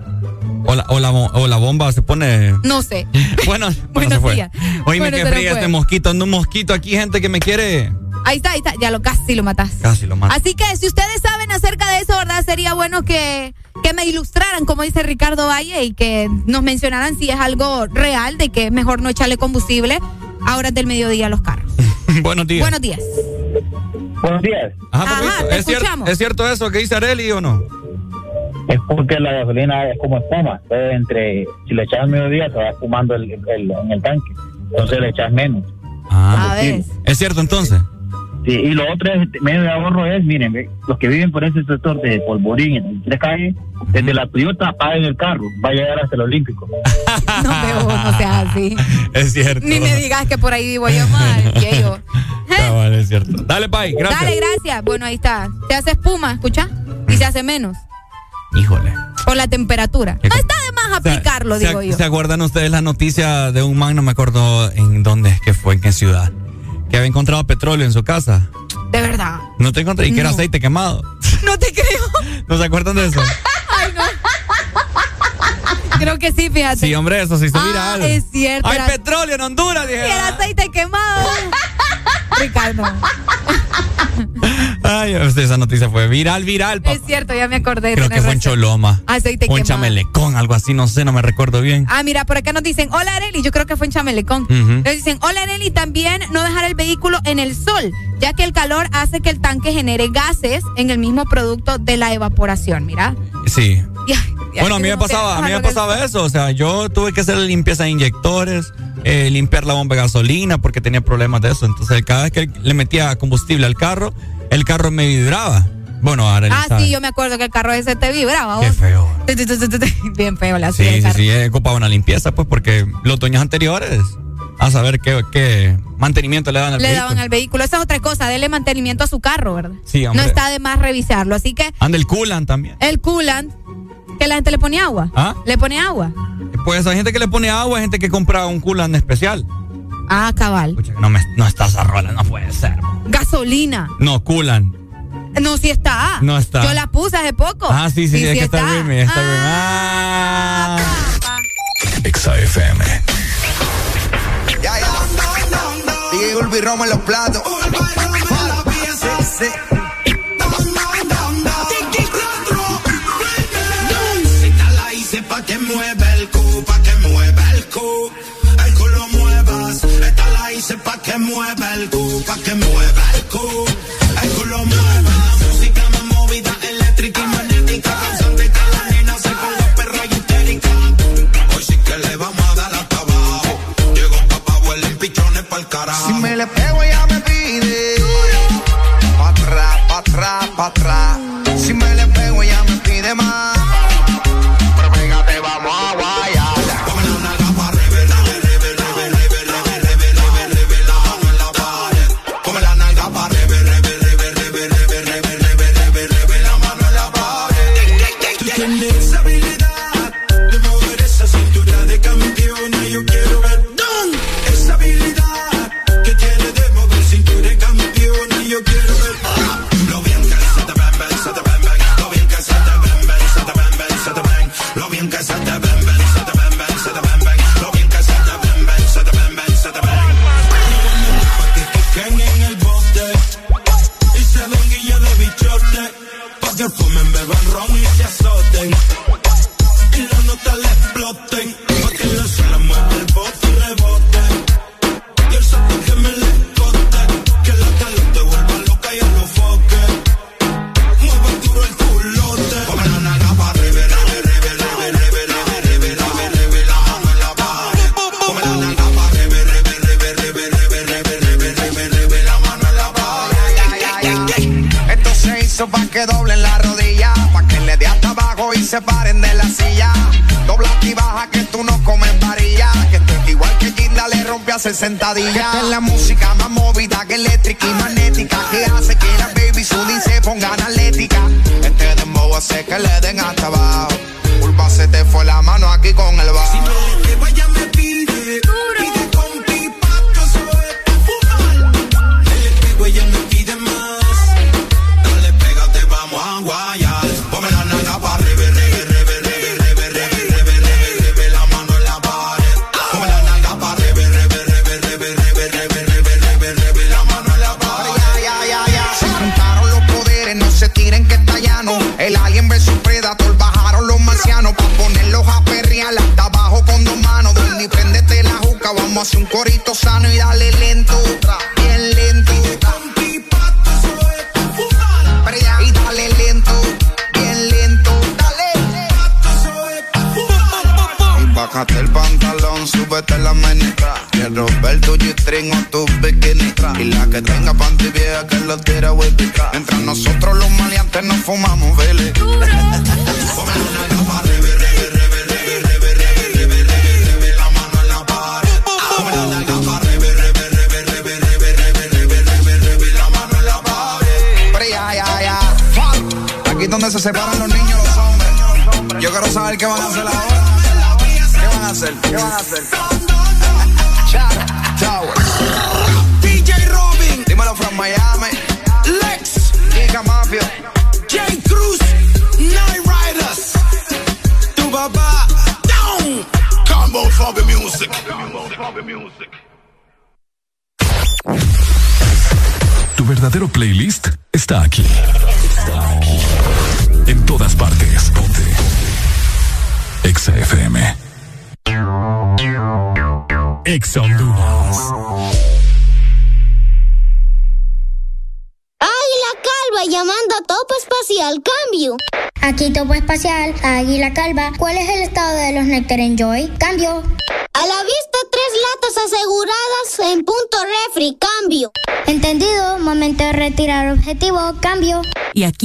O, la, o, la, bo- o la bomba se pone. No sé. Bueno, bueno Buenos se fue. días. Oíme Bueno, que se nos fría este mosquito. Anda un mosquito aquí, gente que me quiere. Ahí está, ahí está, ya lo casi lo matas. Casi lo mato. Así que si ustedes saben acerca de eso, ¿verdad? Sería bueno que, que me ilustraran, como dice Ricardo Valle, y que nos mencionaran si es algo real de que es mejor no echarle combustible a horas del mediodía a los carros. Buenos días. Buenos días. Buenos días. Ajá, Ajá, ¿Es, cier-. ¿Es cierto eso que dice Areli o no? Es porque la gasolina es como espuma. Entonces, entre, si le echas al mediodía, se va espumando el, el- en el tanque. Entonces le echas menos. Ah, A ver. ¿Es cierto entonces? Sí, y lo otro es, medio de ahorro es, miren, los que viven por ese sector de Polvorín, en tres calles, desde la Toyota paguen el carro, va a llegar hasta el Olímpico. No, pero no seas así. Es cierto. Ni me digas que por ahí vivo yo mal. que yo. Cabal, es cierto. Dale, Pai, gracias. Dale, gracias. Bueno, ahí está. Se hace espuma, ¿escucha? Y se hace menos. Híjole. Por la temperatura. No está de más aplicarlo, ¿Se, digo yo. ¿Se acuerdan ustedes la noticia de un man, no me acuerdo en dónde es que fue, en qué ciudad? Que había encontrado petróleo en su casa. De verdad. No te encontré, y que era aceite quemado. No te creo. ¿No se acuerdan de eso? Ay, no. Creo que sí, fíjate. Sí, hombre, eso se hizo Ah, viral. es cierto. Hay era- petróleo en Honduras, y dije. el aceite quemado. Ricardo. Ay, esa noticia fue viral, viral. Es cierto, ya me acordé. Creo que fue en. Choloma. Aceite O en. Chamelecón, algo así, no sé, no me recuerdo bien. Ah, mira, por acá nos dicen, hola Areli, yo creo que fue en Chamelecón. Ujú. Nos dicen, hola Areli, también no dejar el vehículo en el sol, ya que el calor hace que el tanque genere gases en el mismo producto de la evaporación, mira. Sí. Ya, ya Bueno, a mí me pasaba, a mí me pasaba eso, o sea, yo tuve que hacer limpieza de inyectores, eh, limpiar la bomba de gasolina porque tenía problemas de eso, entonces cada vez que le metía combustible al carro, el carro me vibraba. Bueno, ahora Ah, sabe. sí, yo me acuerdo que el carro ese te vibraba. Qué vos. feo. Bien feo la Sí, sí, sí, he ocupado una limpieza, pues, porque los dueños anteriores, a saber qué, qué mantenimiento le dan al Le vehículo. daban al vehículo. Esa es otra cosa, dele mantenimiento a su carro, ¿verdad? Sí, no hombre. está de más revisarlo. Así que Anda el coolant también. el coolant, que la gente le pone agua. ¿Ah? Le pone agua. Pues hay gente que le pone agua, hay gente que compra un coolant especial. Ah, cabal. No, me, no está esa rola, no puede ser. Gasolina. No, coolant. No, sí está. No está. Yo la puse hace poco. Ah, sí, sí, es que está bien, está bien. Ah. Exa FM. Ya, ya. Ulvi Roma en los platos. Sí, sí. Esta mueva el cu, pa' que mueva el cu. El cu lo mueva. Música más movida, eléctrica y magnética. Canción de que la nena se ponga perra y histérica. Hoy sí que le vamos a dar hasta abajo. Llegó papá, vuelen pichones pa'l carajo. Si me le pego, ella me pide. Pa' atrás, pa' atrás, pa' atrás.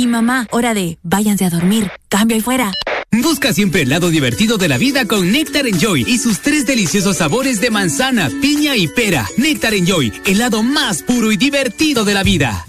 Mamá, hora de váyanse a dormir. Cambio ahí fuera. Busca siempre el lado divertido de la vida con Nectar Enjoy y sus tres deliciosos sabores de manzana, piña y pera. Nectar Enjoy, el lado más puro y divertido de la vida.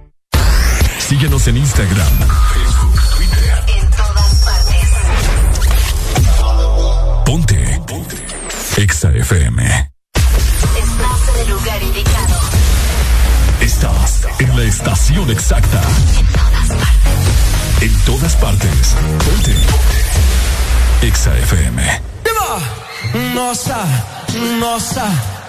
Síguenos en Instagram, Facebook, Twitter. En todas partes. Ponte. Ponte. Exa FM. Estás en el lugar indicado. Estás en la estación exacta. En todas partes. Ponte. Ponte. Exa FM. Nossa, nossa,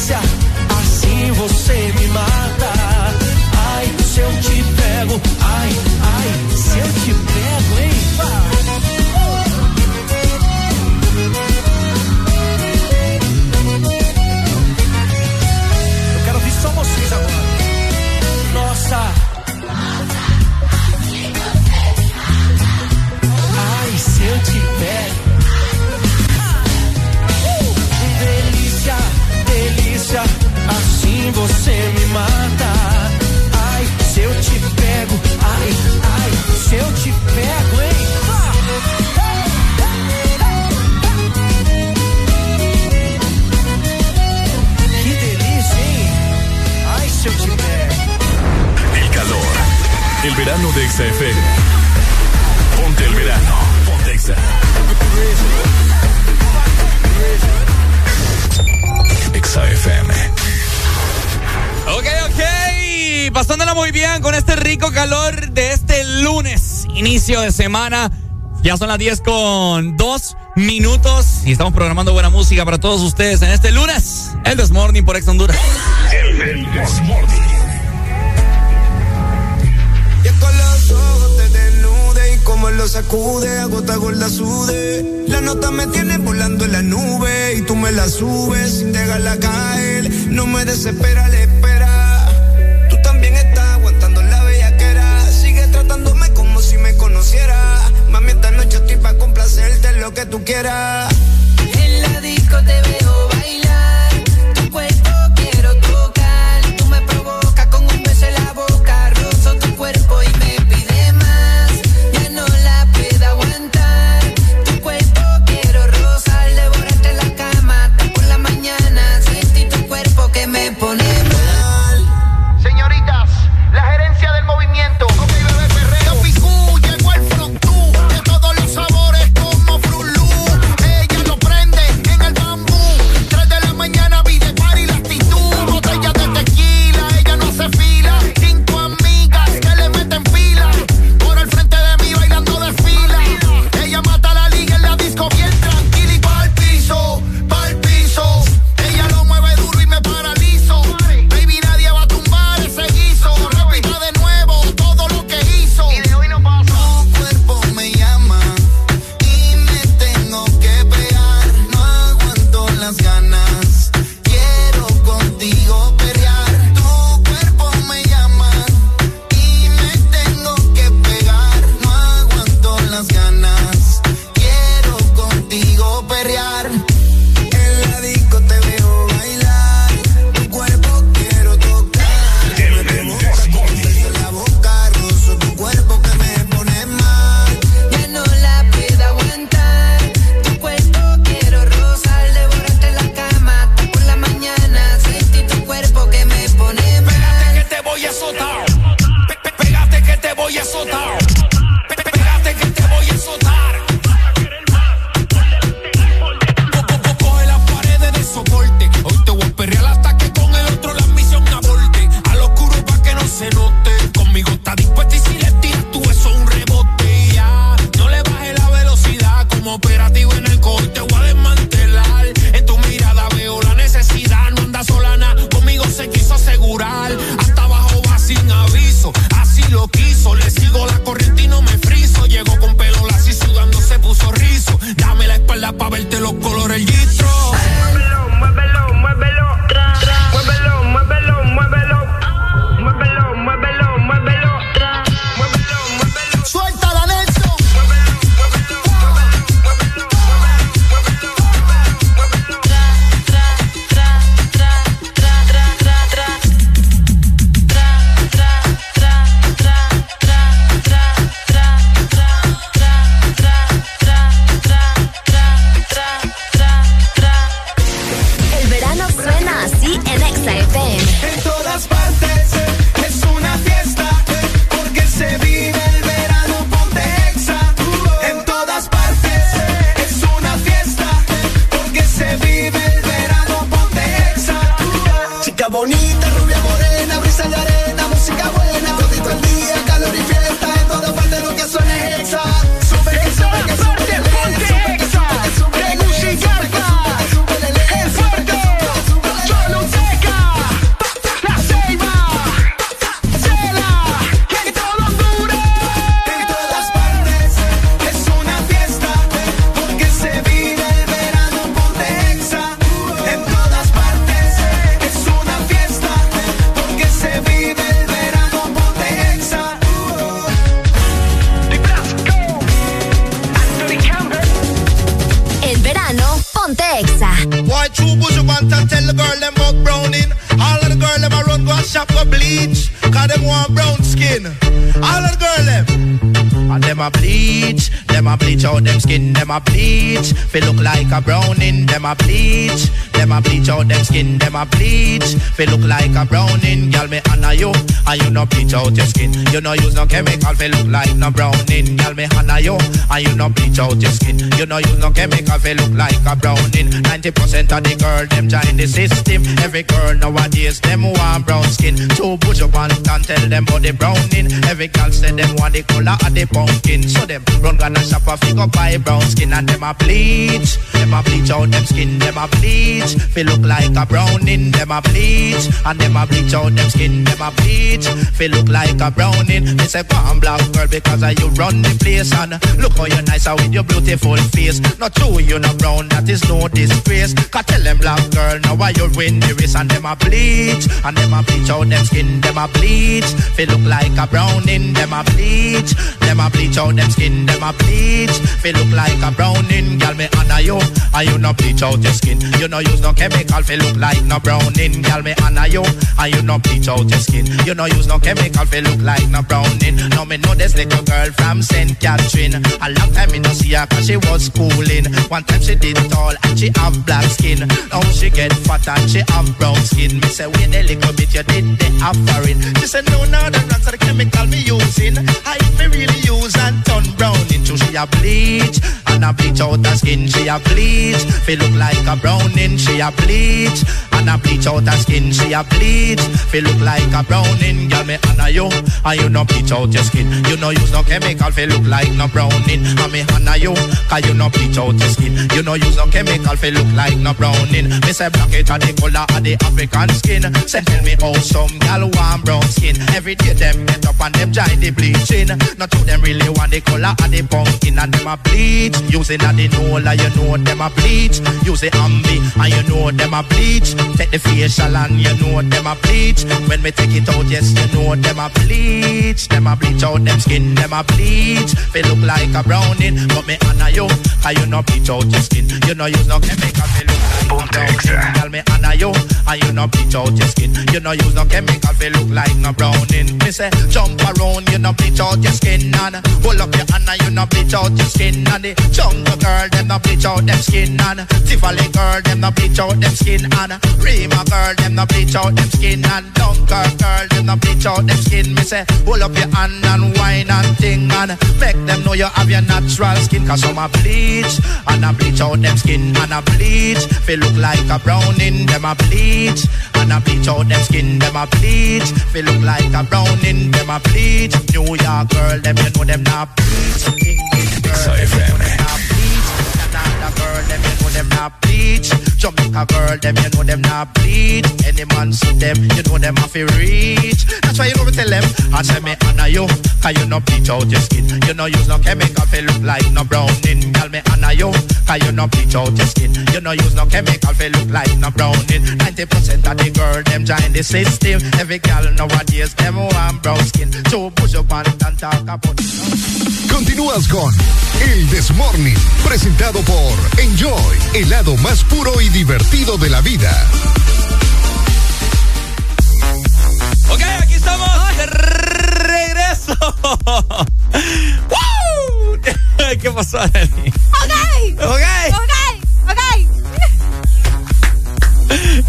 delícia, assim você me mata. Ai, se eu te pego, ai, verano de Exa FM. Ponte el verano. Ponte Exa. Exa FM. Ok, ok. Pasándola muy bien con este rico calor de este lunes, inicio de semana. Ya son las 10 con 2 minutos y estamos programando buena música para todos ustedes en este lunes. El This Morning por Ex Honduras. El This Morning. lo sacude, a gota gorda sude. La nota me tiene volando en la nube y tú me la subes sin dejarla caer. No me desespera la espera. Tú también estás aguantando la bellaquera. Sigue tratándome como si me conociera. Mami, esta noche estoy pa' complacerte lo que tú quieras. En la disco te veo chemical fi look like a browning. 90% of the girl them join the system. Every girl nowadays them want brown skin. So push up and can tell them about the browning. Every girl say them want the color of the pumpkin. So them run gonna shop a figure buy brown skin and them a bleach them a bleach out them skin, them a bleach. Feel look like a browning, them a bleach. And them a bleach out them skin, them a bleach. Feel look like a browning. They say, go on black girl because I you run the place. And look how you nice with your beautiful face. Not true, you not brown, that is no disgrace. Cause tell them black girl, now why you win the race. And them a bleach, and them a bleach out them skin, them a bleach. Feel look like a browning, them a bleach. Them a bleach out them skin, them a bleach. Feel look like a browning, girl me honor you. And you no bleach out your skin. You no use no chemical, feel look like no browning, girl, me honor you. And you no bleach out your skin. You no use no chemical, feel look like no browning. Now me know this little girl from St. Catherine. A long time me no see her cause she was schooling. One time she did tall and she have black skin. Now she get fat and she have brown skin. Me say wait a little bit, you did the offering. She said no, no, the are the chemical me using. I me really use and turn brown into she a bleach. And a bleach out her skin, she a bleach. Feel look like a browning, she a bleach. A bleach out her skin, she a bleach. Feel look like a browning, girl me honor you. And you no bleach out your skin. You no use no chemical, feel look like no browning. And me honor you, cause you no bleach out your skin. You no use no chemical, feel look like no browning. Me say black it and the color of the African skin. Say tell me how some gal want brown skin. Every day them get up and them join the bleaching. Not to them really want the color of the pumpkin and them a bleach. Using a the Nola, you know them a bleach. Use the Ambi and you know them a bleach. Take the facial and you know them a bleach. When me take it out, yes you know them a bleach. Them a bleach out them skin, them a bleach. They look like a browning, but me honor you. Cause you no bleach out your skin. You no use no chemical, Tell me you, and you no bleach out your skin. You no use no chemical, feel look like no browning. Me say jump around, you no bleach out your skin and hold up your and you no bleach out your skin and the jungle girl them no bleach out them skin and Tivoli girl them no bleach out them skin and Rima girl them no bleach out them skin and Dunkirk girl them no bleach out them skin. Me say hold up your hand and wine and ting and make them know you have your natural skin. Cause some a bleach and a bleach out them skin. And a bleach feel look like a browning them a bleach. And a bleach out them skin them a bleach. Feel look like a browning them a bleach. New York girl them you know them not bleach. English girl them you know them not bleach. Canada girl them you know them not bleach. Jamaica girl them you know them not bleach any man see them you know them have to reach. That's why you know me tell them I say me honor you cause you no bleach out your skin. You no use no chemical feel look like no browning. Girl me honor you cause you no bleach out your skin. You no use no chemical feel look like no browning. 90% of the girl them join the system. Every girl nowadays them want brown skin. So push up it and talk about Continúas con El Desmorning, presentado por Enjoy, el lado más puro y divertido de la vida. Ok, aquí estamos de regreso. ¡Woo! ¿Qué pasó, Arely? Ok. Ok. Ok. Ok.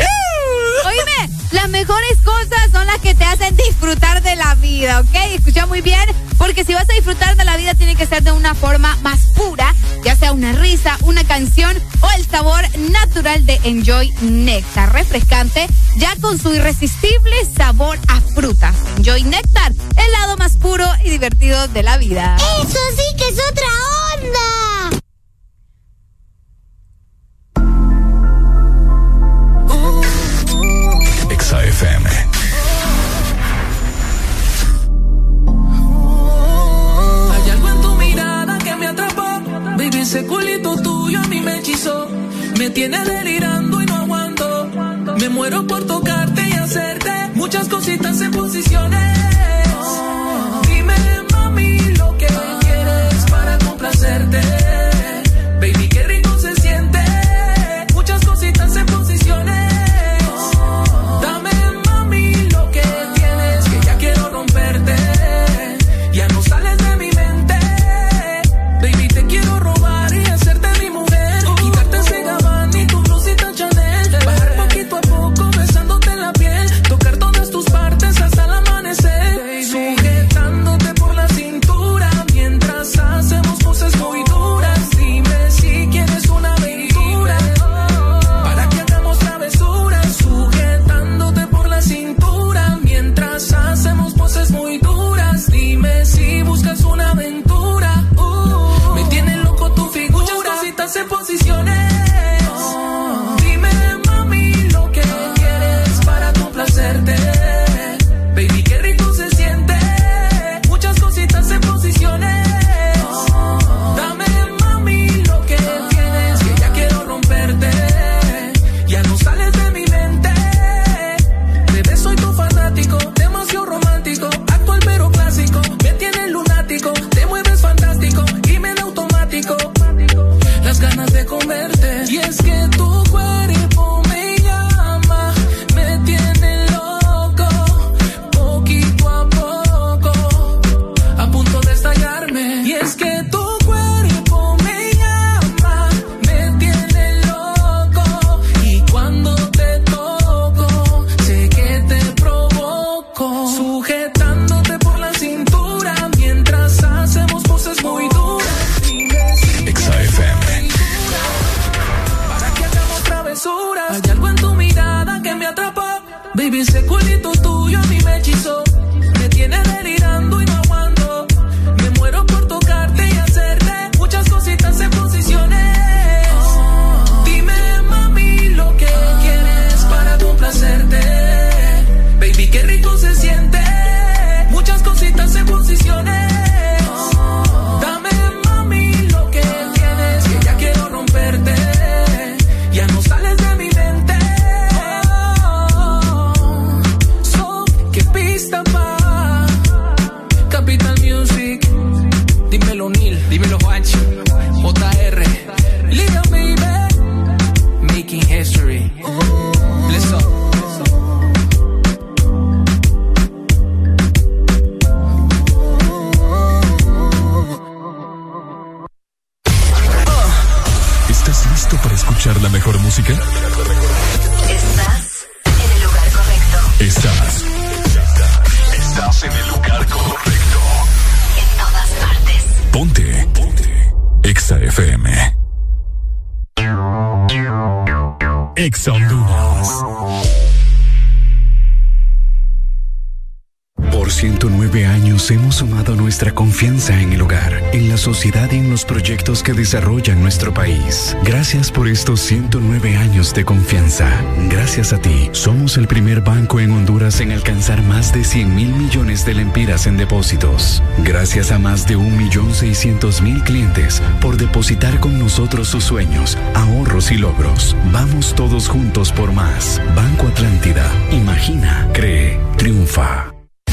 Oíme, las mejores cosas son las que te hacen disfrutar de la vida, ¿ok? Escucha muy bien, porque si vas a disfrutar de la vida tiene que ser de una forma más pura, ya sea una risa, una canción o el sabor natural de Enjoy Nectar, refrescante, ya con su irresistible sabor a fruta. Enjoy Nectar, el lado más puro y divertido de la vida. Eso sí que es otra onda. Confianza. Gracias a ti, somos el primer banco en Honduras en alcanzar más de 100 mil millones de lempiras en depósitos. Gracias a más de 1.600.000 clientes por depositar con nosotros sus sueños, ahorros y logros. Vamos todos juntos por más. Banco Atlántida. Imagina, cree, triunfa.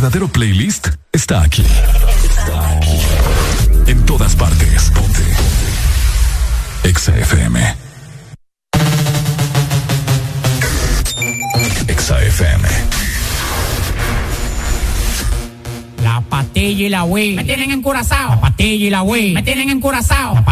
Verdadero playlist está aquí. En todas partes. Ponte. Exa FM. Exa FM. La patilla y la Wii me tienen encurazao. La patilla y la Wii me tienen encurazao. La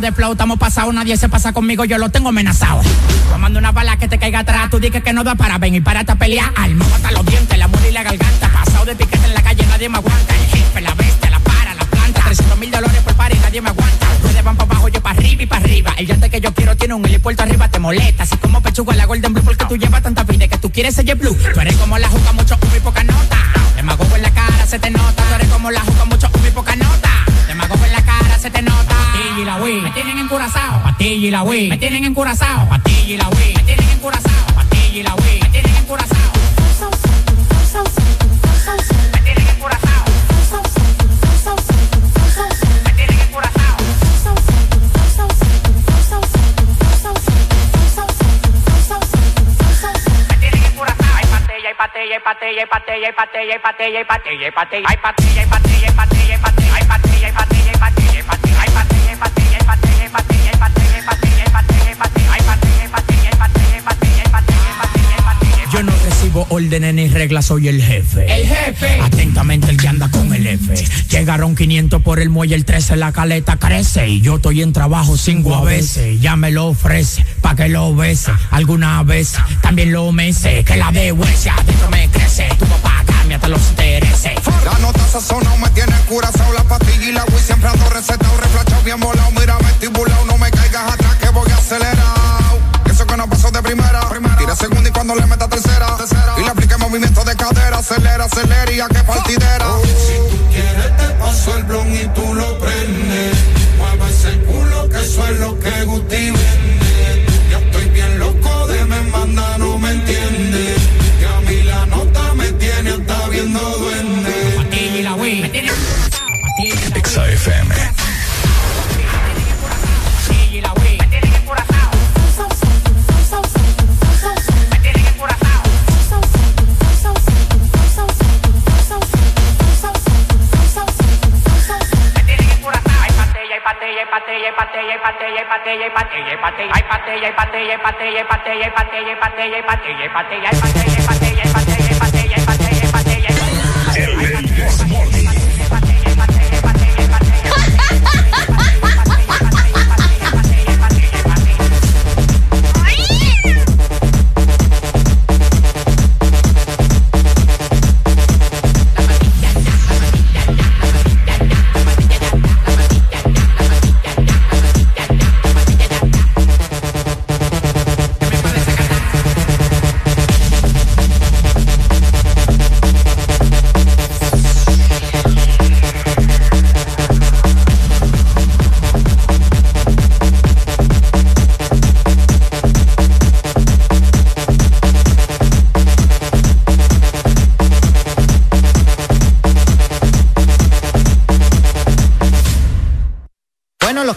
De flow, estamos pasados, nadie se pasa conmigo, yo lo tengo amenazado. Tomando una bala que te caiga atrás, tú dices que no da para ven y para a pelear. Alma hasta los dientes, la muerte y la garganta. Pasado de piquete en la calle, nadie me aguanta. El jefe, la bestia, la para, la planta. 300 mil dólares por par nadie me aguanta. Ustedes van para abajo, yo para arriba y para arriba. El llante que yo quiero tiene un helipuerto arriba, te molesta. Así como pechuga la Golden Blue, porque tú llevas tanta vida que tú quieres ser blue. Tú eres como la juca, mucho humo y poca nota. Demagogo en la cara, se te nota. Tú eres como la juca, mucho humo y poca nota. Demagogo en la cara, se te nota. Patilla y la Wii, me tienen encurazao. Patilla y la Wii, me tienen encurazao. Patilla y la Wii, me tienen encurazao. Patilla y la Wii, me tienen encurazao. Me tienen encurazao. Me tienen encurazao. Me tienen encurazao. Hay patilla, hay patilla, hay patilla, hay patilla, hay patilla, hay patilla, hay patilla, hay patilla, hay patilla, reglas, soy el jefe. El jefe. Atentamente el que anda con el F. Llegaron 500 por el muelle, el 13 la caleta crece. Y yo estoy en trabajo cinco a veces. Ya me lo ofrece, pa' que lo bese. Alguna vez también lo mece. Que la de adentro me crece. Tu papá cambia hasta los intereses. La nota sazonado me tiene curazao La pastilla y la Wii siempre ando recetado Reflachado bien volado, mira vestibulado No me caigas atrás que voy acelerado Eso que no pasó de primera Tira segunda y cuando le meta tercera. Y le aplique movimiento de cadera. Acelera, acelera y a que partidera. Si tú quieres te paso el blon y tú Yay,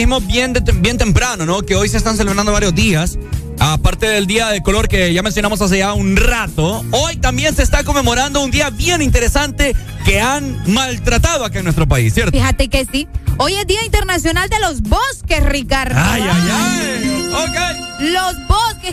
Dijimos bien, de- bien temprano, ¿no? Que hoy se están celebrando varios días. Aparte del Día de Color que ya mencionamos hace ya un rato, hoy también se está conmemorando un día bien interesante que han maltratado acá en nuestro país, ¿cierto? Fíjate que sí. Hoy es Día Internacional de los Bosques, Ricardo. Ay, ay, ay. Ok. Los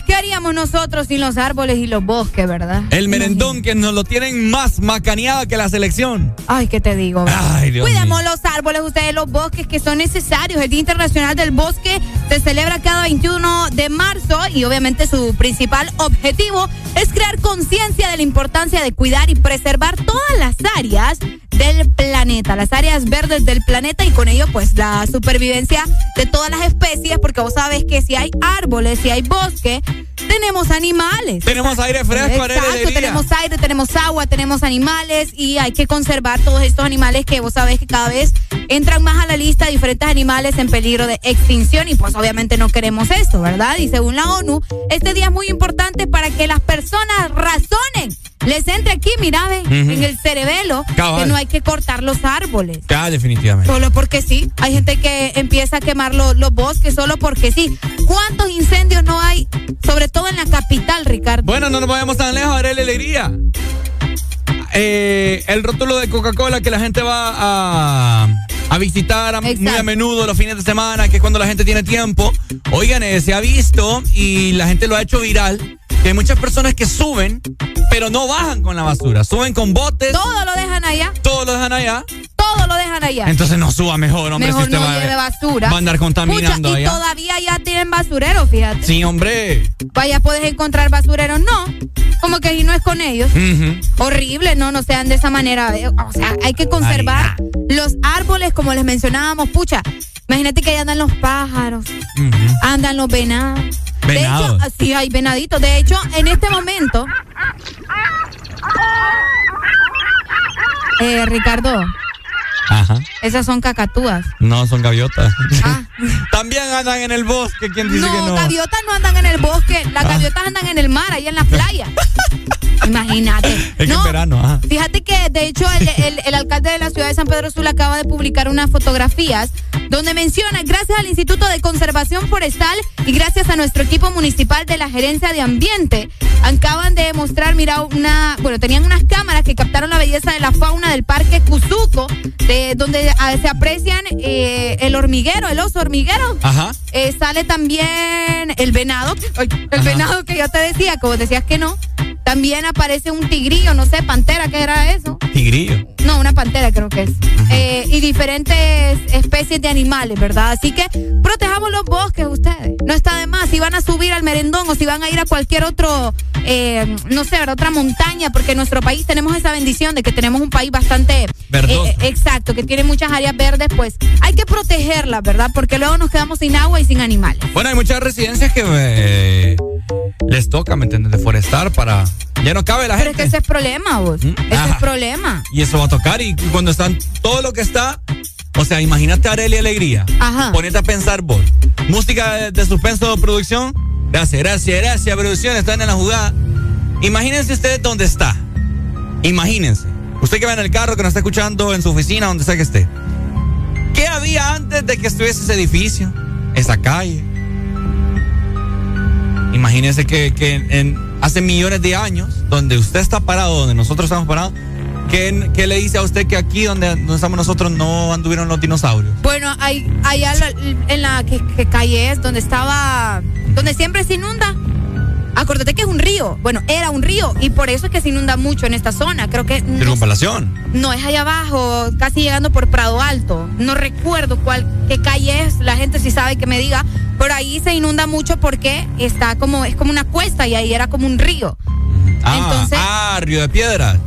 ¿qué haríamos nosotros sin los árboles y los bosques, verdad? El merendón que nos lo tienen más macaneada que la selección. Ay, ¿qué te digo? Ay, Dios Cuidemos los árboles, ustedes, los bosques que son necesarios. El Día Internacional del Bosque se celebra cada 21 de marzo y obviamente su principal objetivo es crear conciencia de la importancia de cuidar y preservar todas las áreas del planeta, las áreas verdes del planeta y con ello pues la supervivencia de todas las especies, porque vos sabes que si hay árboles, si hay bosque, tenemos animales. Tenemos aire fresco, Exacto, tenemos aire, tenemos agua, tenemos animales y hay que conservar todos estos animales que vos sabés que cada vez entran más a la lista de diferentes animales en peligro de extinción y pues obviamente no queremos eso, ¿verdad? Y según la ONU, este día es muy importante para que las personas razonen. Les entre aquí, mira, ve, en el cerebelo, Cabal. que no hay que cortar los árboles. Ya, definitivamente. Solo porque sí. Hay gente que empieza a quemar lo- los bosques solo porque sí. ¿Cuántos incendios no hay? Sobre todo en la capital, Ricardo. Bueno, no nos vayamos tan lejos, Arely Alegría. Eh, el rótulo de Coca-Cola que la gente va a, a visitar a- muy a menudo los fines de semana, que es cuando la gente tiene tiempo. Oigan, eh, se ha visto y la gente lo ha hecho viral. Que hay muchas personas que suben, pero no bajan con la basura. Suben con botes, Todo lo dejan allá. todo lo dejan allá. Todo lo dejan allá. Entonces no suba mejor, hombre. Mejor si usted no va, lleve basura. va a andar contaminando Pucha, y allá. todavía ya tienen basureros, fíjate. Sí, hombre. Vaya, puedes encontrar basureros. No, como que ahí no es con ellos. Horrible, no, no sean de esa manera. eh, O sea, hay que conservar los árboles, como les mencionábamos. Pucha, imagínate que ahí andan los pájaros, andan los venados. Venados. De hecho, sí, hay venaditos. De hecho, en este momento. Eh, Ricardo, Ajá. esas son cacatúas. No, son gaviotas. También andan en el bosque. ¿Quién dice no, que no? gaviotas no andan en el bosque, las Ah. gaviotas andan en el mar, ahí en la playa. Imagínate. Es que No, en verano, ajá. Fíjate que, de hecho, el, el- el alcalde de la ciudad de San Pedro Sula acaba de publicar unas fotografías donde menciona, gracias al Instituto de Conservación Forestal y gracias a nuestro equipo municipal de la Gerencia de Ambiente, acaban de mostrar, mira, una, bueno, tenían unas cámaras que captaron la belleza de la fauna del Parque Cuzuco, de, donde ah, se aprecian eh, el hormiguero, el oso hormiguero. Ajá. Eh, sale también el venado, el Ajá. venado que yo te decía, como decías que no. También aparece un tigrillo, no sé, pantera, ¿qué era eso? Tigrillo. No, una pantera creo que es. Eh, y diferentes especies de animales, ¿verdad? Así que protejamos los bosques ustedes. No está de más. Si van a subir al merendón o si van a ir a cualquier otro, eh, no sé, ¿verdad? otra montaña, porque en nuestro país tenemos esa bendición de que tenemos un país bastante... Verdoso. eh, exacto, que tiene muchas áreas verdes, pues hay que protegerlas, ¿verdad? Porque luego nos quedamos sin agua y sin animales. Bueno, hay muchas residencias que les toca, ¿me entiendes? Deforestar para... Ya no cabe la Pero es que gente. ese es problema, vos. Ese es Ajá. problema. Y eso va a tocar. Y cuando están todo lo que está... O sea, imagínate Arely Alegría. Ajá. Ponete a pensar vos. Música de, de suspenso de producción. Gracias, gracias, gracias, producción. Están en la jugada. Imagínense ustedes dónde está. Imagínense. Usted que va en el carro, que nos está escuchando en su oficina, donde sea que esté. ¿Qué había antes de que estuviese ese edificio? Esa calle. Imagínense que, que hace millones de años, donde usted está parado, donde nosotros estamos parados, ¿qué, qué le dice a usted que aquí donde, donde estamos nosotros no anduvieron los dinosaurios? Bueno, hay, allá en la que calle es, donde estaba, donde siempre se inunda. Acuérdate que es un río. Bueno, era un río y por eso es que se inunda mucho en esta zona. Creo que no, Circunvalación. no es allá abajo, casi llegando por Prado Alto. No recuerdo cuál, qué calle es. La gente sí sabe que me diga. Pero ahí se inunda mucho porque está como, es como una cuesta y ahí era como un río. Ah, Entonces- ah, Río de Piedras.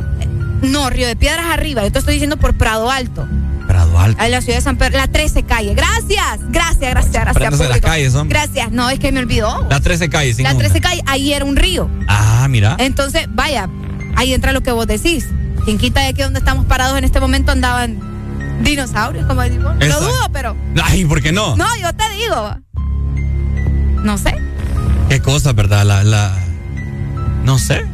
No, Río de Piedras arriba. Yo te estoy diciendo por Prado Alto. Prado Alto. En la ciudad de San Pedro. La 13 calle. Gracias. Gracias, gracias, gracias. Las calles, hombre. Gracias. No, es que me olvidó. La 13 calle, sin La una. 13 calle. Ahí era un río. Ah, mira. Entonces, vaya, ahí entra lo que vos decís. Quien quita de que donde estamos parados en este momento andaban dinosaurios, como digo. Lo dudo, pero. Ay, ¿por qué no? No, yo te digo. No sé. Qué cosa, ¿verdad? La, la. No sé.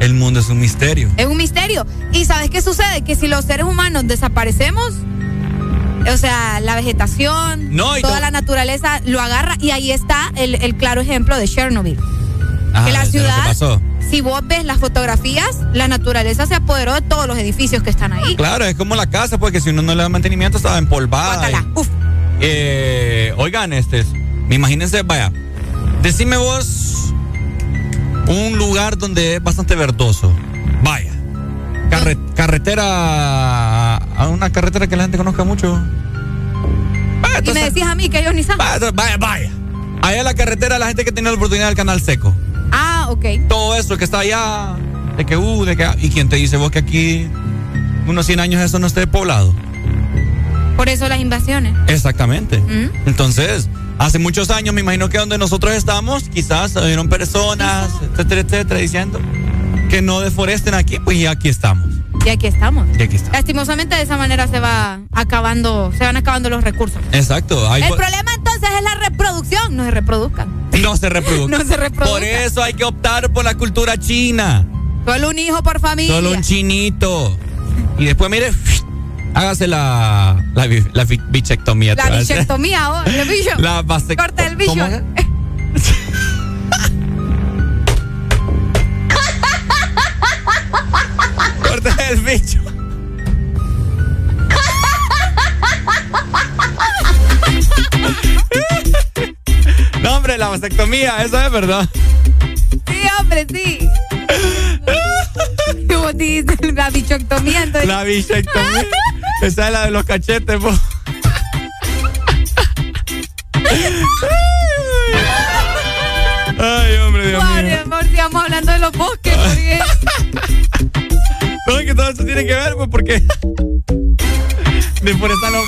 El mundo es un misterio. Es un misterio. ¿Y sabes qué sucede? Que si los seres humanos desaparecemos, o sea, la vegetación, No, toda to- la naturaleza lo agarra y ahí está el, el claro ejemplo de Chernobyl. Ah, que la que ciudad, pasó. si vos ves las fotografías, la naturaleza se apoderó de todos los edificios que están ahí. Claro, es como la casa, porque si uno no le da mantenimiento, estaba empolvada. y- Eh, oigan, este, imagínense, vaya, decime vos un lugar donde es bastante verdoso. Vaya. Carre- carretera. A una carretera que la gente conozca mucho. Vaya, y me decías a mí que ellos ni saben. vaya, vaya, vaya. Allá en la carretera, la gente que tiene la oportunidad del canal seco. Ah, ok. Todo eso que está allá, de que, uh, de que. ¿Y quién te dice vos que aquí, unos 100 años, eso no esté poblado? Por eso las invasiones. Exactamente. ¿Mm? Entonces, hace muchos años, me imagino que donde nosotros estamos, quizás hubieron personas, etcétera, etcétera, diciendo que no deforesten aquí, pues y aquí estamos. Y aquí estamos. Y aquí estamos. Lastimosamente de esa manera se va acabando, se van acabando los recursos. Exacto. Hay El problema entonces es la reproducción. No se reproduzcan. no se reproduce. No se reproduce. Por eso hay que optar por la cultura china. Solo un hijo por familia. Solo un chinito. Y después, mire, hágase la, la, la bi- bichectomía. La bichectomía, oh, el bicho. La vasect- Corta el bicho. Corta el bicho. No, hombre, la vasectomía, eso es verdad. Sí, hombre, sí. La bichectomía, entonces. La bichectomía. Esa es la de los cachetes, po. Ay, hombre, Dios Ay, mío. amor, sigamos hablando de los bosques, porque No, es que todo eso tiene que ver, pues, porque. Deforestan los.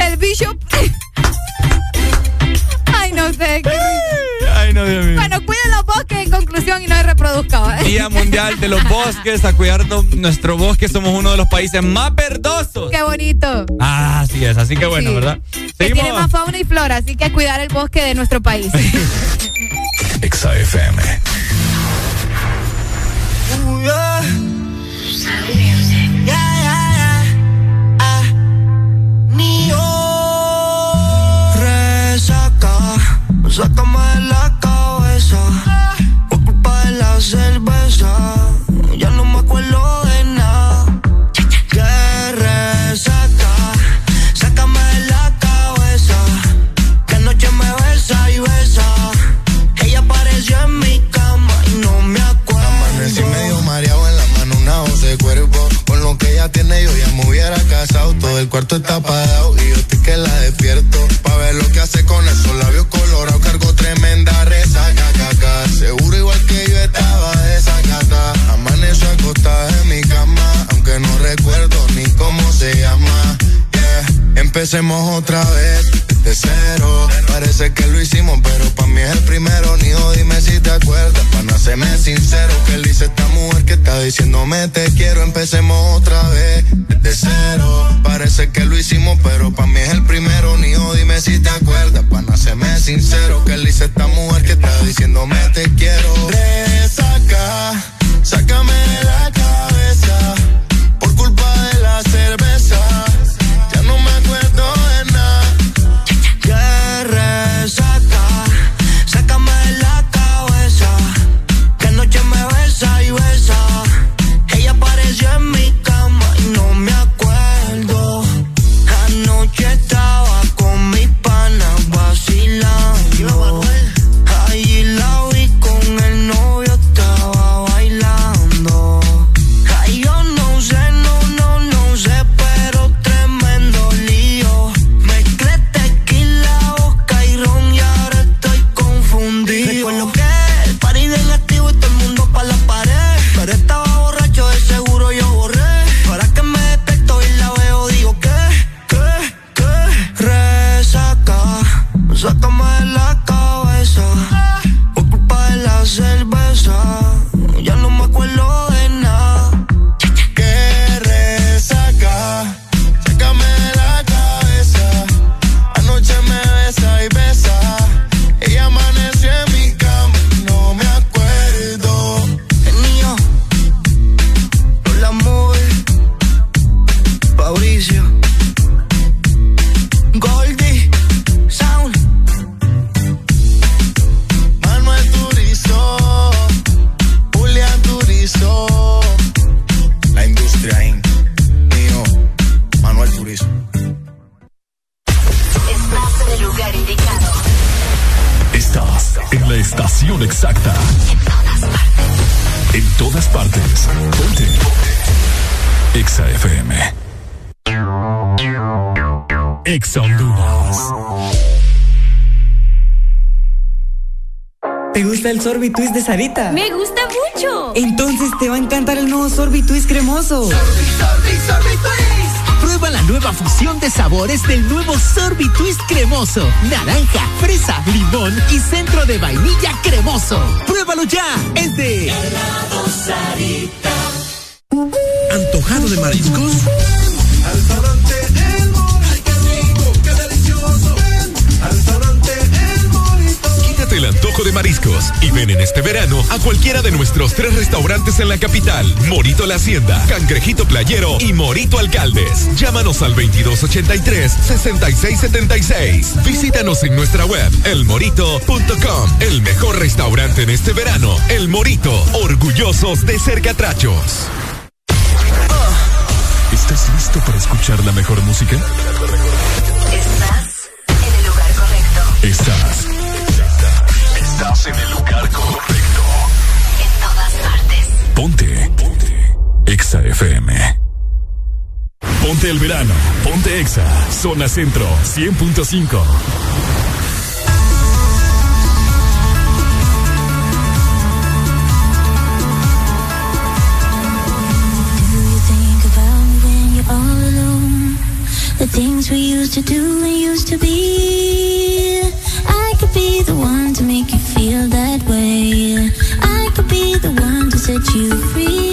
el bicho. Ay, no sé. qué. Ay, no, Dios mío. Bueno, cuiden los bosques en conclusión y no se reproduzcan. ¿eh? Día Mundial de los Bosques, a cuidar nuestro bosque. Somos uno de los países más verdosos. Qué bonito. Ah, así es, así que bueno, Sí. ¿verdad? Que tiene más fauna y flora, así que cuidar el bosque de nuestro país. Exa sácame de la cabeza. Por culpa de la cerveza, ya no me acuerdo de nada. Que resaca, sácame de la cabeza. Que anoche me besa y besa. Ella apareció en mi cama y no me acuerdo. Amanecí medio mareado en la mano, una voz de cuerpo. Con lo que ella tiene, yo ya me hubiera casado. Todo el cuarto está apagado y yo estoy que la despierto. Pa' ver lo que hace Empecemos otra vez de cero. Parece que lo hicimos, pero pa' mí es el primero. Nijo, dime si te acuerdas. Para serme sincero, que le hice esta mujer que está diciéndome te quiero. Empecemos otra vez de cero. Parece que lo hicimos, pero pa' mí es el primero. Nijo, dime si te acuerdas. Para serme sincero, que le hice esta mujer que está diciéndome te quiero. Resaca, sácame de la cabeza. Por culpa de la cerveza, partes. Ponte. Exa FM. Exa Honduras. ¿Te gusta el Sorbitwist de Sarita? Me gusta mucho. Entonces te va a encantar el nuevo Sorbitwist cremoso. Prueba la nueva fusión de sabores del nuevo Sorbitwist cremoso. Naranja, fresa, limón y centro de vainilla cremoso. Pruébalo ya. Es de ¿Antojado de mariscos? Y ven en este verano a cualquiera de nuestros tres restaurantes en la capital: Morito La Hacienda, Cangrejito Playero y Morito Alcaldes. Llámanos al 2283-6676. Visítanos en nuestra web, elmorito.com. El mejor restaurante en este verano, El Morito. Orgullosos de ser catrachos. ¿Estás listo para escuchar la mejor música? Estás en el lugar correcto. Estás. Estás en el lugar correcto. En todas partes. Ponte. Ponte. Exa FM. Ponte el verano. Ponte Exa. Zona Centro 100.5. Do you think about me when you're all alone? The things we used to do and used to be. I could be the one to make you feel that way. I could be the one to set you free.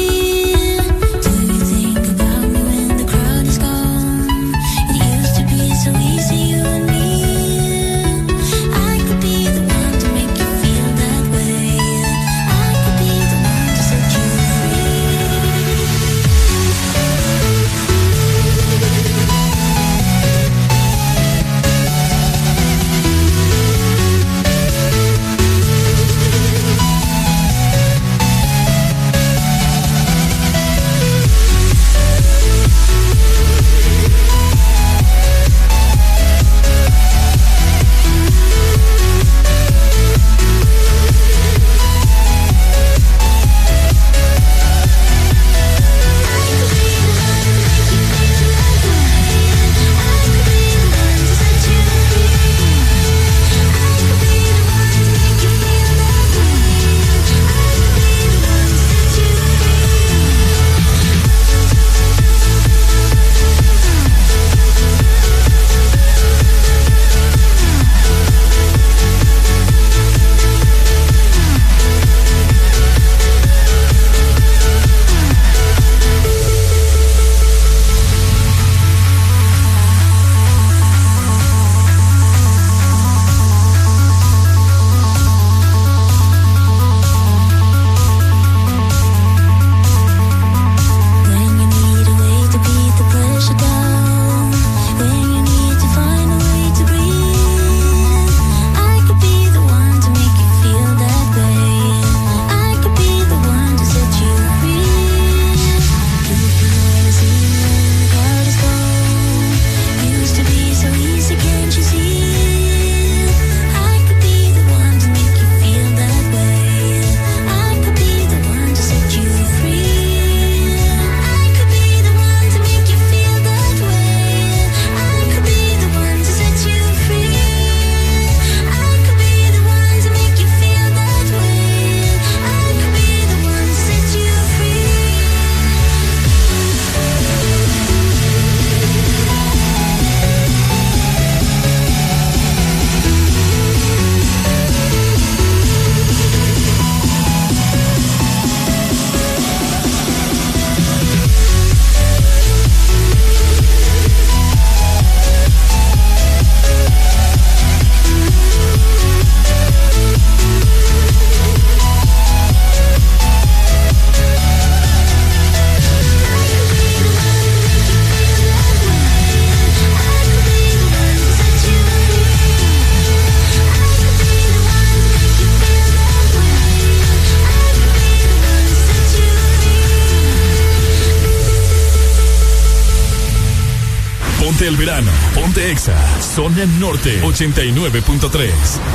Norte 89.3.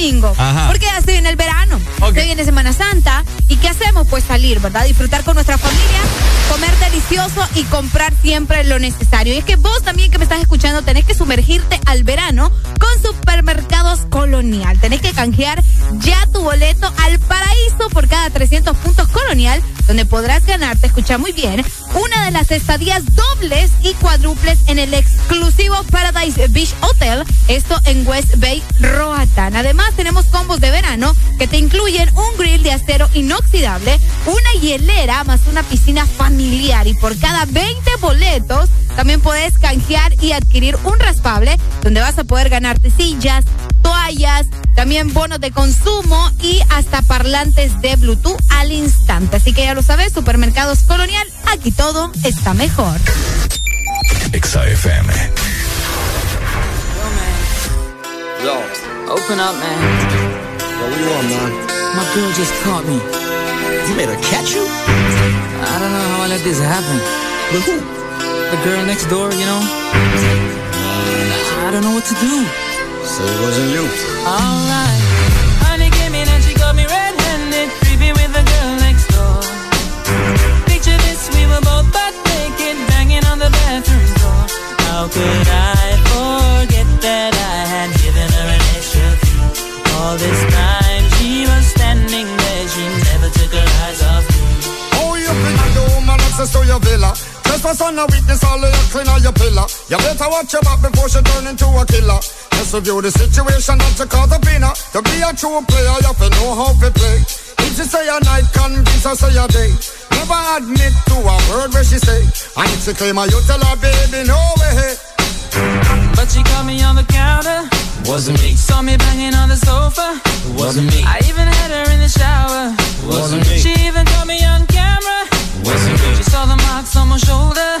domingo. Porque ya se viene el verano. Okay. Se viene Semana Santa. ¿Y qué hacemos? Pues salir, ¿verdad? Disfrutar con nuestra familia, comer delicioso y comprar siempre lo necesario. Y es que vos también que me estás escuchando tenés que sumergirte al verano con Supermercados Colonial. Tenés que canjear ya tu boleto al paraíso por cada 300 puntos Colonial, donde podrás ganarte, escucha muy bien, una de las estadías dobles y cuádruples en el exclusivo Paradise Beach Hotel, esto en West Bay, Roatán. Además, tenemos combos de verano que te incluyen un grill de acero inoxidable, una hielera más una piscina familiar y por cada 20 boletos también puedes canjear y adquirir un raspable donde vas a poder ganarte sillas, toallas, también bonos de consumo y hasta parlantes de Bluetooth al instante. Así que ya lo sabes, Supermercados Colonial, aquí todo está mejor. XFM. Yo, open up, man. Me. You made her catch you? I don't know how I let this happen. But who? The girl next door, you know? I don't know what to do. So it wasn't you. Alright. Honey came in and she got me red-handed, creepy with the girl next door. Picture this, we were both butt naked, banging on the bathroom door. How could I forget that I had given her an extra fee? All this time she was standing there, she never took her eyes off me. Oh, you bring a the woman access to your villa. Trespass on a witness, all of your clean on your pillar. You better watch your back before she turn into a killer. Just review the situation that you call the winner. To be a true player, you have to know how to play. If she say a night, convince her say a day. Never admit to a word where she say. And if she claim her, you tell her, baby, no way. But she caught me on the counter. Wasn't me. Saw me banging on the sofa. Wasn't me. I even had her in the shower. Wasn't me. She even caught me on camera. Wasn't me. She saw the marks on my shoulder.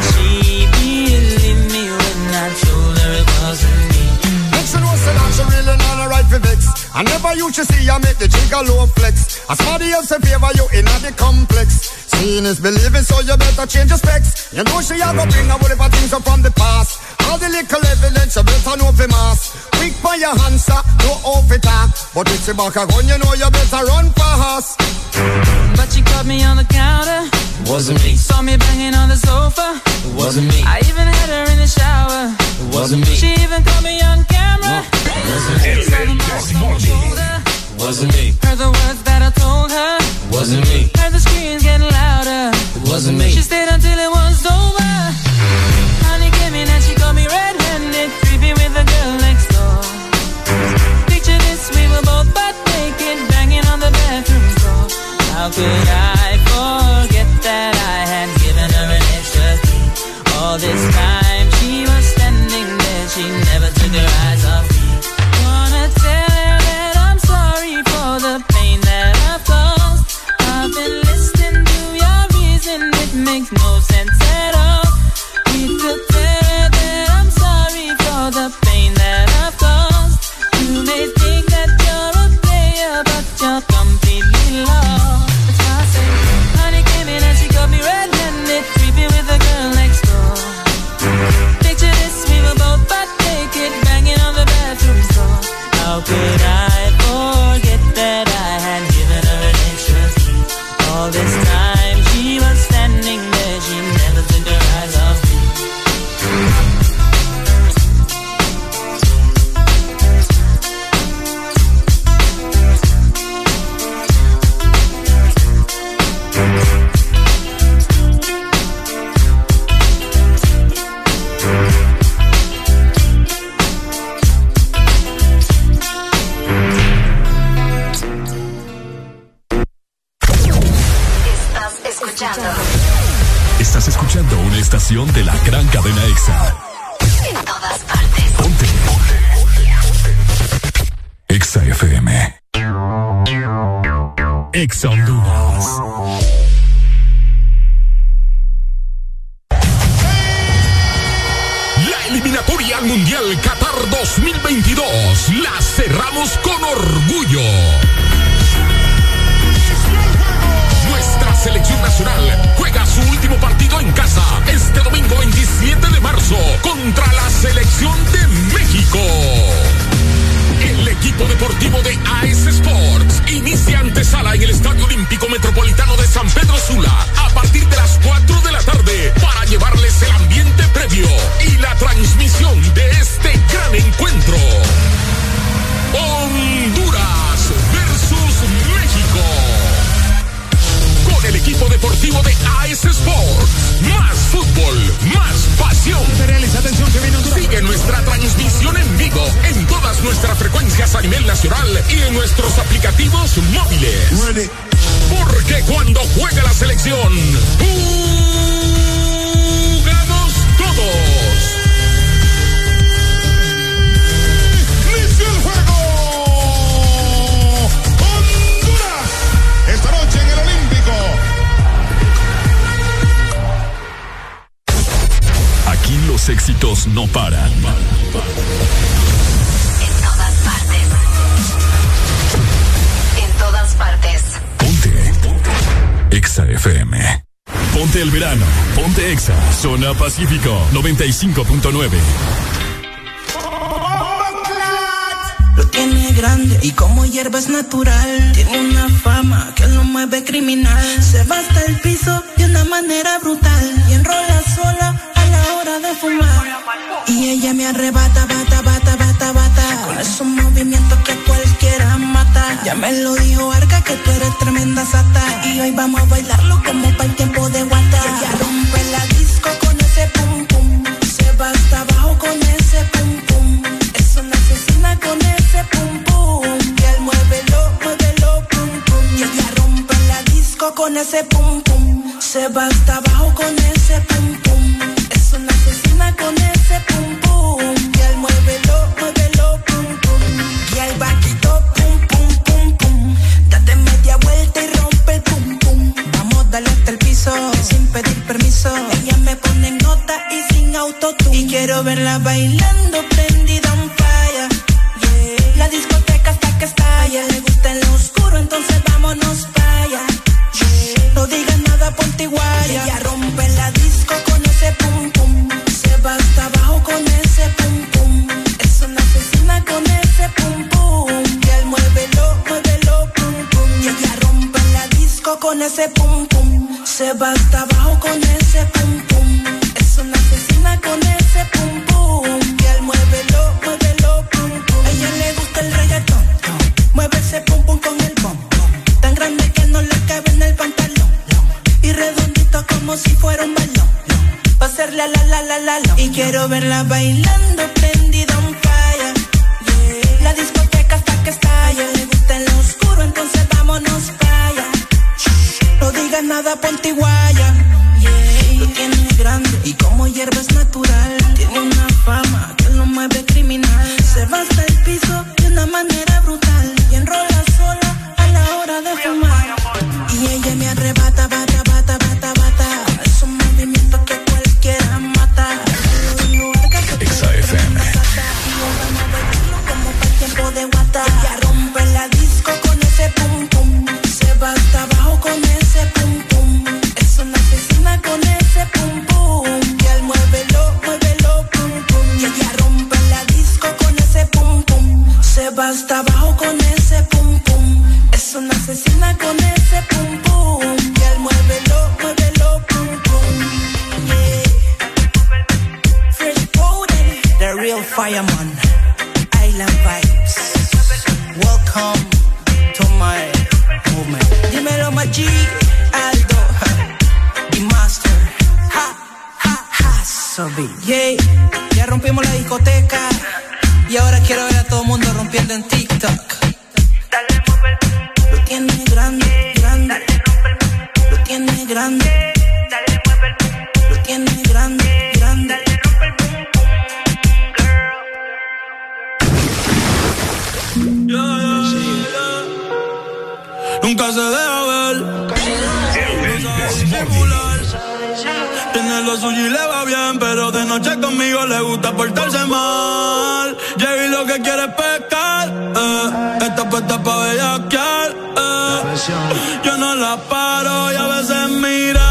I never used to see you make the jigger low flex. As somebody else in favor you in the complex. Seeing is believing, so you better change your specs. You know she a go bring a whole heap things up from the past. All the little evidence you better know for mass. Quick for your answer, no off it talk. But if she back a gun, you know you better run fast. But she caught me on the counter. Wasn't me. Saw me banging on the sofa. Wasn't me. I even had her in the shower. Wasn't me. She even caught me on camera. El, Wasn't me. Heard the words that I told her. Wasn't me. Heard the screams getting louder. Wasn't me. She stayed until it was over. Honey came in and she me red-handed, with girl next door. Picture this, we were both butt naked, banging on the bathroom. How could I estación de la gran cadena EXA. en todas partes. Ponte, ponte. EXA FM. EXA Honduras. La eliminatoria al Mundial Qatar 2022 la cerramos con orgullo. Nuestra selección nacional juega su último partido este domingo 27 de marzo contra la selección de México. El equipo deportivo de AS Sports inicia antesala en el Estadio Olímpico Metropolitano de San Pedro Sula a partir de las 4 de la tarde para llevarles el ambiente previo y la transmisión de este gran encuentro. Honduras versus México con el equipo deportivo de AS Sports. Sigue nuestra transmisión en vivo en todas nuestras frecuencias a nivel nacional y en nuestros aplicativos móviles. Porque cuando juega la selección, jugamos éxitos no paran. En todas partes. En todas partes. Exa FM. Ponte el verano. Ponte Exa. Zona Pacífico 95.9. Lo tiene grande y como hierba es natural. Tiene una fama que lo mueve criminal. Se va hasta el piso de una manera brutal. Y enrola sola de fumar. Y ella me arrebata, bata, bata, bata, bata. Con esos movimientos que cualquiera mata. Ya me lo dijo Arca que tú eres tremenda sata. Y hoy vamos a bailarlo como para el tiempo de guata. Ella rompe la disco con ese pum pum. Se va hasta abajo con ese pum pum. Es una asesina con ese pum pum. Y él muévelo, muévelo, pum pum. Y ella rompe la disco con ese pum pum. Se va hasta abajo con ese pum pum. Sin pedir permiso. Ella me pone en nota y sin autotune. Y quiero verla bailando prendida fire. Yeah. La discoteca hasta que estalla. Le gusta en lo oscuro, entonces vámonos para allá. No digas nada, ponte guaya. Ella rompe la disco con ese pum pum. Se va hasta abajo con ese pum pum. Es una asesina con ese pum pum. Y él muévelo, muévelo, pum pum. Y ella rompe la disco con ese pum. Se va hasta abajo con ese pum pum. Es una asesina con ese pum pum. Y él muévelo, muévelo, pum pum. A ella le gusta el reggaetón. Mueve ese pum pum con el bom. Tan grande que no le cabe en el pantalón. Y redondito como si fuera un balón. Va a hacerle la la la la la. Y quiero verla bailando prendida fire. Yeah. La discoteca hasta que estalla. Le gusta en lo oscuro, entonces vámonos para. No digas nada, ponte guaya. Yeah. Lo tiene grande y como hierba es natural. Tiene una fama que lo mueve criminal. Se va hasta el piso de una manera brutal. La paro y a veces mira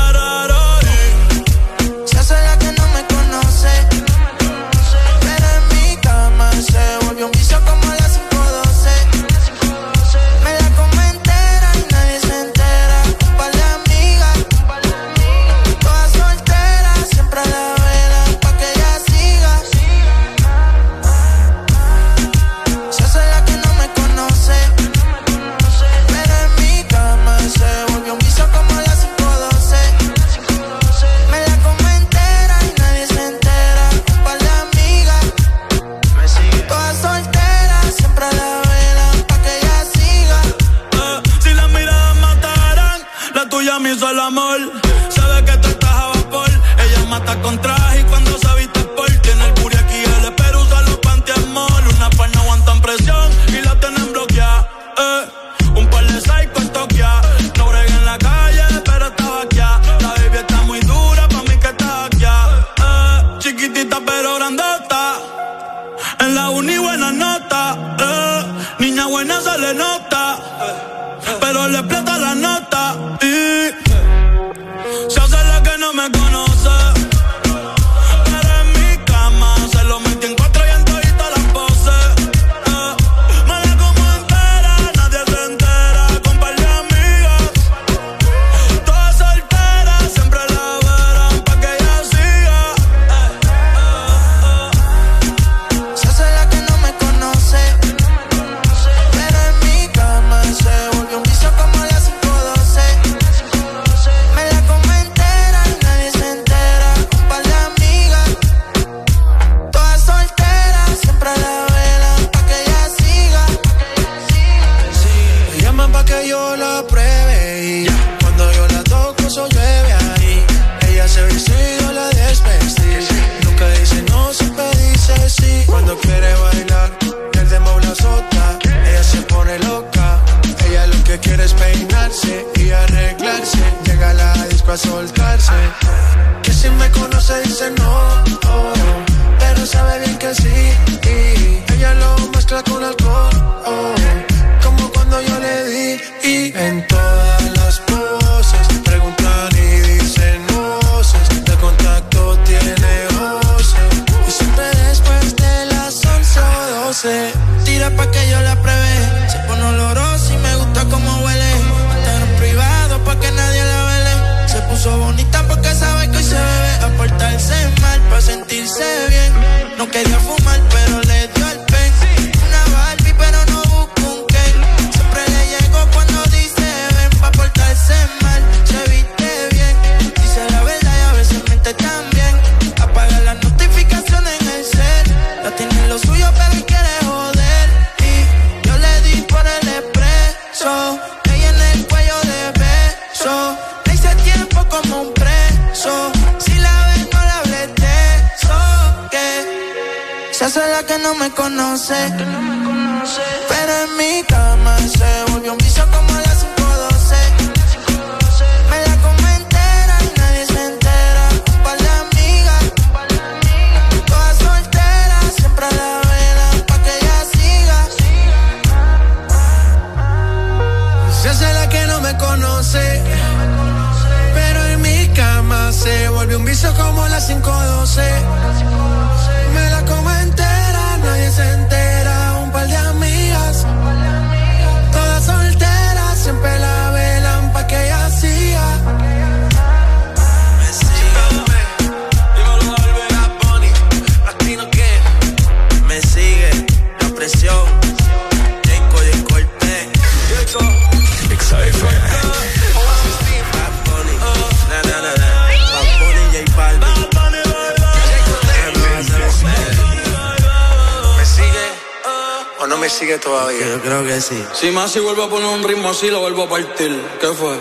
Si vuelvo a poner un ritmo así, lo vuelvo a partir. ¿Qué fue?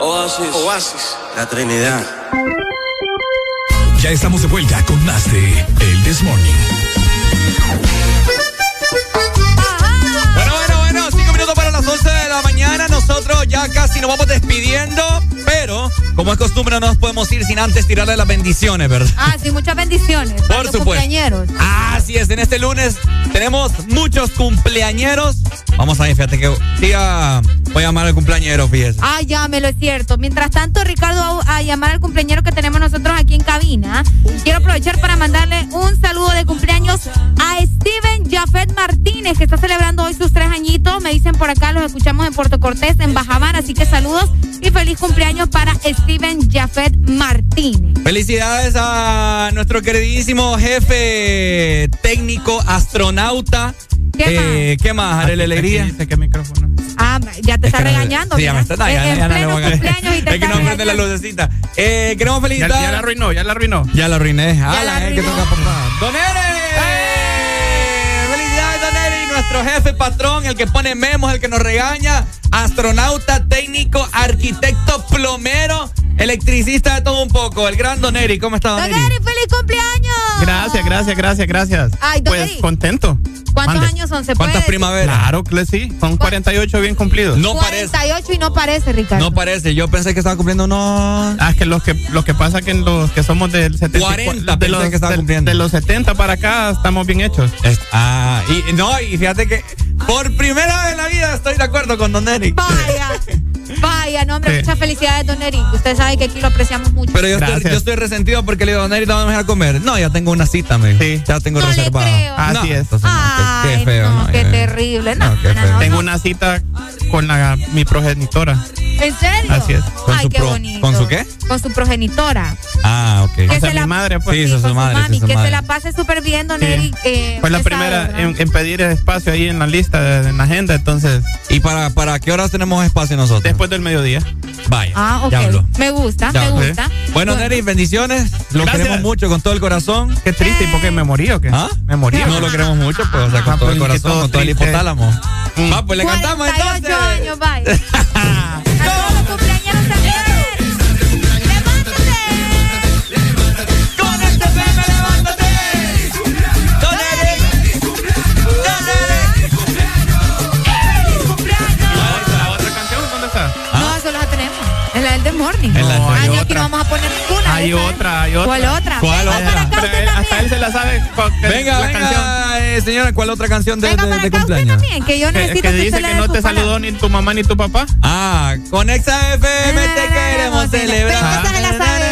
Oasis. Oasis. La Trinidad. Ya estamos de vuelta con más de El This Morning. Bueno, bueno, bueno, cinco minutos para las 11 de la mañana. Nosotros ya casi nos vamos despidiendo, pero como es costumbre, no nos podemos ir sin antes tirarle las bendiciones, ¿verdad? Ah, sí, muchas bendiciones. Por supuesto. cumpleañeros. Así es, en este lunes tenemos muchos cumpleañeros. Vamos a ver, fíjate que sí, voy a llamar al cumpleañero, fíjese. Ah, llámelo, es cierto. Mientras tanto, Ricardo, va a llamar al cumpleañero que tenemos nosotros aquí en cabina. Quiero aprovechar para mandarle un saludo de cumpleaños a Steven Jafet Martínez, que está celebrando hoy sus tres añitos. Me dicen por acá, los escuchamos en Puerto Cortés, en Bajamar. Así que saludos y feliz cumpleaños para Steven Jafet Martínez. Felicidades a nuestro queridísimo jefe técnico astronauta. ¿Qué Eh, ¿Qué más, Arely Alegría? Dice que micrófono. Ah, ya te Es está regañando. Sí, ya me está no, ya, En ya no le pleno voy a cumpleaños y te Es que está no prende la regañando. lucecita. Eh, queremos felicitar. ya la arruinó, ya la arruinó. Ya la arruiné. Ah, la eh, que toca, papá. ¡Don Ere! ¡Felicidades, Don Ere! Y nuestro jefe patrón, el que pone memos, el que nos regaña, astronauta, técnico, arquitecto, plomero, electricista de todo un poco, el gran Don Eri. ¿Cómo está Don Don Eri? Eri, feliz cumpleaños. Gracias, gracias, gracias, gracias. Ay, don pues contento. ¿Cuántos Mande. años son? ¿Se puede decir? Claro que sí, son 48 bien cumplidos. 48 y no parece, Ricardo. No parece, yo pensé que estaba cumpliendo unos... Ah, es que los que lo que pasa que en los que somos del 70 40 de los, que estaba cumpliendo. de los 70 para acá estamos bien hechos. Ah, y no, y fíjate que por primera vez en la vida estoy de acuerdo con Don Eri. Vaya, vaya, no, hombre, Sí. muchas felicidades, Don Eri. Usted sabe que aquí lo apreciamos mucho. Pero yo estoy, yo estoy resentido porque le digo, Don Eri, ¿te vamos a dejar comer? No, ya tengo una cita, me dijo. Ya tengo No reservada. Así No, es. entonces qué- feo, no, ¿no? qué Eh, terrible. No, no, qué no, feo. no, Tengo una cita con la, mi progenitora. ¿En serio? Así es. ¿Con Ay, su qué pro- bonito. con su qué? Con su progenitora. Ah, ok. Que se la- madre, pues. Sí, Sí, esa es con su su madre. mami, su que madre. se la pase súper bien, Don Sí. Eri. eh, Fue la sabe, primera en, en pedir espacio ahí en la lista, en la agenda, entonces. ¿Y para, para qué horas tenemos espacio nosotros? Después del mediodía. Vaya. Ah, ok. Ya habló. Me gusta, Ya me gusta. Bueno, Neri, bendiciones. Lo Gracias. queremos mucho con todo el corazón. Qué triste, ¿y por qué me morí o qué? ¿Ah? Me morí. No lo queremos mucho, pues, o sea, con Ah, todo el pues, corazón, todo con todo el hipotálamo. Mm. Va, pues le cantamos entonces. 48 años, bye. No, aquí otra. no vamos a poner ninguna. Hay otra, hay otra. ¿Cuál otra? ¿Cuál Venga otra? para acá usted él- hasta él se la sabe. Venga, la canción. venga, eh, señora, ¿cuál otra canción de, Venga de- para de acá usted cumpleaños? también, que yo necesito que que, dice usted que no te saludó ni tu mamá ni tu papá. Ah, con Exa FM te queremos celebrar. Se la sabe.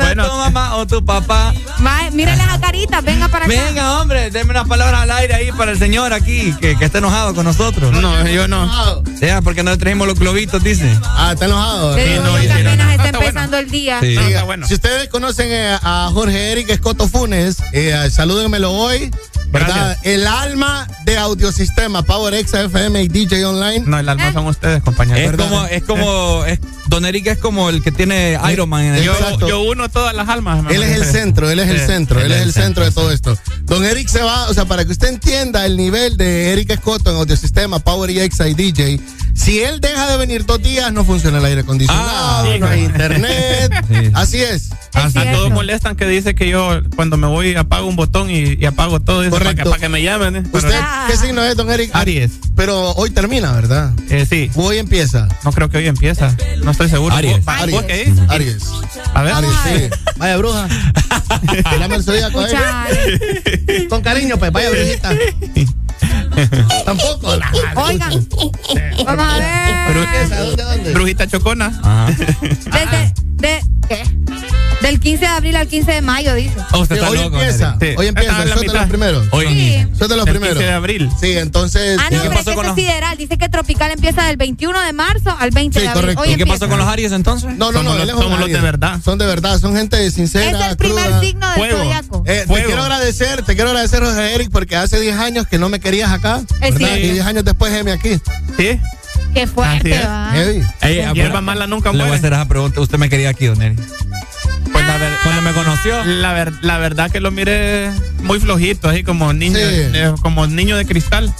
Bueno. tu mamá o tu papá. Va, mírale esa carita, venga para acá. Venga, hombre, denme unas palabras al aire ahí para el señor aquí, que, que está enojado con nosotros. No, yo no. Ya, porque no le trajimos los globitos, dice. Ah, está enojado. No, apenas no, está está bueno. empezando el día. Sí. No, Diga, está bueno. Si ustedes conocen eh, a Jorge Eric Escoto Funes, eh, salúdenmelo hoy. ¿verdad? Gracias. El alma de Audiosistema, Power X FM y DJ Online. No, el alma son ustedes, compañeros. Es ¿Verdad? como, es como, es, Don Eric es como el que tiene Iron Man en el Yo, yo uno todas las almas. Él es el centro, él es el Sí, centro, él es el centro de todo esto. Don Eric se va, o sea, para que usted entienda el nivel de Eric Escoto en Audiosistema, Power X y DJ, si él deja de venir dos días, no funciona el aire acondicionado, Ah, no hay internet. Sí. Así es. A, todos molestan que dice que yo cuando me voy apago un botón y, y apago todo eso para que, Correcto. para que me llamen. ¿eh? ¿Usted Ah. qué signo es, don Eric? Aries. Pero hoy termina, ¿verdad? Eh, sí, Hoy empieza. no creo que hoy empieza. No estoy seguro. Aries. ¿Vos- Aries. ¿Vos qué dices? Aries. A ver. Aries, sí. Vaya bruja. Llame el zodíaco, eh. Muchachos. Con cariño, pues, vaya brujita. Tampoco. la- Oigan, vamos a ver. ¿Esa? ¿Dónde, dónde? Brujita chocona. Ajá. Desde, de, ¿qué? Del 15 de abril al 15 de mayo, dice. Oh, usted está hoy loco, empieza. Sí. Hoy empieza. La Son de los primeros. Hoy Sí. de los Del primeros. 15 de abril. Sí, entonces. Ah, ¿Y no, qué pero es pasó que con los- sideral. Dice que tropical empieza del 21 de marzo al 20 Sí, de abril. correcto. Hoy ¿Y qué empieza. pasó con los Aries entonces? No, no, Somos no, los- somos los de verdad. Son de verdad, son gente sincera. Es el primer cruda. signo del Fuego. zodiaco. Eh, te quiero agradecer, te quiero agradecer, José Eric, porque hace 10 años que no me querías acá. Es ¿verdad? cierto. Y 10 años después, heme aquí. Sí. Qué fuerte, va. Ey, Hierba mala nunca Le voy a muere. hacer esa pregunta. ¿Usted me quería aquí, Don Eric? Pues la, ver- Cuando me conoció. la, ver- la verdad que lo miré muy flojito, así como niño, Sí. eh, como niño de cristal.